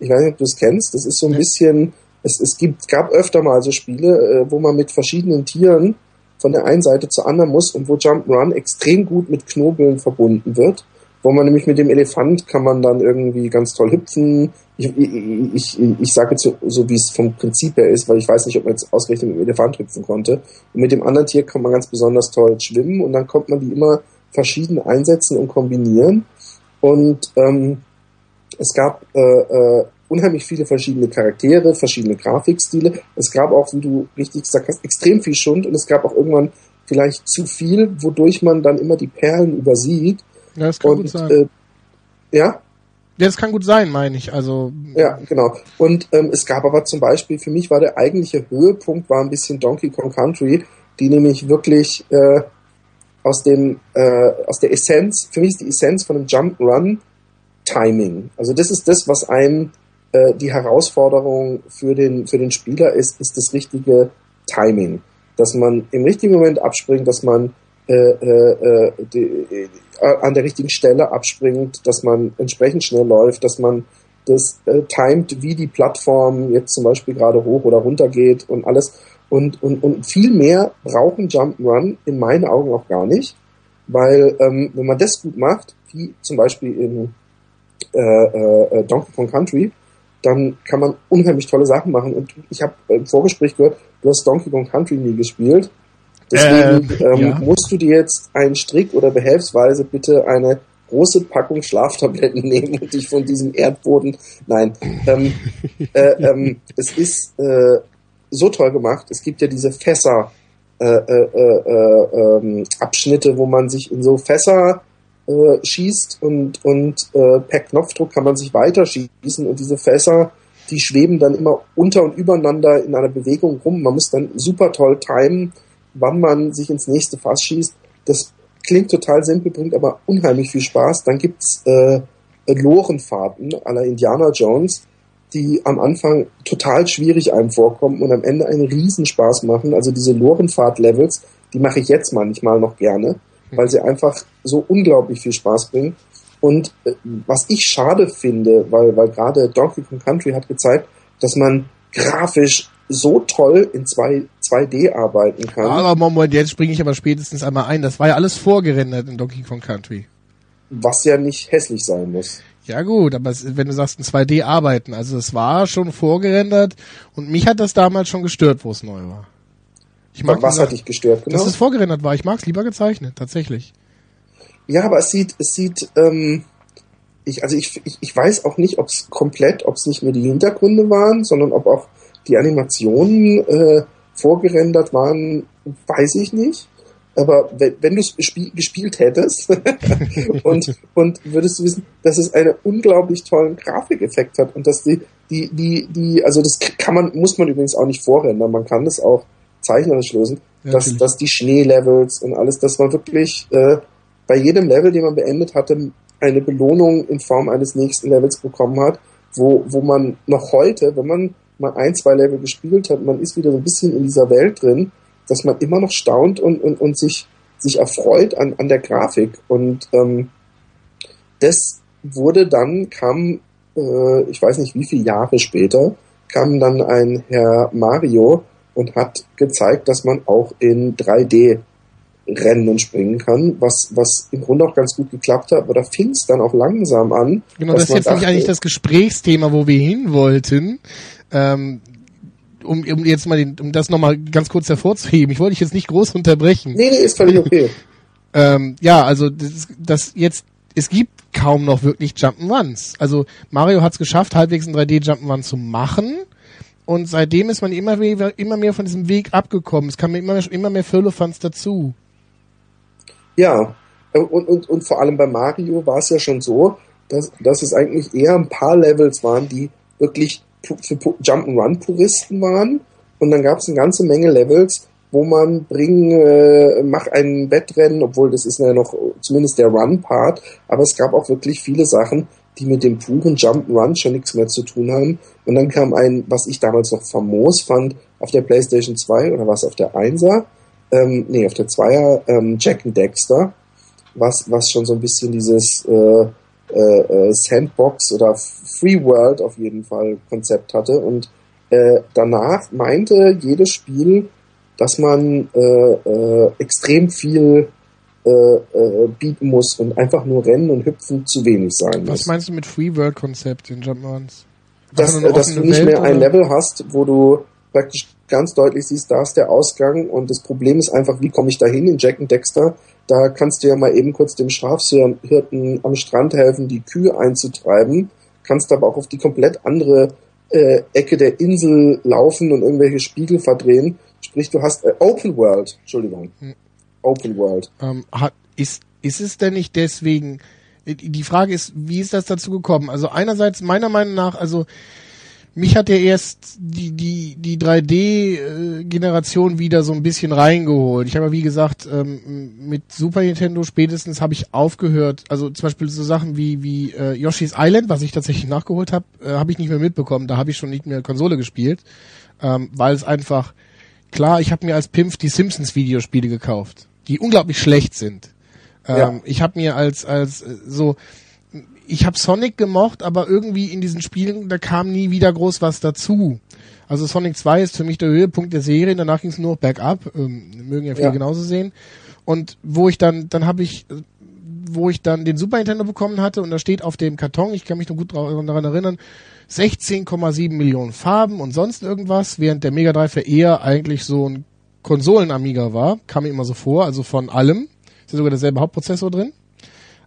Ich weiß nicht, ob du es kennst. Das ist so ein Nee. bisschen, es, es gibt, gab öfter mal so Spiele, äh, wo man mit verschiedenen Tieren von der einen Seite zur anderen muss und wo Jump'n'Run extrem gut mit Knobeln verbunden wird. Wo man nämlich mit dem Elefant kann man dann irgendwie ganz toll hüpfen. Ich, ich, ich, ich sage jetzt so, so, wie es vom Prinzip her ist, weil ich weiß nicht, ob man jetzt ausgerechnet mit dem Elefant hüpfen konnte. Und mit dem anderen Tier kann man ganz besonders toll schwimmen und dann kommt man die immer verschieden einsetzen und kombinieren. Und ähm, es gab äh, äh, unheimlich viele verschiedene Charaktere, verschiedene Grafikstile. Es gab auch, wie du richtig gesagt hast, extrem viel Schund und es gab auch irgendwann vielleicht zu viel, wodurch man dann immer die Perlen übersieht. Ja, das kann gut Und sein. äh, ja, ja, das kann gut sein, meine ich. Also ja, genau. Und ähm, es gab aber zum Beispiel, für mich war der eigentliche Höhepunkt war ein bisschen Donkey Kong Country, die nämlich wirklich äh, aus dem äh, aus der Essenz, für mich ist die Essenz von einem Jump Run Timing. Also das ist das, was einem äh, die Herausforderung für den für den Spieler ist, ist das richtige Timing, dass man im richtigen Moment abspringt, dass man äh, äh, äh, die, äh, an der richtigen Stelle abspringt, dass man entsprechend schnell läuft, dass man das äh, timet, wie die Plattform jetzt zum Beispiel gerade hoch oder runter geht und alles. Und, und, und viel mehr brauchen Jump'n'Run in meinen Augen auch gar nicht, weil ähm, wenn man das gut macht, wie zum Beispiel in äh, äh, Donkey Kong Country, dann kann man unheimlich tolle Sachen machen. Und ich habe im Vorgespräch gehört, du hast Donkey Kong Country nie gespielt. Deswegen Ähm, ähm, ja. musst du dir jetzt einen Strick oder behelfsweise bitte eine große Packung Schlaftabletten nehmen und dich von diesem Erdboden. Nein, ähm, äh, ähm, es ist äh, so toll gemacht. Es gibt ja diese Fässer äh, äh, äh, ähm, Abschnitte, wo man sich in so Fässer äh, schießt und und äh, per Knopfdruck kann man sich weiter schießen und diese Fässer die schweben dann immer unter und übereinander in einer Bewegung rum. Man muss dann super toll timen, wann man sich ins nächste Fass schießt. Das klingt total simpel, bringt aber unheimlich viel Spaß. Dann gibt's äh, Lorenfahrten la Indiana Jones, die am Anfang total schwierig einem vorkommen und am Ende einen Riesenspaß machen. Also diese Lorenfahrt-Levels, die mache ich jetzt manchmal noch gerne, weil sie einfach so unglaublich viel Spaß bringen. Und äh, was ich schade finde, weil, weil gerade Donkey Kong Country hat gezeigt, dass man grafisch so toll in zwei, 2D arbeiten kann. Aber Moment, jetzt springe ich aber spätestens einmal ein. Das war ja alles vorgerendert in Donkey Kong Country. Was ja nicht hässlich sein muss. Ja gut, aber wenn du sagst in 2D arbeiten, also es war schon vorgerendert und mich hat das damals schon gestört, wo es neu war. Ich mag was hat dich gestört, genau? Dass es vorgerendert war. Ich mag es lieber gezeichnet, tatsächlich. Ja, aber es sieht, es sieht, ähm, ich, also ich, ich, ich weiß auch nicht, ob es komplett, ob es nicht nur die Hintergründe waren, sondern ob auch die Animationen äh, vorgerendert waren, weiß ich nicht. Aber wenn, wenn du es gespielt hättest und, und würdest du wissen, dass es einen unglaublich tollen Grafikeffekt hat und dass die, die, die, die, also das kann man, muss man übrigens auch nicht vorrendern, man kann das auch zeichnerisch lösen, ja, dass, dass die Schneelevels und alles, dass man wirklich äh, bei jedem Level, den man beendet hatte, eine Belohnung in Form eines nächsten Levels bekommen hat, wo, wo man noch heute, wenn man mal ein, zwei Level gespielt hat, man ist wieder so ein bisschen in dieser Welt drin, dass man immer noch staunt und, und, und sich, sich erfreut an, an der Grafik. Und ähm, das wurde dann, kam, äh, ich weiß nicht wie viele Jahre später, kam dann ein Herr Mario und hat gezeigt, dass man auch in 3D rennen und springen kann, was, was im Grunde auch ganz gut geklappt hat, aber da fing es dann auch langsam an. Genau, das ist jetzt dachte, nicht eigentlich das Gesprächsthema, wo wir hin wollten. Ähm, um, um jetzt mal den, um das nochmal ganz kurz hervorzuheben. Ich wollte dich jetzt nicht groß unterbrechen. Nee, nee, ist völlig okay. ähm, ja, also das, das jetzt, es gibt kaum noch wirklich Jump'n'Runs. Also Mario hat es geschafft, halbwegs ein 3D Jump'n'Run zu machen. Und seitdem ist man immer mehr, immer mehr von diesem Weg abgekommen. Es kamen immer mehr, immer mehr Firlefanz dazu. Ja, und, und, und vor allem bei Mario war es ja schon so, dass, dass es eigentlich eher ein paar Levels waren, die wirklich für Jump'n'Run-Puristen waren. Und dann gab es eine ganze Menge Levels, wo man bring, äh, mach ein Wettrennen, obwohl das ist ja noch zumindest der Run-Part, aber es gab auch wirklich viele Sachen, die mit dem puren Jump'n'Run schon nichts mehr zu tun haben. Und dann kam ein, was ich damals noch famos fand, auf der PlayStation 2 oder was auf der 1er, ähm, nee, auf der Zweier, ähm, Jack and Dexter, was, was schon so ein bisschen dieses äh, äh, äh, Sandbox oder Free World auf jeden Fall Konzept hatte. Und äh, danach meinte jedes Spiel, dass man äh, äh, extrem viel äh, äh, bieten muss und einfach nur rennen und hüpfen zu wenig sein muss. Was meinst du mit Free World Konzept in Jump'n'Runs? Dass, dass du nicht Welt, mehr oder? ein Level hast, wo du praktisch ganz deutlich siehst, da ist der Ausgang und das Problem ist einfach, wie komme ich da hin in Jack and Dexter? Da kannst du ja mal eben kurz dem Schafshirten am Strand helfen, die Kühe einzutreiben, kannst aber auch auf die komplett andere äh, Ecke der Insel laufen und irgendwelche Spiegel verdrehen. Sprich, du hast äh, Open World, Entschuldigung. Hm. Open World. Ähm, hat, ist, ist es denn nicht deswegen, die Frage ist, wie ist das dazu gekommen? Also einerseits meiner Meinung nach, also mich hat ja erst die, die, die 3D-Generation wieder so ein bisschen reingeholt. Ich habe ja, wie gesagt, ähm, mit Super Nintendo spätestens habe ich aufgehört. Also zum Beispiel so Sachen wie, wie äh, Yoshi's Island, was ich tatsächlich nachgeholt habe, äh, habe ich nicht mehr mitbekommen. Da habe ich schon nicht mehr Konsole gespielt, ähm, weil es einfach, klar, ich habe mir als Pimpf die Simpsons-Videospiele gekauft, die unglaublich schlecht sind. Ähm, ja. Ich habe mir als, als äh, so ich habe Sonic gemocht, aber irgendwie in diesen Spielen, da kam nie wieder groß was dazu. Also Sonic 2 ist für mich der Höhepunkt der Serie, danach ging es nur bergab, ähm, mögen ja viele ja. genauso sehen. Und wo ich dann, dann habe ich, wo ich dann den Super Nintendo bekommen hatte und da steht auf dem Karton, ich kann mich noch gut daran erinnern, 16,7 Millionen Farben und sonst irgendwas, während der Mega Drive ja eher eigentlich so ein Konsolen-Amiga war, kam mir immer so vor, also von allem. Ist ja sogar derselbe Hauptprozessor drin.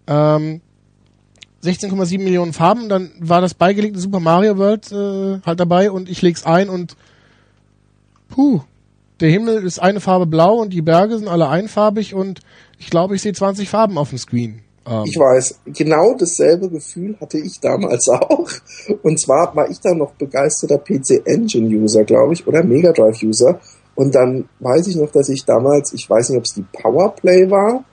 Ähm, 16,7 Millionen Farben, dann war das beigelegte Super Mario World äh, halt dabei und ich leg's ein und puh, der Himmel ist eine Farbe blau und die Berge sind alle einfarbig und ich glaube, ich sehe 20 Farben auf dem Screen. Ähm. Ich weiß, genau dasselbe Gefühl hatte ich damals auch. Und zwar war ich da noch begeisterter PC Engine User, glaube ich, oder Mega Drive User. Und dann weiß ich noch, dass ich damals, ich weiß nicht, ob es die Powerplay war,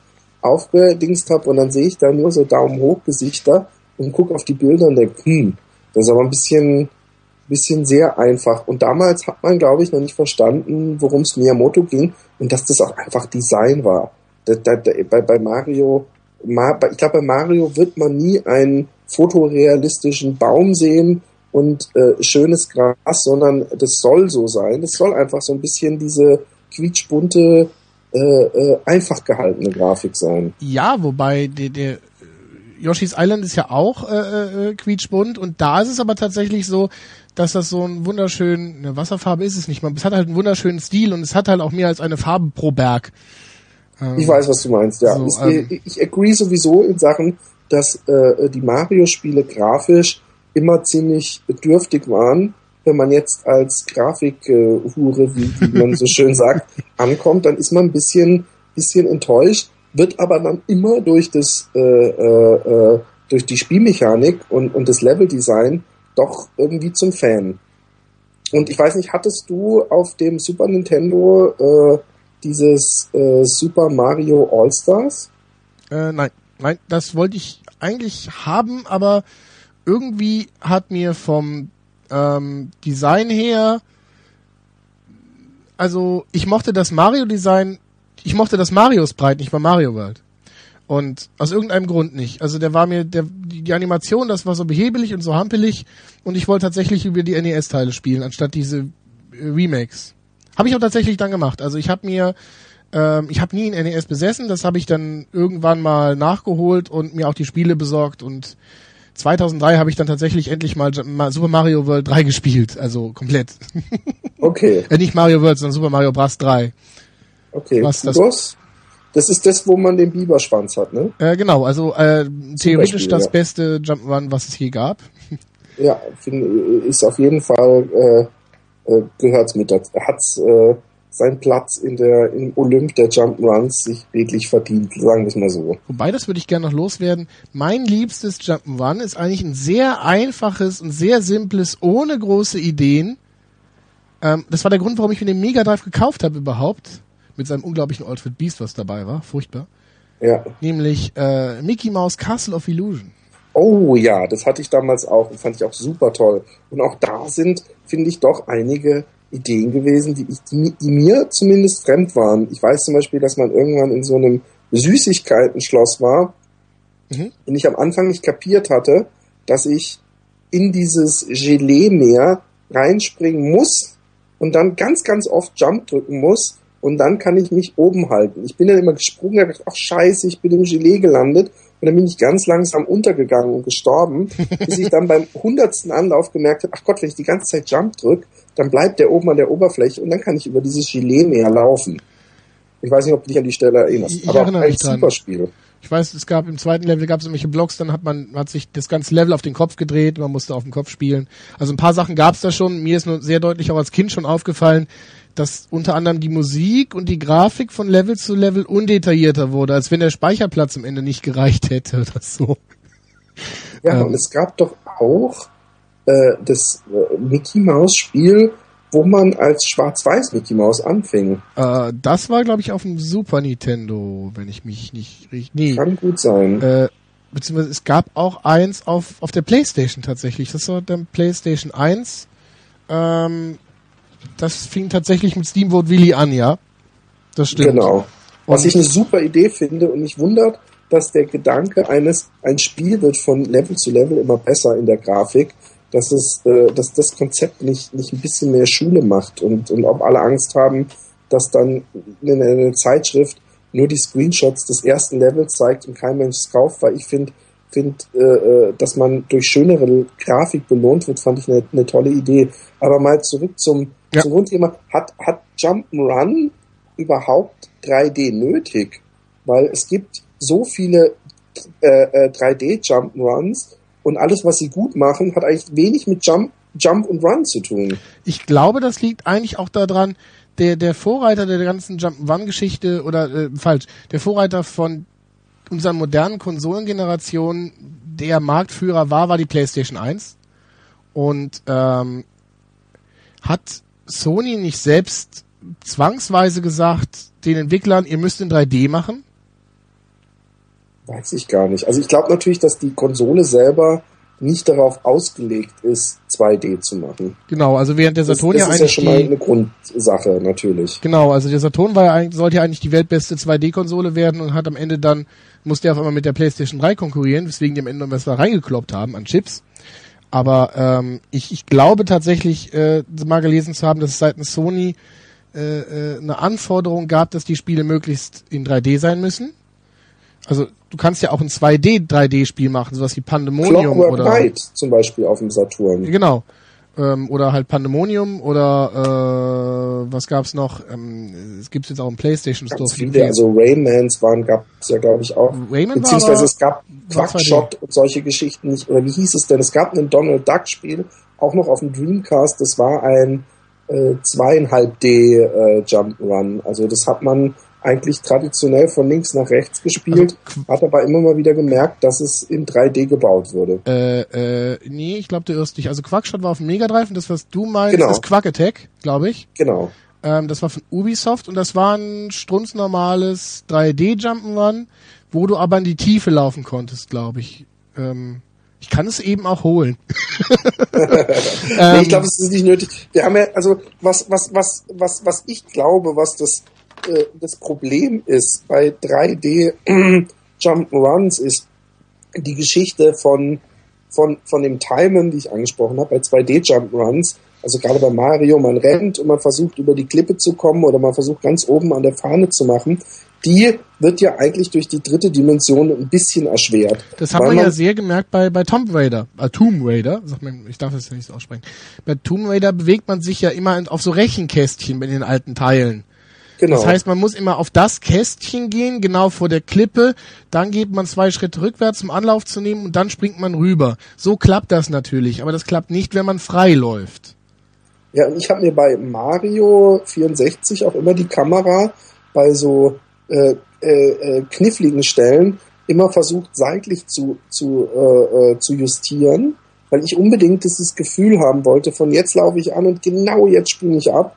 aufgedingst habe und dann sehe ich da nur so Daumen hoch Gesichter und gucke auf die Bilder und denke, hm, das ist aber ein bisschen, bisschen sehr einfach. Und damals hat man, glaube ich, noch nicht verstanden, worum es Miyamoto ging und dass das auch einfach Design war. Da, da, da, bei, bei Mario, Ma, ich glaube, bei Mario wird man nie einen fotorealistischen Baum sehen und äh, schönes Gras, sondern das soll so sein. Das soll einfach so ein bisschen diese quietschbunte, äh, äh, einfach gehaltene Grafik sein. Ja, wobei der, der Yoshi's Island ist ja auch äh, äh, quietschbunt und da ist es aber tatsächlich so, dass das so ein wunderschön, eine Wasserfarbe ist es nicht mal, es hat halt einen wunderschönen Stil und es hat halt auch mehr als eine Farbe pro Berg. Ähm, ich weiß, was du meinst, ja. So, ich, ähm, ich agree sowieso in Sachen, dass äh, die Mario-Spiele grafisch immer ziemlich bedürftig waren. Wenn man jetzt als Grafikhure, wie, wie man so schön sagt, ankommt, dann ist man ein bisschen, bisschen enttäuscht, wird aber dann immer durch das äh, äh, äh, durch die Spielmechanik und, und das Leveldesign doch irgendwie zum Fan. Und ich weiß nicht, hattest du auf dem Super Nintendo äh, dieses äh, Super Mario All Stars? Äh, nein, nein, das wollte ich eigentlich haben, aber irgendwie hat mir vom ähm, Design her, also ich mochte das Mario-Design, ich mochte das Mario-Sprite nicht bei Mario World. Und aus irgendeinem Grund nicht. Also der war mir, der, die Animation, das war so behebelig und so hampelig und ich wollte tatsächlich über die NES-Teile spielen, anstatt diese äh, Remakes. Habe ich auch tatsächlich dann gemacht. Also ich habe mir, ähm, ich habe nie ein NES besessen, das habe ich dann irgendwann mal nachgeholt und mir auch die Spiele besorgt und 2003 habe ich dann tatsächlich endlich mal Super Mario World 3 gespielt, also komplett. Okay. äh, nicht Mario World, sondern Super Mario Bros. 3. Okay. Was das? Bros? Das ist das, wo man den Biberschwanz hat, ne? Äh, genau, also äh, theoretisch das ja. beste Jump'n'Run, was es je gab. Ja, find, ist auf jeden Fall äh, äh, gehört's mit dazu. Hat's äh, seinen Platz in der im Olymp der Jump'n'Runs sich wirklich verdient, sagen wir es mal so. Wobei, das würde ich gerne noch loswerden. Mein liebstes Jump'n'Run ist eigentlich ein sehr einfaches und sehr simples, ohne große Ideen. Ähm, das war der Grund, warum ich mir den Mega Drive gekauft habe überhaupt. Mit seinem unglaublichen Ultimate Beast, was dabei war. Furchtbar. Ja. Nämlich äh, Mickey Mouse Castle of Illusion. Oh ja, das hatte ich damals auch und fand ich auch super toll. Und auch da sind, finde ich, doch einige Ideen gewesen, die, ich, die, die, mir zumindest fremd waren. Ich weiß zum Beispiel, dass man irgendwann in so einem Süßigkeiten-Schloss war mhm. und ich am Anfang nicht kapiert hatte, dass ich in dieses Gelee-Meer reinspringen muss und dann ganz, ganz oft Jump drücken muss und dann kann ich mich oben halten. Ich bin dann immer gesprungen, habe gedacht, ach scheiße, ich bin im Gelee gelandet und dann bin ich ganz langsam untergegangen und gestorben, bis ich dann beim hundertsten Anlauf gemerkt habe, ach Gott, wenn ich die ganze Zeit Jump drücke, dann bleibt der oben an der Oberfläche und dann kann ich über dieses Gelee-Meer laufen. Ich weiß nicht, ob du dich an die Stelle erinnerst, ich, ich aber ein super Spiel. Ich weiß, es gab im zweiten Level gab es irgendwelche Blocks, dann hat man hat sich das ganze Level auf den Kopf gedreht, man musste auf dem Kopf spielen. Also ein paar Sachen gab es da schon. Mir ist nur sehr deutlich auch als Kind schon aufgefallen, dass unter anderem die Musik und die Grafik von Level zu Level undetaillierter wurde, als wenn der Speicherplatz am Ende nicht gereicht hätte oder so. Ja, ähm. und es gab doch auch äh, das äh, Mickey Mouse Spiel, wo man als Schwarz-Weiß Mickey Mouse anfing. Äh, das war, glaube ich, auf dem Super Nintendo, wenn ich mich nicht richtig. Nee. Kann gut sein. Äh, beziehungsweise es gab auch eins auf, auf der Playstation tatsächlich. Das war dann Playstation 1. Ähm, das fing tatsächlich mit Steamboat Willy an, ja. Das stimmt. Genau. Was und ich eine super Idee finde und mich wundert, dass der Gedanke eines, ein Spiel wird von Level zu Level immer besser in der Grafik, dass es, äh, dass das Konzept nicht, nicht ein bisschen mehr Schule macht und, und ob alle Angst haben, dass dann eine, eine Zeitschrift nur die Screenshots des ersten Levels zeigt und kein Mensch es kauft, weil ich finde, find, äh, äh, dass man durch schönere Grafik belohnt wird, fand ich eine, eine tolle Idee. Aber mal zurück zum, ja. zum Grundthema. Hat, hat Jump'n'Run überhaupt 3D nötig? Weil es gibt so viele äh, 3D-Jump'n'Runs äh, und alles, was sie gut machen, hat eigentlich wenig mit Jump, Jump und Run zu tun. Ich glaube, das liegt eigentlich auch daran, der, der Vorreiter der ganzen Jump-Run-Geschichte oder äh, falsch, der Vorreiter von unseren modernen Konsolengenerationen, der Marktführer war, war die PlayStation 1. Und ähm, hat Sony nicht selbst zwangsweise gesagt, den Entwicklern, ihr müsst in 3D machen? Weiß ich gar nicht. Also ich glaube natürlich, dass die Konsole selber nicht darauf ausgelegt ist, 2D zu machen. Genau, also während der Saturn das, das ja eigentlich. Das ist ja schon mal eine Grundsache, natürlich. Genau, also der Saturn war ja eigentlich, sollte ja eigentlich die weltbeste 2D-Konsole werden und hat am Ende dann, musste auf einmal mit der PlayStation 3 konkurrieren, weswegen die am Ende was da reingekloppt haben an Chips. Aber ähm, ich, ich glaube tatsächlich, äh, mal gelesen zu haben, dass es seitens Sony äh, äh, eine Anforderung gab, dass die Spiele möglichst in 3D sein müssen. Also du kannst ja auch ein 2D 3D-Spiel machen, sowas wie Pandemonium Clockwork oder Knight zum Beispiel auf dem Saturn. genau ähm, oder halt Pandemonium oder äh, was gab's noch? Ähm, es gibt jetzt auch im PlayStation Store. Viele, also Raymans waren, gab es ja glaube ich auch. Rayman war Beziehungsweise aber- es gab war Quackshot und solche Geschichten nicht. Oder wie hieß es denn? Es gab ein Donald Duck Spiel, auch noch auf dem Dreamcast. Das war ein äh, zweieinhalb D äh, Jump'n'Run. Also das hat man eigentlich traditionell von links nach rechts gespielt, Also hat aber immer mal wieder gemerkt, dass es in 3D gebaut wurde. Äh, äh, nee, ich glaube, du irrst dich. Also Quackshot war auf dem Mega Drive und das, was du meinst, Genau. ist Quack Attack, glaube ich. Genau. Ähm, das war von Ubisoft und das war ein strunznormales 3D Jump'n'Run, wo du aber in die Tiefe laufen konntest, glaube ich. Ähm, ich kann es eben auch holen. nee, Ähm, ich glaube, es ist nicht nötig. Wir haben ja, also was, was, was, was, was ich glaube, was das, äh, das Problem ist bei 3D Jump'n'Runs ist die Geschichte von, von, von dem Timen, die ich angesprochen habe, bei 2D Jump'n'Runs, also gerade bei Mario, man rennt und man versucht über die Klippe zu kommen oder man versucht ganz oben an der Fahne zu machen, die wird ja eigentlich durch die dritte Dimension ein bisschen erschwert. Das haben wir ja sehr gemerkt bei, bei Tomb Raider, äh, Tomb Raider, sagt man, ich darf das ja nicht so aussprechen. Bei Tomb Raider bewegt man sich ja immer auf so Rechenkästchen in den alten Teilen. Genau. Das heißt, man muss immer auf das Kästchen gehen, genau vor der Klippe, dann geht man zwei Schritte rückwärts, um Anlauf zu nehmen und dann springt man rüber. So klappt das natürlich, aber das klappt nicht, wenn man frei läuft. Ja, und ich habe mir bei Mario 64 auch immer die Kamera bei so äh, äh, äh, kniffligen Stellen immer versucht seitlich zu, zu, äh, äh, zu justieren, weil ich unbedingt dieses Gefühl haben wollte, von jetzt laufe ich an und genau jetzt springe ich ab.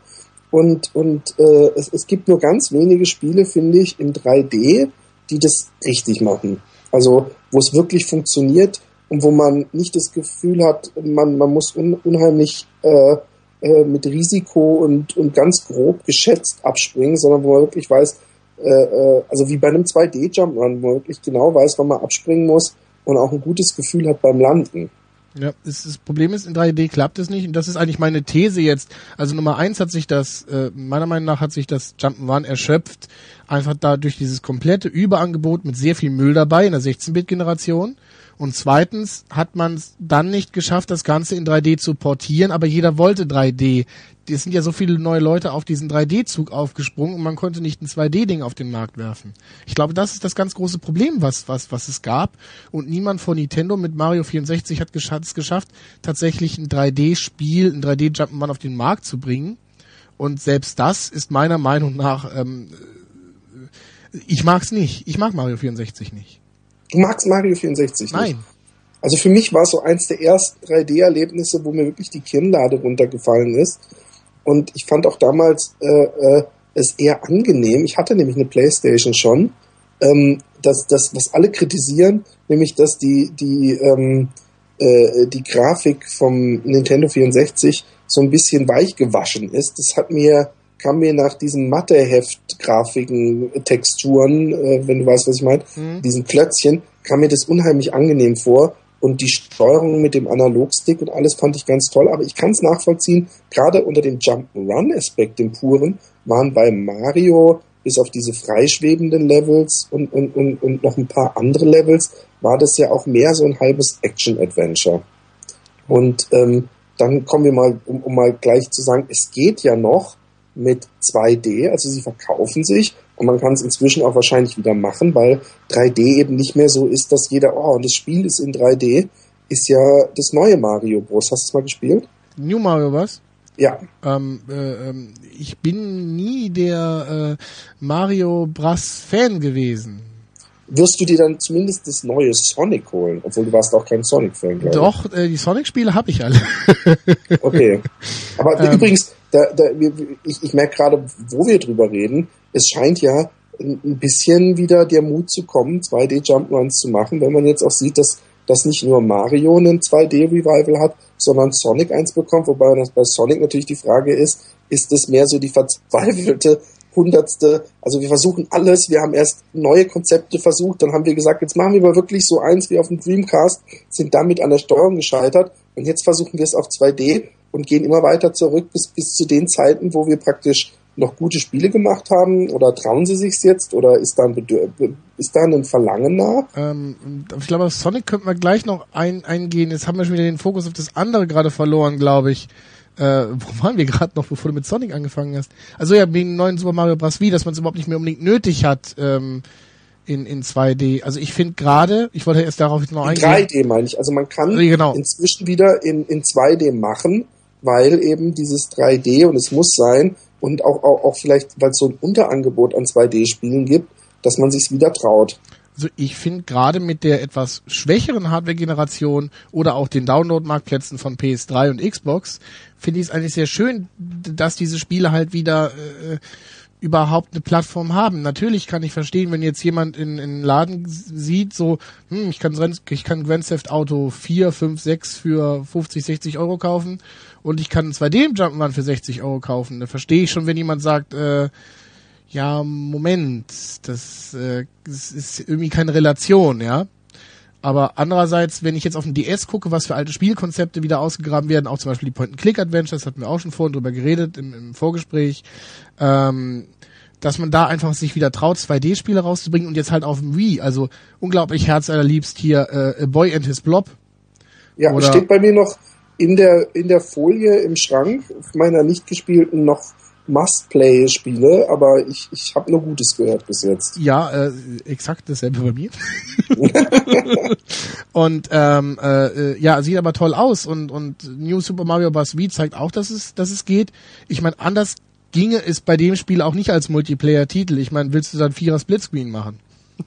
Und, und äh, es, es gibt nur ganz wenige Spiele, finde ich, in 3D, die das richtig machen. Also wo es wirklich funktioniert und wo man nicht das Gefühl hat, man, man muss un, unheimlich äh, äh, mit Risiko und, und ganz grob geschätzt abspringen, sondern wo man wirklich weiß, äh, äh, also wie bei einem 2D-Jump-Run, wo man wirklich genau weiß, wann man abspringen muss und auch ein gutes Gefühl hat beim Landen. Ja, das, das Problem ist, in 3D klappt es nicht und das ist eigentlich meine These jetzt. Also Nummer eins hat sich das, äh, meiner Meinung nach hat sich das Jump'n'Run erschöpft, einfach da durch dieses komplette Überangebot mit sehr viel Müll dabei in der 16-Bit-Generation. Und zweitens hat man es dann nicht geschafft, das Ganze in 3D zu portieren, aber jeder wollte 3D. Es sind ja so viele neue Leute auf diesen 3D-Zug aufgesprungen und man konnte nicht ein 2D-Ding auf den Markt werfen. Ich glaube, das ist das ganz große Problem, was, was, was es gab. Und niemand von Nintendo mit Mario 64 hat es geschafft, tatsächlich ein 3D-Spiel, ein 3D-Jump'n'Run auf den Markt zu bringen. Und selbst das ist meiner Meinung nach, ähm, ich mag's nicht. Ich mag Mario 64 nicht. Du magst Mario 64 nicht? Nein. Also für mich war es so eins der ersten 3D-Erlebnisse, wo mir wirklich die Kinnlade runtergefallen ist. Und ich fand auch damals äh, äh, es eher angenehm. Ich hatte nämlich eine Playstation schon. Ähm, das, das, was alle kritisieren, nämlich dass die, die, ähm, äh, die Grafik vom Nintendo 64 so ein bisschen weich gewaschen ist. Das hat mir, kam mir nach diesen Matteheft-Grafiken, äh, Texturen, äh, wenn du weißt, was ich meine, Mhm. diesen Klötzchen, kam mir das unheimlich angenehm vor. Und die Steuerung mit dem Analogstick und alles fand ich ganz toll. Aber ich kann es nachvollziehen, gerade unter dem Jump'n'Run-Aspekt, dem puren, waren bei Mario bis auf diese freischwebenden Levels und, und, und, und noch ein paar andere Levels, war das ja auch mehr so ein halbes Action-Adventure. Und ähm, dann kommen wir mal, um, um mal gleich zu sagen, es geht ja noch mit 2D, also sie verkaufen sich und man kann es inzwischen auch wahrscheinlich wieder machen, weil 3D eben nicht mehr so ist, dass jeder, oh, und das Spiel ist in 3D, ist ja das neue Mario Bros. Hast du es mal gespielt? New Mario was? Ja, Ähm, äh, ähm, ich bin nie der äh, Mario Bros Fan gewesen. wirst du dir dann zumindest das neue Sonic holen, obwohl du warst auch kein Sonic-Fan, glaube ich. Doch, äh, die Sonic-Spiele habe ich alle. Okay. Aber Ähm. übrigens, da, da, ich, ich merke gerade, wo wir drüber reden, es scheint ja ein bisschen wieder der Mut zu kommen, 2D Jump'n'Runs zu machen, wenn man jetzt auch sieht, dass, dass nicht nur Mario einen 2D-Revival hat, sondern Sonic eins bekommt, wobei das bei Sonic natürlich die Frage ist, ist es mehr so die verzweifelte hundertste, also wir versuchen alles, wir haben erst neue Konzepte versucht, dann haben wir gesagt, jetzt machen wir mal wirklich so eins wie auf dem Dreamcast, sind damit an der Steuerung gescheitert und jetzt versuchen wir es auf 2D und gehen immer weiter zurück bis, bis zu den Zeiten, wo wir praktisch noch gute Spiele gemacht haben? Oder trauen sie sich's jetzt? Oder ist da ein, Bedür ist da ein Verlangen nach? Ähm, ich glaube, auf Sonic könnten wir gleich noch ein, eingehen. Jetzt haben wir schon wieder den Fokus auf das andere gerade verloren, glaube ich. Äh, wo waren wir gerade noch, bevor du mit Sonic angefangen hast? Also ja, wegen neuen Super Mario Bros. Wii, dass man es überhaupt nicht mehr unbedingt nötig hat ähm, in, in 2D. Also ich finde gerade, ich wollte erst darauf noch eingehen. 3D meine ich. Also man kann genau. inzwischen wieder in, in 2D machen, weil eben dieses 3D und es muss sein und auch, auch, auch vielleicht, weil es so ein Unterangebot an 2D-Spielen gibt, dass man sich wieder traut. Also ich finde gerade mit der etwas schwächeren Hardware-Generation oder auch den Download-Marktplätzen von PS3 und Xbox finde ich es eigentlich sehr schön, dass diese Spiele halt wieder äh, überhaupt eine Plattform haben. Natürlich kann ich verstehen, wenn jetzt jemand in, in einen Laden sieht, so, hm, ich kann, ich kann Grand Theft Auto 4, 5, 6 für 50, 60 Euro kaufen und ich kann 2D im Jump'n'Run für 60 Euro kaufen. Da verstehe ich schon, wenn jemand sagt, äh, ja, Moment, das, äh, das ist irgendwie keine Relation, ja. Aber andererseits, wenn ich jetzt auf den DS gucke, was für alte Spielkonzepte wieder ausgegraben werden, auch zum Beispiel die Point-and-Click-Adventures, hatten wir auch schon vorhin drüber geredet im, im Vorgespräch, ähm, dass man da einfach sich wieder traut, 2D-Spiele rauszubringen und jetzt halt auf dem Wii, also unglaublich herzallerliebst hier äh, A Boy and His Blob. Ja, Oder steht bei mir noch in der, in der Folie im Schrank meiner nicht gespielten noch Must-Play-Spiele, aber ich, ich habe nur Gutes gehört bis jetzt. Ja, äh, exakt dasselbe bei mir. und ähm, äh, ja, sieht aber toll aus und und New Super Mario Bros. Wii zeigt auch, dass es dass es geht. Ich meine, anders ginge es bei dem Spiel auch nicht als Multiplayer-Titel. Ich meine, willst du dann Vierer Splitscreen machen?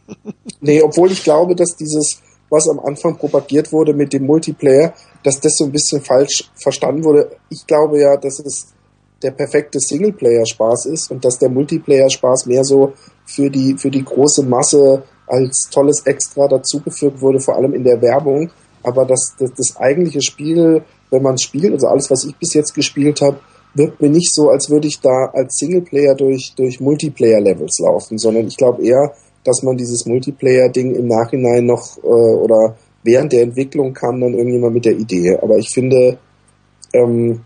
nee, obwohl ich glaube, dass dieses was am Anfang propagiert wurde mit dem Multiplayer, dass das so ein bisschen falsch verstanden wurde. Ich glaube ja, dass es der perfekte Singleplayer-Spaß ist und dass der Multiplayer-Spaß mehr so für die, für die große Masse als tolles Extra dazugefügt wurde, vor allem in der Werbung. Aber das, das, das eigentliche Spiel, wenn man spielt, also alles, was ich bis jetzt gespielt habe, wirkt mir nicht so, als würde ich da als Singleplayer durch, durch Multiplayer-Levels laufen, sondern ich glaube eher, dass man dieses Multiplayer-Ding im Nachhinein noch äh, oder während der Entwicklung kam dann irgendjemand mit der Idee. Aber ich finde, ähm,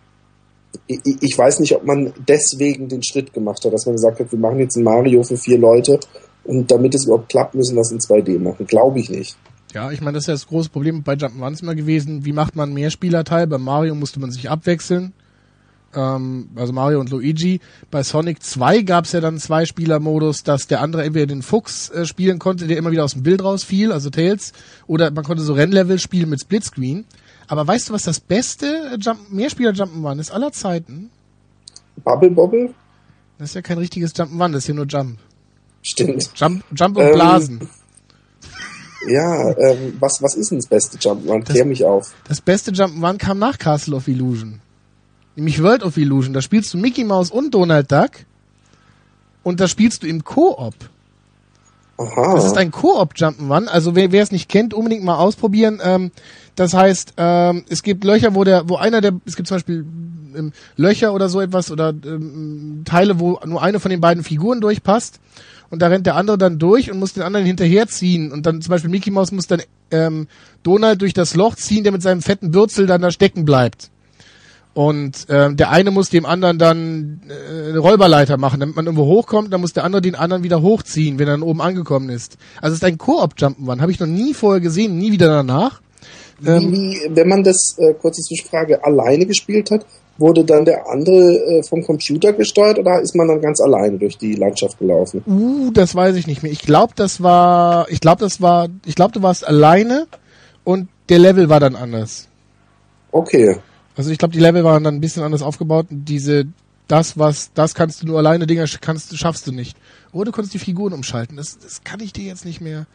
ich, weiß nicht, ob man deswegen den Schritt gemacht hat, dass man gesagt hat, wir machen jetzt ein Mario für vier Leute und damit es überhaupt klappt, müssen wir es in 2D machen. Glaube ich nicht. Ja, ich meine, das ist ja das große Problem bei Jump'n'Runs immer gewesen. Wie macht man mehr Spielerteil? Bei Mario musste man sich abwechseln. Ähm, also Mario und Luigi. Bei Sonic 2 gab es ja dann zwei Spieler-Modus, dass der andere entweder den Fuchs äh, spielen konnte, der immer wieder aus dem Bild rausfiel, also Tails, oder man konnte so Rennlevel spielen mit Splitscreen. Aber weißt du, was das beste Jump Mehrspieler Jump'n'Run ist aller Zeiten? Bubble Bobble? Das ist ja kein richtiges Jump'n'Run, das ist hier nur Jump. Stimmt. Jump, Jump und ähm, Blasen. Ja, ähm, was, was ist denn das beste Jump'n'Run? Klär mich auf. Das beste Jump'n'Run kam nach Castle of Illusion. Nämlich World of Illusion. Da spielst du Mickey Mouse und Donald Duck. Und da spielst du im Koop. Aha. Das ist ein Koop Jump'n'Run. Also wer es nicht kennt, unbedingt mal ausprobieren. Ähm, das heißt, ähm, es gibt Löcher, wo der, wo einer der, es gibt zum Beispiel ähm, Löcher oder so etwas oder ähm, Teile, wo nur eine von den beiden Figuren durchpasst und da rennt der andere dann durch und muss den anderen hinterherziehen und dann zum Beispiel Mickey Mouse muss dann ähm, Donald durch das Loch ziehen, der mit seinem fetten Bürzel dann da stecken bleibt. Und ähm, der eine muss dem anderen dann äh, eine Räuberleiter machen, damit man irgendwo hochkommt, dann muss der andere den anderen wieder hochziehen, wenn er dann oben angekommen ist. Also es ist ein Koop-Jump'n'Run, habe ich noch nie vorher gesehen, nie wieder danach. Ähm, wie, wenn man das, äh, kurze Zwischenfrage, alleine gespielt hat, wurde dann der andere äh, vom Computer gesteuert oder ist man dann ganz alleine durch die Landschaft gelaufen? Uh, das weiß ich nicht mehr. Ich glaube, das war, ich glaube, das war, ich glaube, du warst alleine und der Level war dann anders. Okay. Also ich glaube, die Level waren dann ein bisschen anders aufgebaut. Diese, das, was, das kannst du nur alleine, Dinger kannst, schaffst du nicht. Oder du konntest die Figuren umschalten. Das, das kann ich dir jetzt nicht mehr.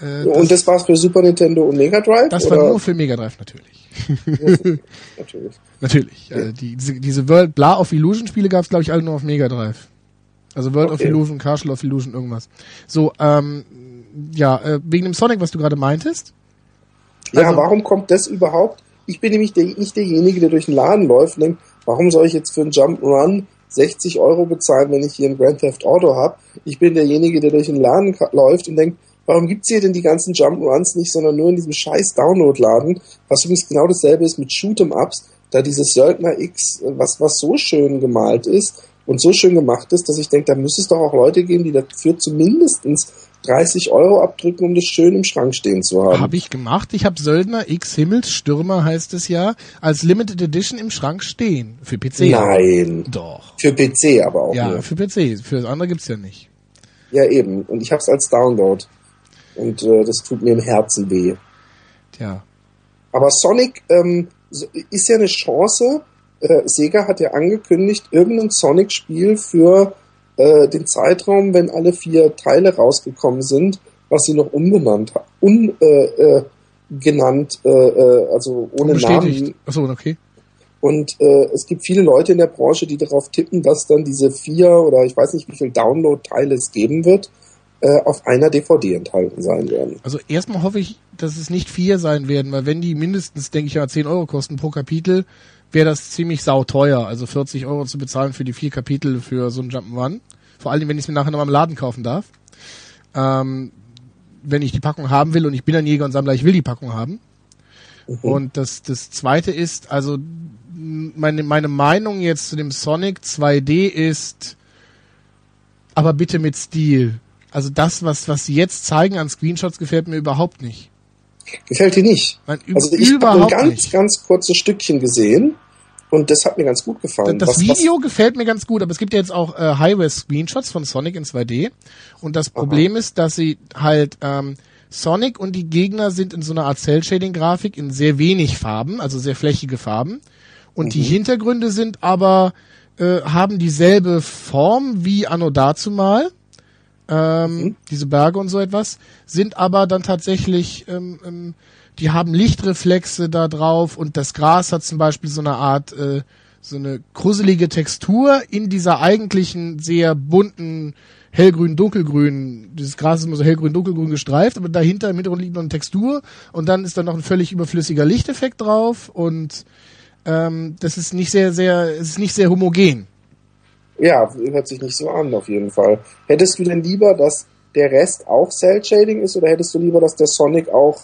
Äh, und das, das war's für Super Nintendo und Mega Drive? Das oder? war nur für Mega Drive natürlich. natürlich. natürlich. Ja. Äh, die, diese, diese World Bla of Illusion Spiele gab's glaube ich alle nur auf Mega Drive. Also World okay. of Illusion, Castle of Illusion, irgendwas. So, ähm, ja, äh, wegen dem Sonic, was du gerade meintest. Ja, also, warum kommt das überhaupt? Ich bin nämlich der, nicht derjenige, der durch den Laden läuft und denkt, warum soll ich jetzt für einen Jump'n'Run 60 Euro bezahlen, wenn ich hier ein Grand Theft Auto habe? Ich bin derjenige, der durch den Laden läuft und denkt, warum gibt's hier denn die ganzen Jump'n'Runs nicht, sondern nur in diesem scheiß Download-Laden, was übrigens genau dasselbe ist mit Shoot'em-Ups, da dieses Söldner X, was, was so schön gemalt ist und so schön gemacht ist, dass ich denke, da müsste es doch auch Leute geben, die dafür zumindestens 30 Euro abdrücken, um das schön im Schrank stehen zu haben. Habe ich gemacht. Ich habe Söldner X Himmelsstürmer heißt es ja als Limited Edition im Schrank stehen für PC. Nein. Doch. Für PC aber auch. Ja, nur. für PC. Für das andere gibt's ja nicht. Ja, eben. Und ich habe es als Download. Und äh, das tut mir im Herzen weh. Tja. Aber Sonic ähm, ist ja eine Chance. Äh, Sega hat ja angekündigt, irgendein Sonic-Spiel für äh, den Zeitraum, wenn alle vier Teile rausgekommen sind, was sie noch umbenannt haben, un, äh, äh, genannt, äh, äh, also ohne. Namen. Achso, okay. Und es gibt viele Leute in der Branche, die darauf tippen, dass dann diese vier oder ich weiß nicht, wie viel Download-Teile es geben wird, äh, auf einer DVD enthalten sein werden. Also erstmal hoffe ich, dass es nicht vier sein werden, weil wenn die mindestens, denke ich ja, 10 Euro kosten pro Kapitel, wäre das ziemlich sauteuer. Also 40 Euro zu bezahlen für die vier Kapitel für so ein Jump'n'Run. Vor allem, wenn ich es mir nachher noch mal im Laden kaufen darf. Ähm, wenn ich die Packung haben will und ich bin ein Jäger und Sammler, ich will die Packung haben. Und das, das zweite ist, also meine, meine Meinung jetzt zu dem Sonic 2D ist, aber bitte mit Stil. Also das, was, was sie jetzt zeigen an Screenshots, gefällt mir überhaupt nicht. Gefällt dir nicht? Nein, Also ich habe ein ganz, nicht. ganz kurzes Stückchen gesehen und das hat mir ganz gut gefallen. Das Was- Video gefällt mir ganz gut, aber es gibt ja jetzt auch äh, Highway-Screenshots von Sonic in 2D. Und das Problem ist, dass sie halt ähm, Sonic und die Gegner sind in so einer Art Cell-Shading-Grafik in sehr wenig Farben, also sehr flächige Farben. Und die Hintergründe sind aber, äh, haben dieselbe Form wie Anno dazumal. Ähm, Diese Berge und so etwas, sind aber dann tatsächlich, ähm, ähm, die haben Lichtreflexe da drauf und das Gras hat zum Beispiel so eine Art, äh, so eine krusselige Textur in dieser eigentlichen sehr bunten hellgrün, dunkelgrün. Dieses Gras ist immer so hellgrün, dunkelgrün gestreift, aber dahinter im Hintergrund liegt noch eine Textur und dann ist da noch ein völlig überflüssiger Lichteffekt drauf und ähm, das ist nicht sehr, sehr, es ist nicht sehr homogen. Ja, hört sich nicht so an, auf jeden Fall. Hättest du denn lieber, dass der Rest auch Cell Shading ist oder hättest du lieber, dass der Sonic auch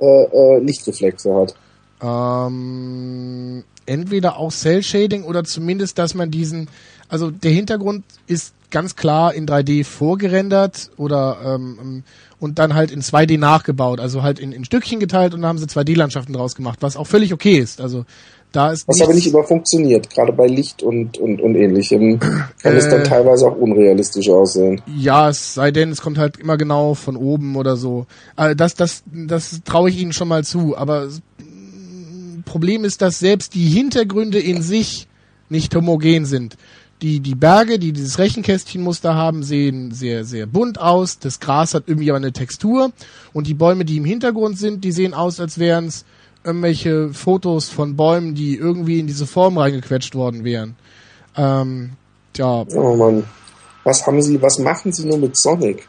äh, äh, Lichtreflexe hat? Ähm, entweder auch Cell Shading oder zumindest, dass man diesen, also der Hintergrund ist ganz klar in 3D vorgerendert oder ähm, und dann halt in 2D nachgebaut, also halt in, in Stückchen geteilt und dann haben sie 2D-Landschaften draus gemacht, was auch völlig okay ist. Also da ist Was aber nicht immer funktioniert, gerade bei Licht und, und, und ähnlichem kann es dann Äh. teilweise auch unrealistisch aussehen. Ja, es sei denn, es kommt halt immer genau von oben oder so. Äh, das, das, das traue ich ihnen schon mal zu. Aber das mm, Problem ist, dass selbst die Hintergründe in sich nicht homogen sind. Die, die Berge, die dieses Rechenkästchenmuster haben, sehen sehr, sehr bunt aus. Das Gras hat irgendwie aber eine Textur. Und die Bäume, die im Hintergrund sind, die sehen aus, als wären es irgendwelche Fotos von Bäumen, die irgendwie in diese Form reingequetscht worden wären. Ähm, tja, Oh Mann, was haben sie, was machen sie nur mit Sonic?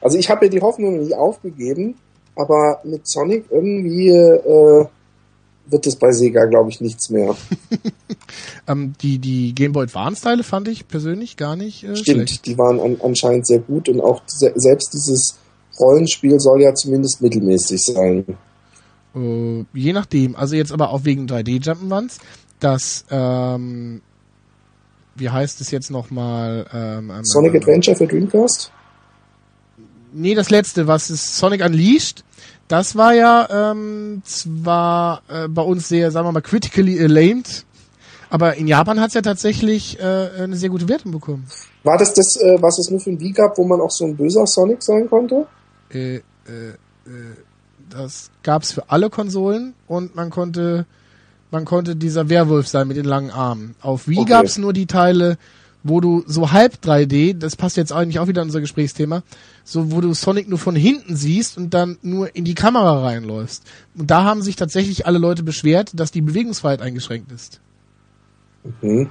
Also ich habe ja die Hoffnung nicht aufgegeben, aber mit Sonic irgendwie äh, wird es bei Sega, glaube ich, nichts mehr. Ähm, die, die Game Boy Advance-Teile fand ich persönlich gar nicht äh, Stimmt, schlecht. die waren an, anscheinend sehr gut und auch se selbst dieses Rollenspiel soll ja zumindest mittelmäßig sein. Äh, je nachdem. Also jetzt aber auch wegen 3D-Jump'n'Runs. Das, ähm, wie heißt es jetzt nochmal? Ähm, ähm, Sonic ähm, Adventure für Dreamcast? Nee, das letzte, was ist Sonic Unleashed? Das war ja ähm, zwar äh, bei uns sehr, sagen wir mal, critically acclaimed, aber in Japan hat's ja tatsächlich äh, eine sehr gute Wertung bekommen. War das das, äh, was es nur für ein Wii gab, wo man auch so ein böser Sonic sein konnte? äh, äh, äh, das gab's für alle Konsolen und man konnte man konnte dieser Werwolf sein mit den langen Armen. Auf Wii Okay. gab's nur die Teile, wo du so halb 3D, das passt jetzt eigentlich auch wieder in unser Gesprächsthema, so wo du Sonic nur von hinten siehst und dann nur in die Kamera reinläufst. Und da haben sich tatsächlich alle Leute beschwert, dass die Bewegungsfreiheit eingeschränkt ist. Mhm.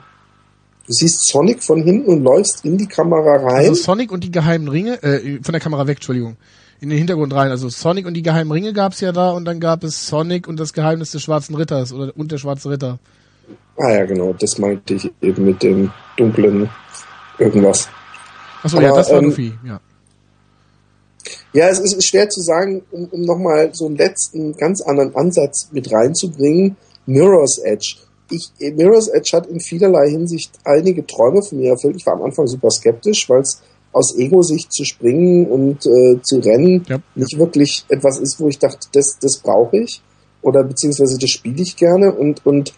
Du siehst Sonic von hinten und läufst in die Kamera rein. Also Sonic und die geheimen Ringe, äh, von der Kamera weg, Entschuldigung, in den Hintergrund rein. Also Sonic und die geheimen Ringe gab's ja da und dann gab es Sonic und das Geheimnis des Schwarzen Ritters oder und der Schwarze Ritter. ah ja, genau, das meinte ich eben mit dem dunklen irgendwas. Achso, ja, das war ähm, Goofy, ja. Ja, es ist schwer zu sagen, um, um nochmal so einen letzten, ganz anderen Ansatz mit reinzubringen. Mirror's Edge. Ich, Mirror's Edge hat in vielerlei Hinsicht einige Träume von mir erfüllt. Ich war am Anfang super skeptisch, weil es aus Ego-Sicht zu springen und äh, zu rennen Ja. nicht wirklich etwas ist, wo ich dachte, das, das brauche ich oder beziehungsweise das spiele ich gerne und, und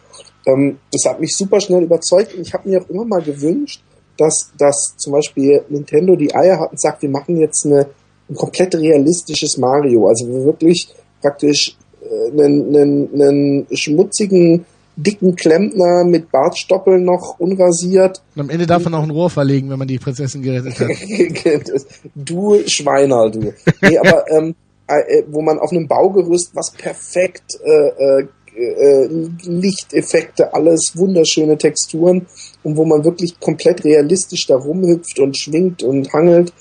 ähm, das hat mich super schnell überzeugt und ich habe mir auch immer mal gewünscht, dass, dass zum Beispiel Nintendo die Eier hat und sagt, wir machen jetzt eine, ein komplett realistisches Mario, also wir wirklich praktisch äh, einen, einen, einen schmutzigen, dicken Klempner mit Bartstoppeln noch unrasiert Und am Ende darf man auch ein Rohr verlegen, wenn man die Prinzessin gerettet hat. du Schweiner, du. Nee, aber ähm, äh, wo man auf einem Baugerüst, was perfekt äh, äh, äh, Lichteffekte, alles wunderschöne Texturen und wo man wirklich komplett realistisch da rumhüpft und schwingt und hangelt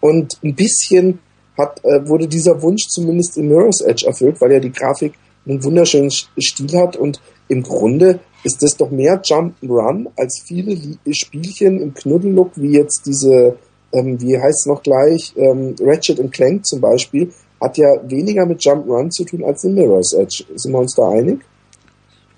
und ein bisschen hat äh, wurde dieser Wunsch zumindest in Mirror's Edge erfüllt, weil ja die Grafik einen wunderschönen Sch- Stil hat und im Grunde ist das doch mehr Jump'n'Run als viele Spielchen im Knuddellook, wie jetzt diese, ähm, wie heißt es noch gleich, ähm, Ratchet Clank zum Beispiel, hat ja weniger mit Jump'n'Run zu tun als in Mirror's Edge. Sind wir uns da einig?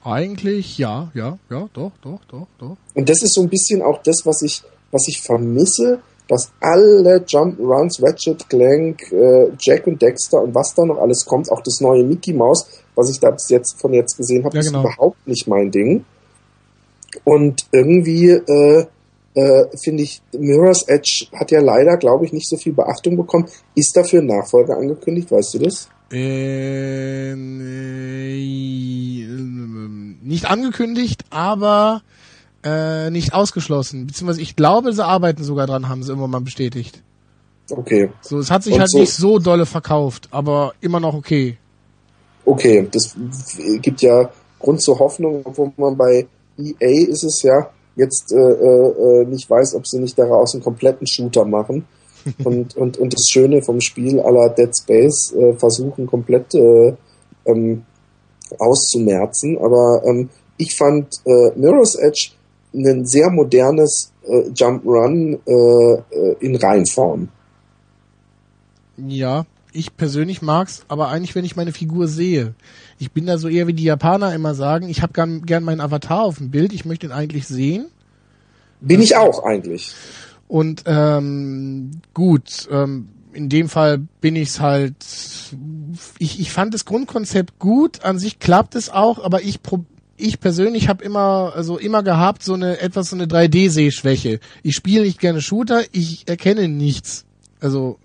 Eigentlich, ja, ja, ja, doch, doch, doch, doch. Und das ist so ein bisschen auch das, was ich, was ich vermisse, dass alle Jump'n'Runs, Ratchet, Clank, äh, Jack und Dexter und was da noch alles kommt, auch das neue Mickey Mouse, was ich da bis jetzt von jetzt gesehen habe, Ja, ist genau. überhaupt nicht mein Ding. Und irgendwie äh, äh, finde ich, Mirror's Edge hat ja leider, glaube ich, nicht so viel Beachtung bekommen. Ist dafür ein Nachfolger angekündigt, weißt du das? Äh, nicht angekündigt, aber äh, nicht ausgeschlossen. Beziehungsweise ich glaube, sie arbeiten sogar dran, haben sie immer mal bestätigt. Okay, So, es hat sich Und halt so- nicht so dolle verkauft, aber immer noch okay. Okay, das gibt ja Grund zur Hoffnung, obwohl man bei EA ist es ja jetzt äh, äh, nicht weiß, ob sie nicht daraus einen kompletten Shooter machen. und, und, und das Schöne vom Spiel aller Dead Space äh, versuchen komplett äh, ähm, auszumerzen. Aber ähm, ich fand äh, Mirror's Edge ein sehr modernes äh, Jump-Run äh, äh, in Reinform. Ja, ich persönlich mag's, aber eigentlich, wenn ich meine Figur sehe. Ich bin da so eher wie die Japaner immer sagen, ich habe gern, gern meinen Avatar auf dem Bild, ich möchte ihn eigentlich sehen. Bin ich auch eigentlich. Und ähm, gut, ähm, in dem Fall bin ich's halt. Ich, ich fand das Grundkonzept gut, an sich klappt es auch, aber ich ich persönlich habe immer also immer gehabt so eine etwas so eine 3D-Sehschwäche. Ich spiele nicht gerne Shooter, ich erkenne nichts. Also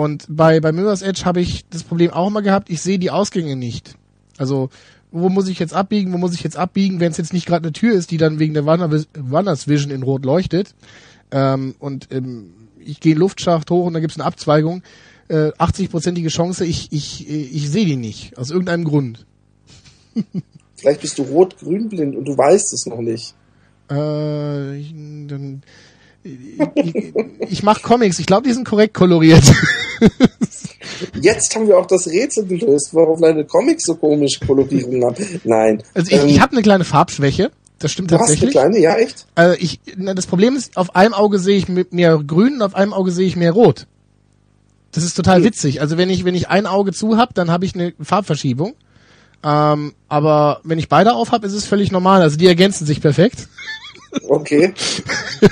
und bei bei Mirror's Edge habe ich das Problem auch immer gehabt, ich sehe die Ausgänge nicht. Also wo muss ich jetzt abbiegen, wo muss ich jetzt abbiegen, wenn es jetzt nicht gerade eine Tür ist, die dann wegen der Wanders Vision in Rot leuchtet. Ähm, und ähm, ich gehe Luftschacht hoch und da gibt es eine Abzweigung. Äh, 80-prozentige Chance, ich, ich, ich sehe die nicht. Aus irgendeinem Grund. Vielleicht bist du rot-grün blind und du weißt es noch nicht. Äh, ich, dann, ich, ich mache Comics. Ich glaube, die sind korrekt koloriert. Jetzt haben wir auch das Rätsel gelöst, warum deine Comics so komische Kolorierungen haben. Nein. Also ich, Ähm, ich habe eine kleine Farbschwäche. Das stimmt du hast eine tatsächlich. kleine, ja echt? Also ich, na, das Problem ist, auf einem Auge sehe ich mehr grün und auf einem Auge sehe ich mehr rot. Das ist total Hm. witzig. Also wenn ich, wenn ich ein Auge zu hab, dann habe ich eine Farbverschiebung. Ähm, aber wenn ich beide auf hab, ist es völlig normal. Also die ergänzen sich perfekt. Okay.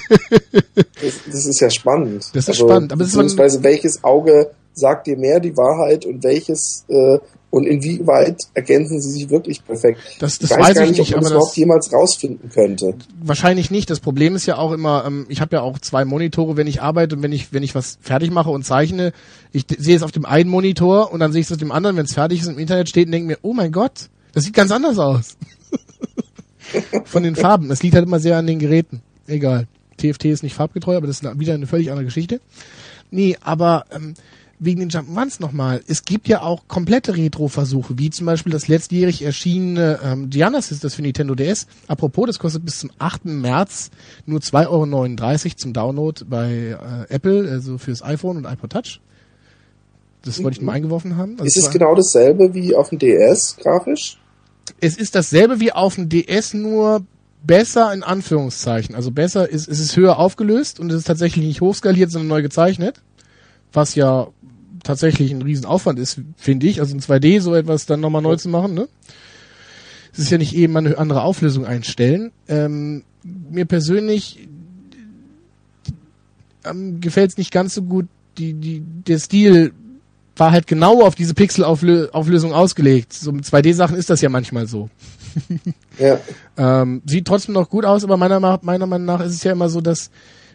das, das ist ja spannend. Also, Das ist spannend, aber beziehungsweise welches Auge sagt dir mehr die Wahrheit und welches äh, und inwieweit ergänzen sie sich wirklich perfekt? Das, das ich weiß, weiß gar ich nicht, nicht, ob man das überhaupt jemals rausfinden könnte. wahrscheinlich nicht. Das Problem ist ja auch immer, ähm, ich habe ja auch zwei Monitore, wenn ich arbeite und wenn ich, wenn ich was fertig mache und zeichne, ich sehe es auf dem einen Monitor und dann sehe ich es auf dem anderen, wenn es fertig ist und im Internet steht und denke mir, oh mein Gott, das sieht ganz anders aus. Von den Farben. Das liegt halt immer sehr an den Geräten. Egal. TFT ist nicht farbgetreu, aber das ist wieder eine völlig andere Geschichte. Nee, aber ähm, wegen den Jump'n'Runs nochmal. Es gibt ja auch komplette Retro-Versuche, wie zum Beispiel das letztjährig erschienene ähm, Giannis ist das für Nintendo DS. Apropos, das kostet bis zum 8. März nur 2,39 Euro zum Download bei äh, Apple, also fürs iPhone und iPod Touch. Das wollte ich mal eingeworfen haben. Also ist es genau dasselbe wie auf dem DS grafisch? Es ist dasselbe wie auf dem DS, nur besser in Anführungszeichen. Also besser ist, es höher aufgelöst und es ist tatsächlich nicht hochskaliert, sondern neu gezeichnet. Was ja tatsächlich ein Riesenaufwand ist, finde ich. Also in 2D so etwas dann nochmal neu zu machen, ne? Es ist ja nicht eben eine andere Auflösung einstellen. Ähm, mir persönlich ähm, gefällt es nicht ganz so gut. Die, die, der Stil war halt genau auf diese Pixel-Auflösung ausgelegt. So mit 2D-Sachen ist das ja manchmal so. ja. ähm, sieht trotzdem noch gut aus, aber meiner, meiner Meinung nach ist es ja immer so, dass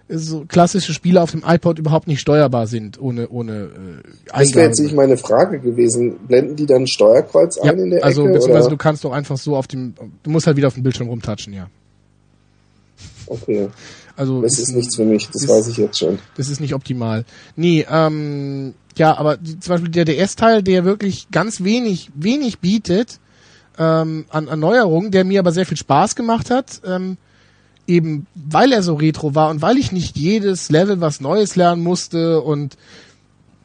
so klassische Spiele auf dem iPod überhaupt nicht steuerbar sind, ohne, ohne äh, Das wäre jetzt nicht meine Frage gewesen. Blenden die dann Steuerkreuz ein ja, in der also, Ecke? Also beziehungsweise oder? du kannst doch einfach so auf dem, du musst halt wieder auf dem Bildschirm rumtatschen, ja. Okay. Also das ist, ist nichts für mich, das ist, weiß ich jetzt schon. Das ist nicht optimal. Nee, ähm, ja, aber die, zum Beispiel der DS-Teil, der wirklich ganz wenig, wenig bietet ähm, an Erneuerungen, der mir aber sehr viel Spaß gemacht hat, ähm, eben weil er so retro war und weil ich nicht jedes Level was Neues lernen musste und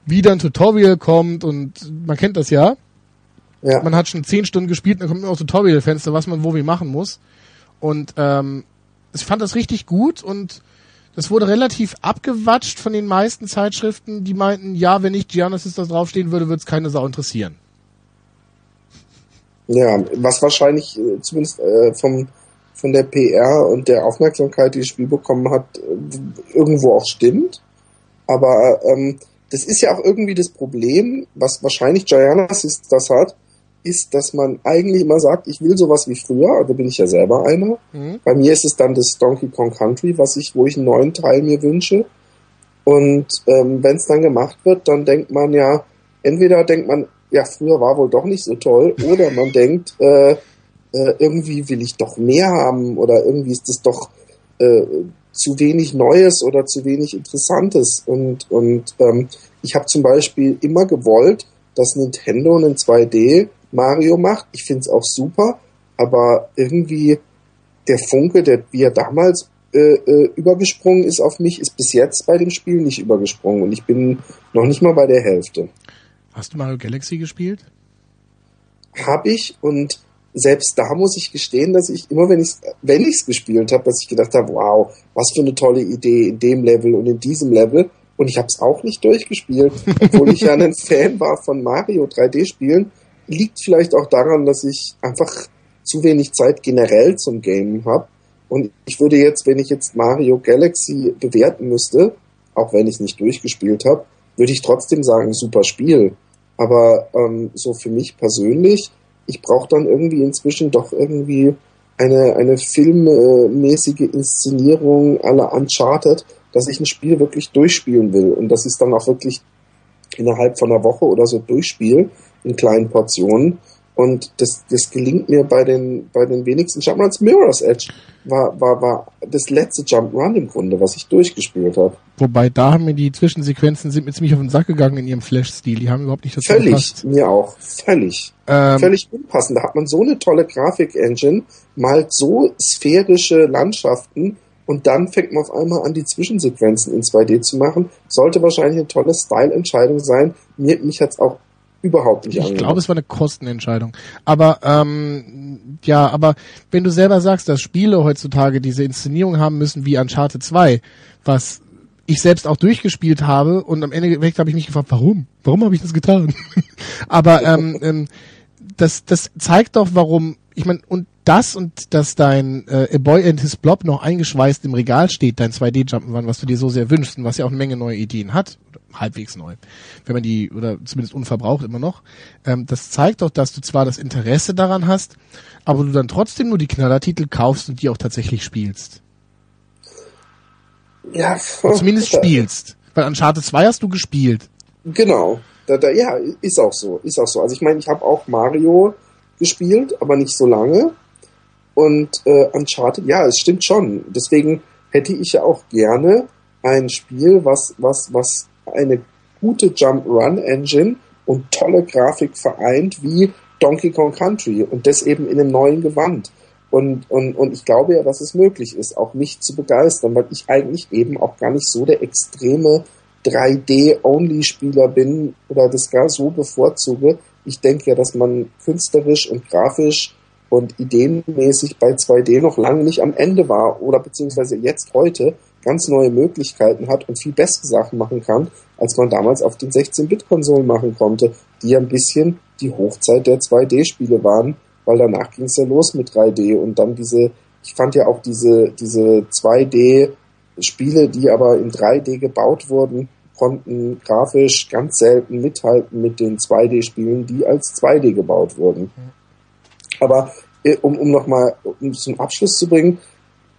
wieder ein Tutorial kommt und man kennt das ja. Ja. Man hat schon zehn Stunden gespielt, dann kommt immer auch Tutorial-Fenster, was man wo wie machen muss. Und ähm, ich fand das richtig gut und das wurde relativ abgewatscht von den meisten Zeitschriften, die meinten, ja, wenn nicht Gianna Sisters draufstehen würde, würde es keine Sau interessieren. Ja, was wahrscheinlich äh, zumindest äh, vom von der PR und der Aufmerksamkeit, die das Spiel bekommen hat, äh, irgendwo auch stimmt. Aber ähm, das ist ja auch irgendwie das Problem, was wahrscheinlich Giannis das hat, ist, dass man eigentlich immer sagt, ich will sowas wie früher, da bin ich ja selber einer. Mhm. Bei mir ist es dann das Donkey Kong Country, was ich, wo ich einen neuen Teil mir wünsche. Und ähm, wenn es dann gemacht wird, dann denkt man ja, entweder denkt man, ja, früher war wohl doch nicht so toll, oder man denkt, äh, äh, irgendwie will ich doch mehr haben oder irgendwie ist das doch äh, zu wenig Neues oder zu wenig Interessantes. Und, und ähm, ich habe zum Beispiel immer gewollt, dass Nintendo einen 2D Mario macht. Ich finde es auch super, aber irgendwie der Funke, der wie er damals äh, äh, übergesprungen ist auf mich, ist bis jetzt bei dem Spiel nicht übergesprungen und ich bin noch nicht mal bei der Hälfte. Hast du Mario Galaxy gespielt? Hab ich und selbst da muss ich gestehen, dass ich immer, wenn ich es wenn ich's gespielt habe, dass ich gedacht habe, wow, was für eine tolle Idee in dem Level und in diesem Level. Und ich habe es auch nicht durchgespielt, obwohl ich ja ein Fan war von Mario 3D-Spielen. Liegt vielleicht auch daran, dass ich einfach zu wenig Zeit generell zum Gamen habe. Und ich würde jetzt, wenn ich jetzt Mario Galaxy bewerten müsste, auch wenn ich es nicht durchgespielt habe, würde ich trotzdem sagen, super Spiel. Aber ähm, so für mich persönlich ich brauche dann irgendwie inzwischen doch irgendwie eine, eine filmmäßige Inszenierung aller Uncharted, dass ich ein Spiel wirklich durchspielen will und dass ich es dann auch wirklich innerhalb von einer Woche oder so durchspiele in kleinen Portionen und das, das gelingt mir bei den, bei den wenigsten Jumpruns. Mirror's Edge war, war, war das letzte Jump Run im Grunde, was ich durchgespielt habe. Wobei, da haben mir die Zwischensequenzen sind mir ziemlich auf den Sack gegangen in ihrem Flash-Stil. Die haben überhaupt nicht das Völlig, gepasst. mir auch. Völlig. Ähm, Völlig unpassend. Da hat man so eine tolle Grafik-Engine, malt so sphärische Landschaften und dann fängt man auf einmal an, die Zwischensequenzen in 2D zu machen. Sollte wahrscheinlich eine tolle Style-Entscheidung sein. Mir, mich hat's auch überhaupt nicht Ich glaube, es war eine Kostenentscheidung. Aber ähm, ja, aber wenn du selber sagst, dass Spiele heutzutage diese Inszenierung haben müssen wie Uncharted 2, was ich selbst auch durchgespielt habe und am Ende habe ich mich gefragt, warum? Warum habe ich das getan? aber ähm, ähm, das, das zeigt doch, warum, ich meine, und das und dass dein äh, A Boy and His Blob noch eingeschweißt im Regal steht, dein 2D-Jump'n'Run, was du dir so sehr wünschst und was ja auch eine Menge neue Ideen hat, halbwegs neu, wenn man die, oder zumindest unverbraucht immer noch, ähm, das zeigt doch, dass du zwar das Interesse daran hast, aber du dann trotzdem nur die Knallertitel kaufst und die auch tatsächlich spielst. Ja, oder zumindest spielst. Weil Uncharted 2 hast du gespielt. Genau. Da, da, ja, ist auch so. Ist auch so. Also ich meine, ich habe auch Mario gespielt, aber nicht so lange. Und äh, Uncharted, ja, es stimmt schon. Deswegen hätte ich ja auch gerne ein Spiel, was, was, was eine gute Jump-Run-Engine und tolle Grafik vereint wie Donkey Kong Country und das eben in einem neuen Gewand. Und, und, und ich glaube ja, dass es möglich ist, auch mich zu begeistern, weil ich eigentlich eben auch gar nicht so der extreme 3D-Only-Spieler bin oder das gar so bevorzuge. Ich denke ja, dass man künstlerisch und grafisch und ideenmäßig bei 2D noch lange nicht am Ende war oder beziehungsweise jetzt heute ganz neue Möglichkeiten hat und viel bessere Sachen machen kann, als man damals auf den 16-Bit-Konsolen machen konnte, die ein bisschen die Hochzeit der 2D-Spiele waren, weil danach ging es ja los mit 3D und dann diese, ich fand ja auch diese, diese 2D-Spiele, die aber in 3D gebaut wurden, konnten grafisch ganz selten mithalten mit den 2D-Spielen, die als 2D gebaut wurden. Aber äh, um, um nochmal um zum Abschluss zu bringen,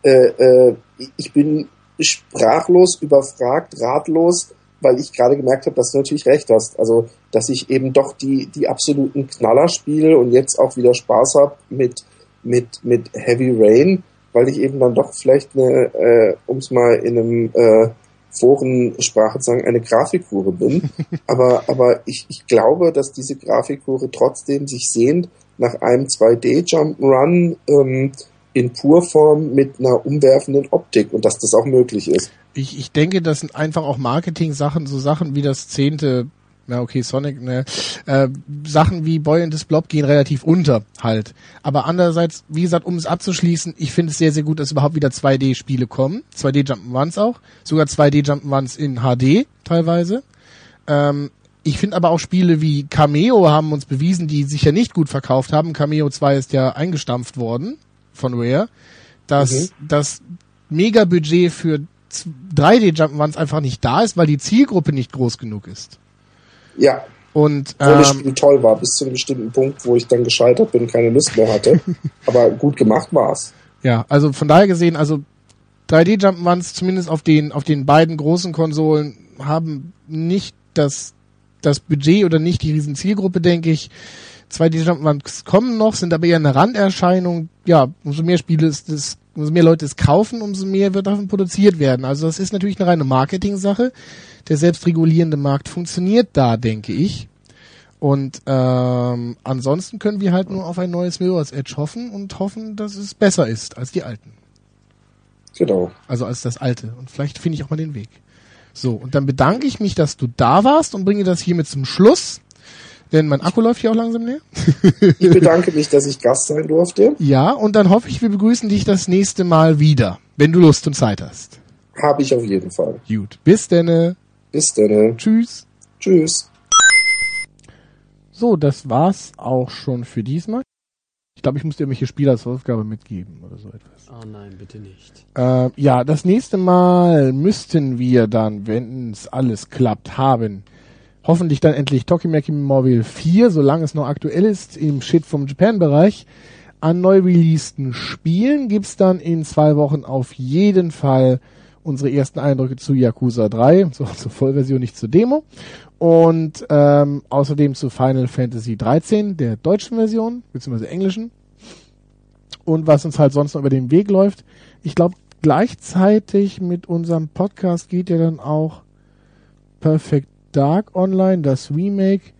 äh, äh, ich bin sprachlos, überfragt, ratlos, weil ich gerade gemerkt habe, dass du natürlich recht hast. Also, dass ich eben doch die, die absoluten Knaller spiele und jetzt auch wieder Spaß habe mit, mit, mit Heavy Rain, weil ich eben dann doch vielleicht eine, äh, um es mal in einem äh, Forensprache sagen, eine Grafikhure bin. aber aber ich, ich glaube, dass diese Grafikhure trotzdem sich sehnt nach einem 2D-Jump-Run ähm, in Purform mit einer umwerfenden Optik und dass das auch möglich ist. Ich, ich denke, das sind einfach auch Marketing-Sachen, so Sachen wie das zehnte, na okay, Sonic, ne, äh, Sachen wie Boy and the Blob gehen relativ unter halt. Aber andererseits, wie gesagt, um es abzuschließen, ich finde es sehr, sehr gut, dass überhaupt wieder 2D-Spiele kommen. 2D-Jump'n'Runs auch. Sogar 2D-Jump'n'Runs in HD teilweise. Ähm, ich finde aber auch Spiele wie Cameo haben uns bewiesen, die sich ja nicht gut verkauft haben. Cameo 2 ist ja eingestampft worden von Rare, dass okay. das Mega-Budget für 3D Jump'n'Runs einfach nicht da ist, weil die Zielgruppe nicht groß genug ist. Ja. Und Obwohl ähm, das Spiel toll war, bis zu einem bestimmten Punkt, wo ich dann gescheitert bin, keine Lust mehr hatte. aber gut gemacht war's. Ja, also von daher gesehen, also 3D Jump'n'Runs zumindest auf den auf den beiden großen Konsolen haben nicht das das Budget oder nicht die riesen Zielgruppe, denke ich. 2D Jump'n'Runs kommen noch, sind aber eher eine Randerscheinung. Ja, umso mehr Spiele ist es, umso mehr Leute es kaufen, umso mehr wird davon produziert werden. Also das ist natürlich eine reine Marketing-Sache. Der selbstregulierende Markt funktioniert da, denke ich. Und ähm, ansonsten können wir halt nur auf ein neues Mirror's Edge hoffen und hoffen, dass es besser ist als die alten. Genau. Also als das alte. Und vielleicht finde ich auch mal den Weg. So, und dann bedanke ich mich, dass du da warst und bringe das hiermit zum Schluss. Denn mein Akku läuft hier auch langsam leer. ich bedanke mich, dass ich Gast sein durfte. Ja, und dann hoffe ich, wir begrüßen dich das nächste Mal wieder, wenn du Lust und Zeit hast. Habe ich auf jeden Fall. Gut, bis denne. Bis denne. Tschüss. Tschüss. So, das war's auch schon für diesmal. Ich glaube, ich muss dir irgendwelche Spiele als Aufgabe mitgeben oder so etwas. Oh nein, bitte nicht. Äh, ja, das nächste Mal müssten wir dann, wenn es alles klappt, haben hoffentlich dann endlich Tokimeki Mobile 4, solange es noch aktuell ist, im Shit vom Japan-Bereich. An neu releaseden Spielen gibt's dann in zwei Wochen auf jeden Fall unsere ersten Eindrücke zu Yakuza 3, so zur Vollversion, nicht zur Demo. Und ähm, außerdem zu Final Fantasy 13, der deutschen Version, beziehungsweise englischen. Und was uns halt sonst noch über den Weg läuft. Ich glaube, gleichzeitig mit unserem Podcast geht ja dann auch Perfect Dark Online, das Remake.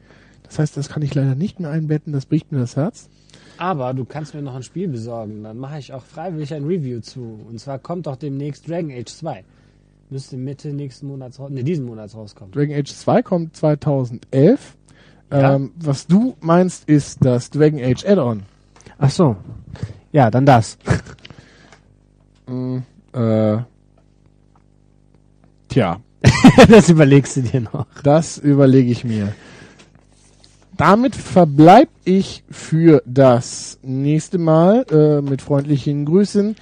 Das heißt, das kann ich leider nicht mehr einbetten, das bricht mir das Herz. Aber du kannst mir noch ein Spiel besorgen, dann mache ich auch freiwillig ein Review zu. Und zwar kommt doch demnächst Dragon Age 2. Müsste Mitte nächsten Monats, ne, diesen Monats rauskommen. Dragon Age 2 kommt 2011. Ja. Ähm, was du meinst, ist das Dragon Age Add-on. Ach so. Ja, dann das. mm, äh, tja. das überlegst du dir noch. Das überlege ich mir. Damit verbleib ich für das nächste Mal äh, mit freundlichen Grüßen.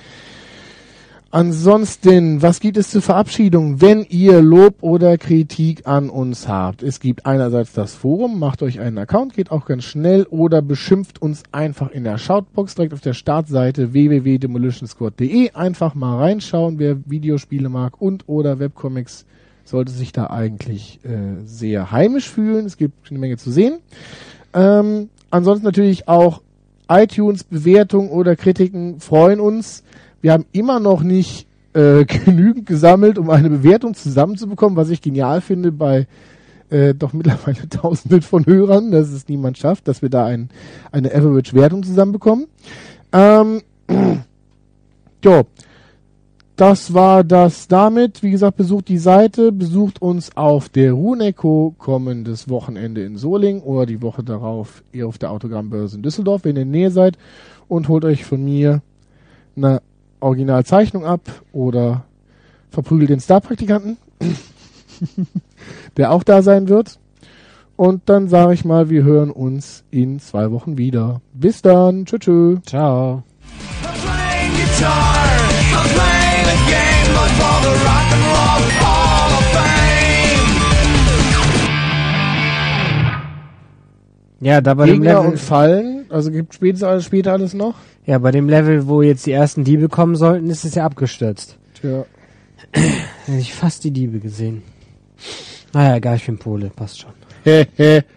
Ansonsten, was gibt es zur Verabschiedung, wenn ihr Lob oder Kritik an uns habt? Es gibt einerseits das Forum, macht euch einen Account, geht auch ganz schnell oder beschimpft uns einfach in der Shoutbox direkt auf der Startseite www.demolitionsquad.de. Einfach mal reinschauen, wer Videospiele mag und oder Webcomics sollte sich da eigentlich äh, sehr heimisch fühlen. Es gibt eine Menge zu sehen. Ähm, ansonsten natürlich auch iTunes Bewertungen oder Kritiken freuen uns wir haben immer noch nicht äh, genügend gesammelt, um eine Bewertung zusammenzubekommen, was ich genial finde bei äh, doch mittlerweile tausenden von Hörern, dass es niemand schafft, dass wir da ein, eine Average-Wertung zusammenbekommen. Ähm, jo, das war das damit. Wie gesagt, besucht die Seite, besucht uns auf der Runeco kommendes Wochenende in Soling oder die Woche darauf ihr auf der Autogrammbörse in Düsseldorf, wenn ihr in der Nähe seid und holt euch von mir eine Originalzeichnung ab oder verprügelt den Star-Praktikanten, der auch da sein wird. Und dann sage ich mal, wir hören uns in zwei Wochen wieder. Bis dann. Tschö, tschö. Ciao. Ja, da bei dem Gegner Level, und Fallen, also gibt später alles, später alles noch. ja, bei dem Level, wo jetzt die ersten Diebe kommen sollten, ist es ja abgestürzt. Tja. Hätte ich fast die Diebe gesehen. Naja, egal, ich bin Pole, passt schon. Hehe.